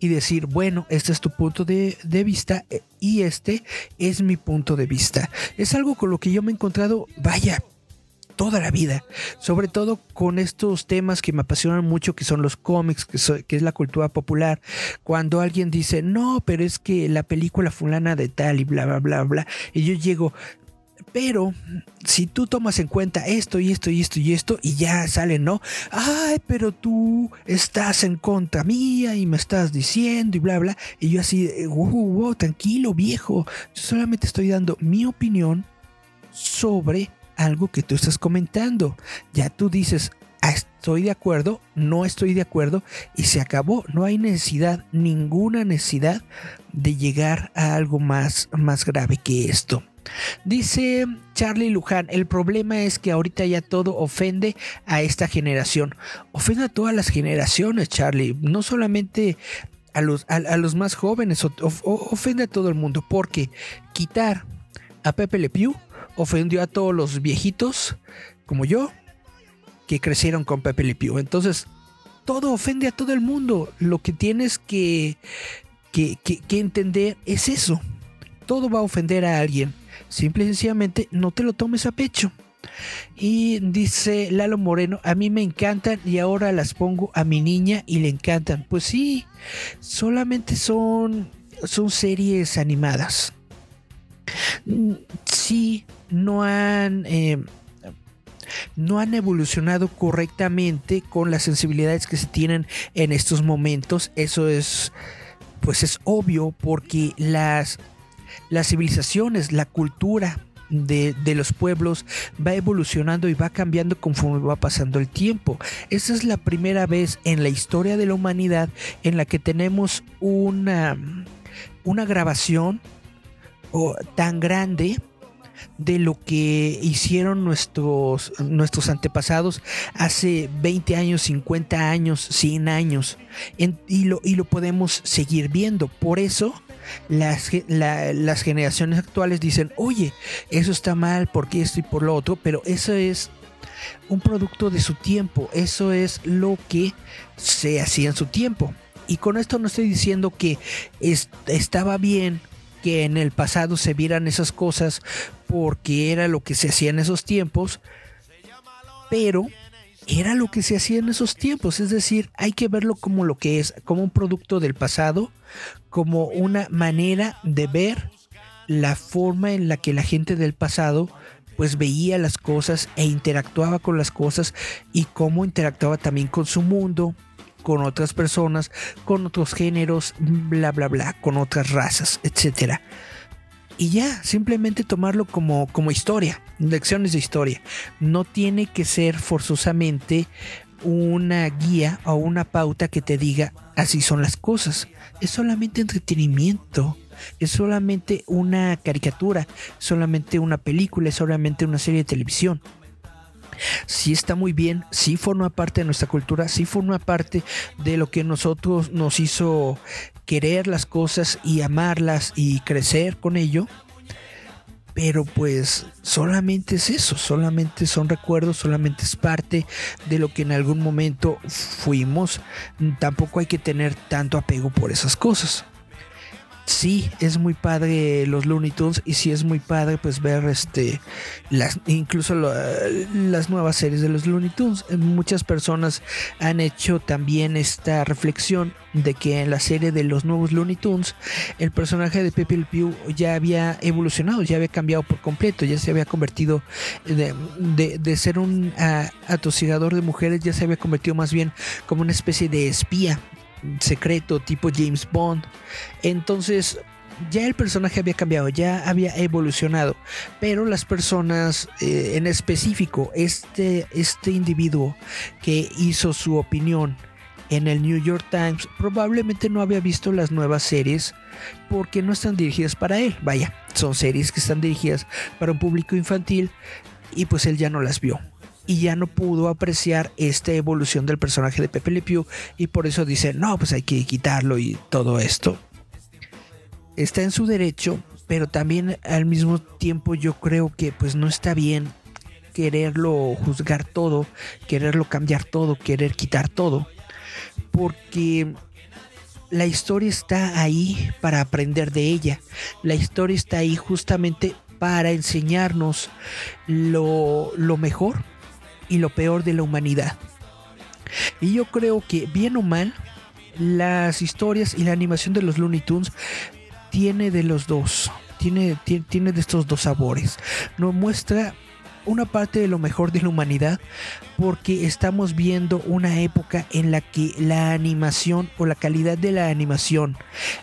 y decir, bueno, este es tu punto de, de vista eh, y este es mi punto de vista. Es algo con lo que yo me he encontrado, vaya, toda la vida, sobre todo con estos temas que me apasionan mucho, que son los cómics, que, es la cultura popular. Cuando alguien dice, no, pero es que la película fulana de tal y bla, bla, bla, bla, y yo llego, pero si tú tomas en cuenta esto y esto y esto y esto y ya sale, ¿no? Ay, pero tú estás en contra mía y me estás diciendo y bla, bla. Y yo así, de, wow, wow, tranquilo, viejo. Yo solamente estoy dando mi opinión sobre algo que tú estás comentando. Ya tú dices, "Ah, estoy de acuerdo, no estoy de acuerdo y se acabó. No hay necesidad, ninguna necesidad de llegar a algo más, más grave que esto. Dice Charlie Luján, el problema es que ahorita ya todo ofende a esta generación. Ofende a todas las generaciones, Charlie. No solamente a los, a, los más jóvenes, ofende a todo el mundo. Porque quitar a Pepe Le Pew ofendió a todos los viejitos, como yo, que crecieron con Pepe Le. Entonces, todo ofende a todo el mundo. Lo que tienes que, que, que- que entender es eso. Todo va a ofender a alguien. Simple y sencillamente no te lo tomes a pecho. Y dice Lalo Moreno, a mí me encantan y ahora las pongo a mi niña y le encantan. Pues sí, solamente son, son series animadas. Mm, Sí, no han... eh, no han evolucionado correctamente con las sensibilidades que se tienen en estos momentos. Eso es, pues es obvio porque las, las civilizaciones, la cultura de, de los pueblos va evolucionando y va cambiando conforme va pasando el tiempo. Esa es la primera vez en la historia de la humanidad en la que tenemos una, una grabación tan grande de lo que hicieron nuestros, nuestros antepasados hace 20 años, 50 años, 100 años. Y, lo, y lo podemos seguir viendo. Por eso las, las generaciones actuales dicen, oye, eso está mal porque esto y por lo otro, pero eso es un producto de su tiempo. Eso es lo que se hacía en su tiempo. Y con esto no estoy diciendo que es- estaba bien que en el pasado se vieran esas cosas porque era lo que se hacía en esos tiempos, pero era lo que se hacía en esos tiempos, es decir, hay que verlo como lo que es, como un producto del pasado, como una manera de ver la forma en la que la gente del pasado pues veía las cosas e interactuaba con las cosas y cómo interactuaba también con su mundo, con otras personas, con otros géneros, bla bla bla, con otras razas, etcétera. Y ya, simplemente tomarlo como, como historia, lecciones de historia. No tiene que ser forzosamente una guía o una pauta que te diga así son las cosas. Es solamente entretenimiento. Es solamente una caricatura, solamente una película, es solamente una serie de televisión. Sí está muy bien, sí forma parte de nuestra cultura, sí forma parte de lo que nosotros nos hizo querer las cosas y amarlas y crecer con ello. Pero pues solamente es eso, solamente son recuerdos, solamente es parte de lo que en algún momento fuimos. Tampoco hay que tener tanto apego por esas cosas. Sí, es muy padre los Looney Tunes y sí es muy padre pues ver este las incluso las nuevas series de los Looney Tunes. Muchas personas han hecho también esta reflexión de que en la serie de los nuevos Looney Tunes el personaje de Pepe Le Pew ya había evolucionado, ya había cambiado por completo, ya se había convertido de, de- de ser un ah, atosigador de mujeres, ya se había convertido más bien como una especie de espía secreto tipo James Bond. Entonces ya el personaje había cambiado, ya había evolucionado, pero las personas eh, en específico, este, este individuo que hizo su opinión en el New York Times probablemente no había visto las nuevas series porque no están dirigidas para él. Vaya, son series que están dirigidas para un público infantil y pues él ya no las vio. Y ya no pudo apreciar esta evolución del personaje de Pepe Le Pew y por eso dice, no, pues hay que quitarlo y todo esto. Está en su derecho, pero también al mismo tiempo yo creo que pues no está bien quererlo juzgar todo, quererlo cambiar todo, querer quitar todo, porque la historia está ahí para aprender de ella. La historia está ahí justamente para enseñarnos lo, lo mejor y lo peor de la humanidad. Y yo creo que bien o mal, las historias y la animación de los Looney Tunes tiene de los dos. Tiene, tiene, de estos dos sabores. Nos muestra una parte de lo mejor de la humanidad porque estamos viendo una época en la que la animación o la calidad de la animación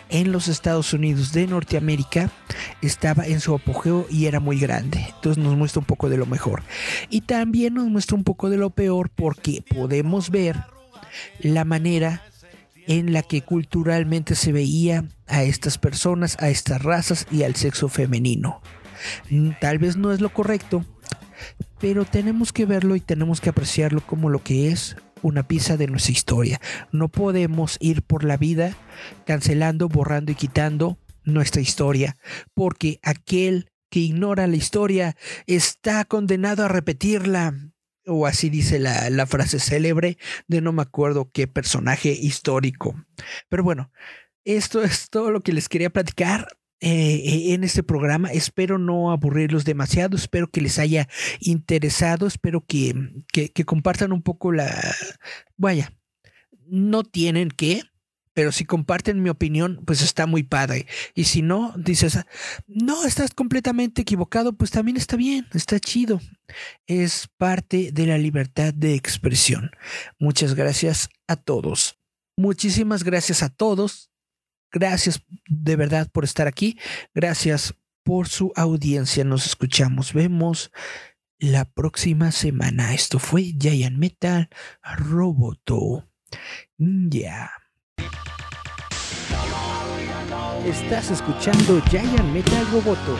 en los Estados Unidos de Norteamérica estaba en su apogeo y era muy grande. Entonces nos muestra un poco de lo mejor. Y también nos muestra un poco de lo peor porque podemos ver la manera en la que culturalmente se veía a estas personas, a estas razas y al sexo femenino. Tal vez no es lo correcto, pero tenemos que verlo y tenemos que apreciarlo como lo que es una pieza de nuestra historia. No podemos ir por la vida cancelando, borrando y quitando nuestra historia, porque aquel que ignora la historia está condenado a repetirla. O así dice la, la frase célebre de no me acuerdo qué personaje histórico. Pero bueno, esto es todo lo que les quería platicar. Eh, en este programa. Espero no aburrirlos demasiado, espero que les haya interesado, espero que, que, que compartan un poco la... Vaya, no tienen que, pero si comparten mi opinión, pues está muy padre. Y si no, dices, no, estás completamente equivocado, pues también está bien, está chido. Es parte de la libertad de expresión. Muchas gracias a todos. Muchísimas gracias a todos. Gracias de verdad por estar aquí. Gracias por su audiencia. Nos escuchamos. Vemos la próxima semana. Esto fue Giant Metal Roboto. Ya. Estás escuchando Giant Metal Roboto.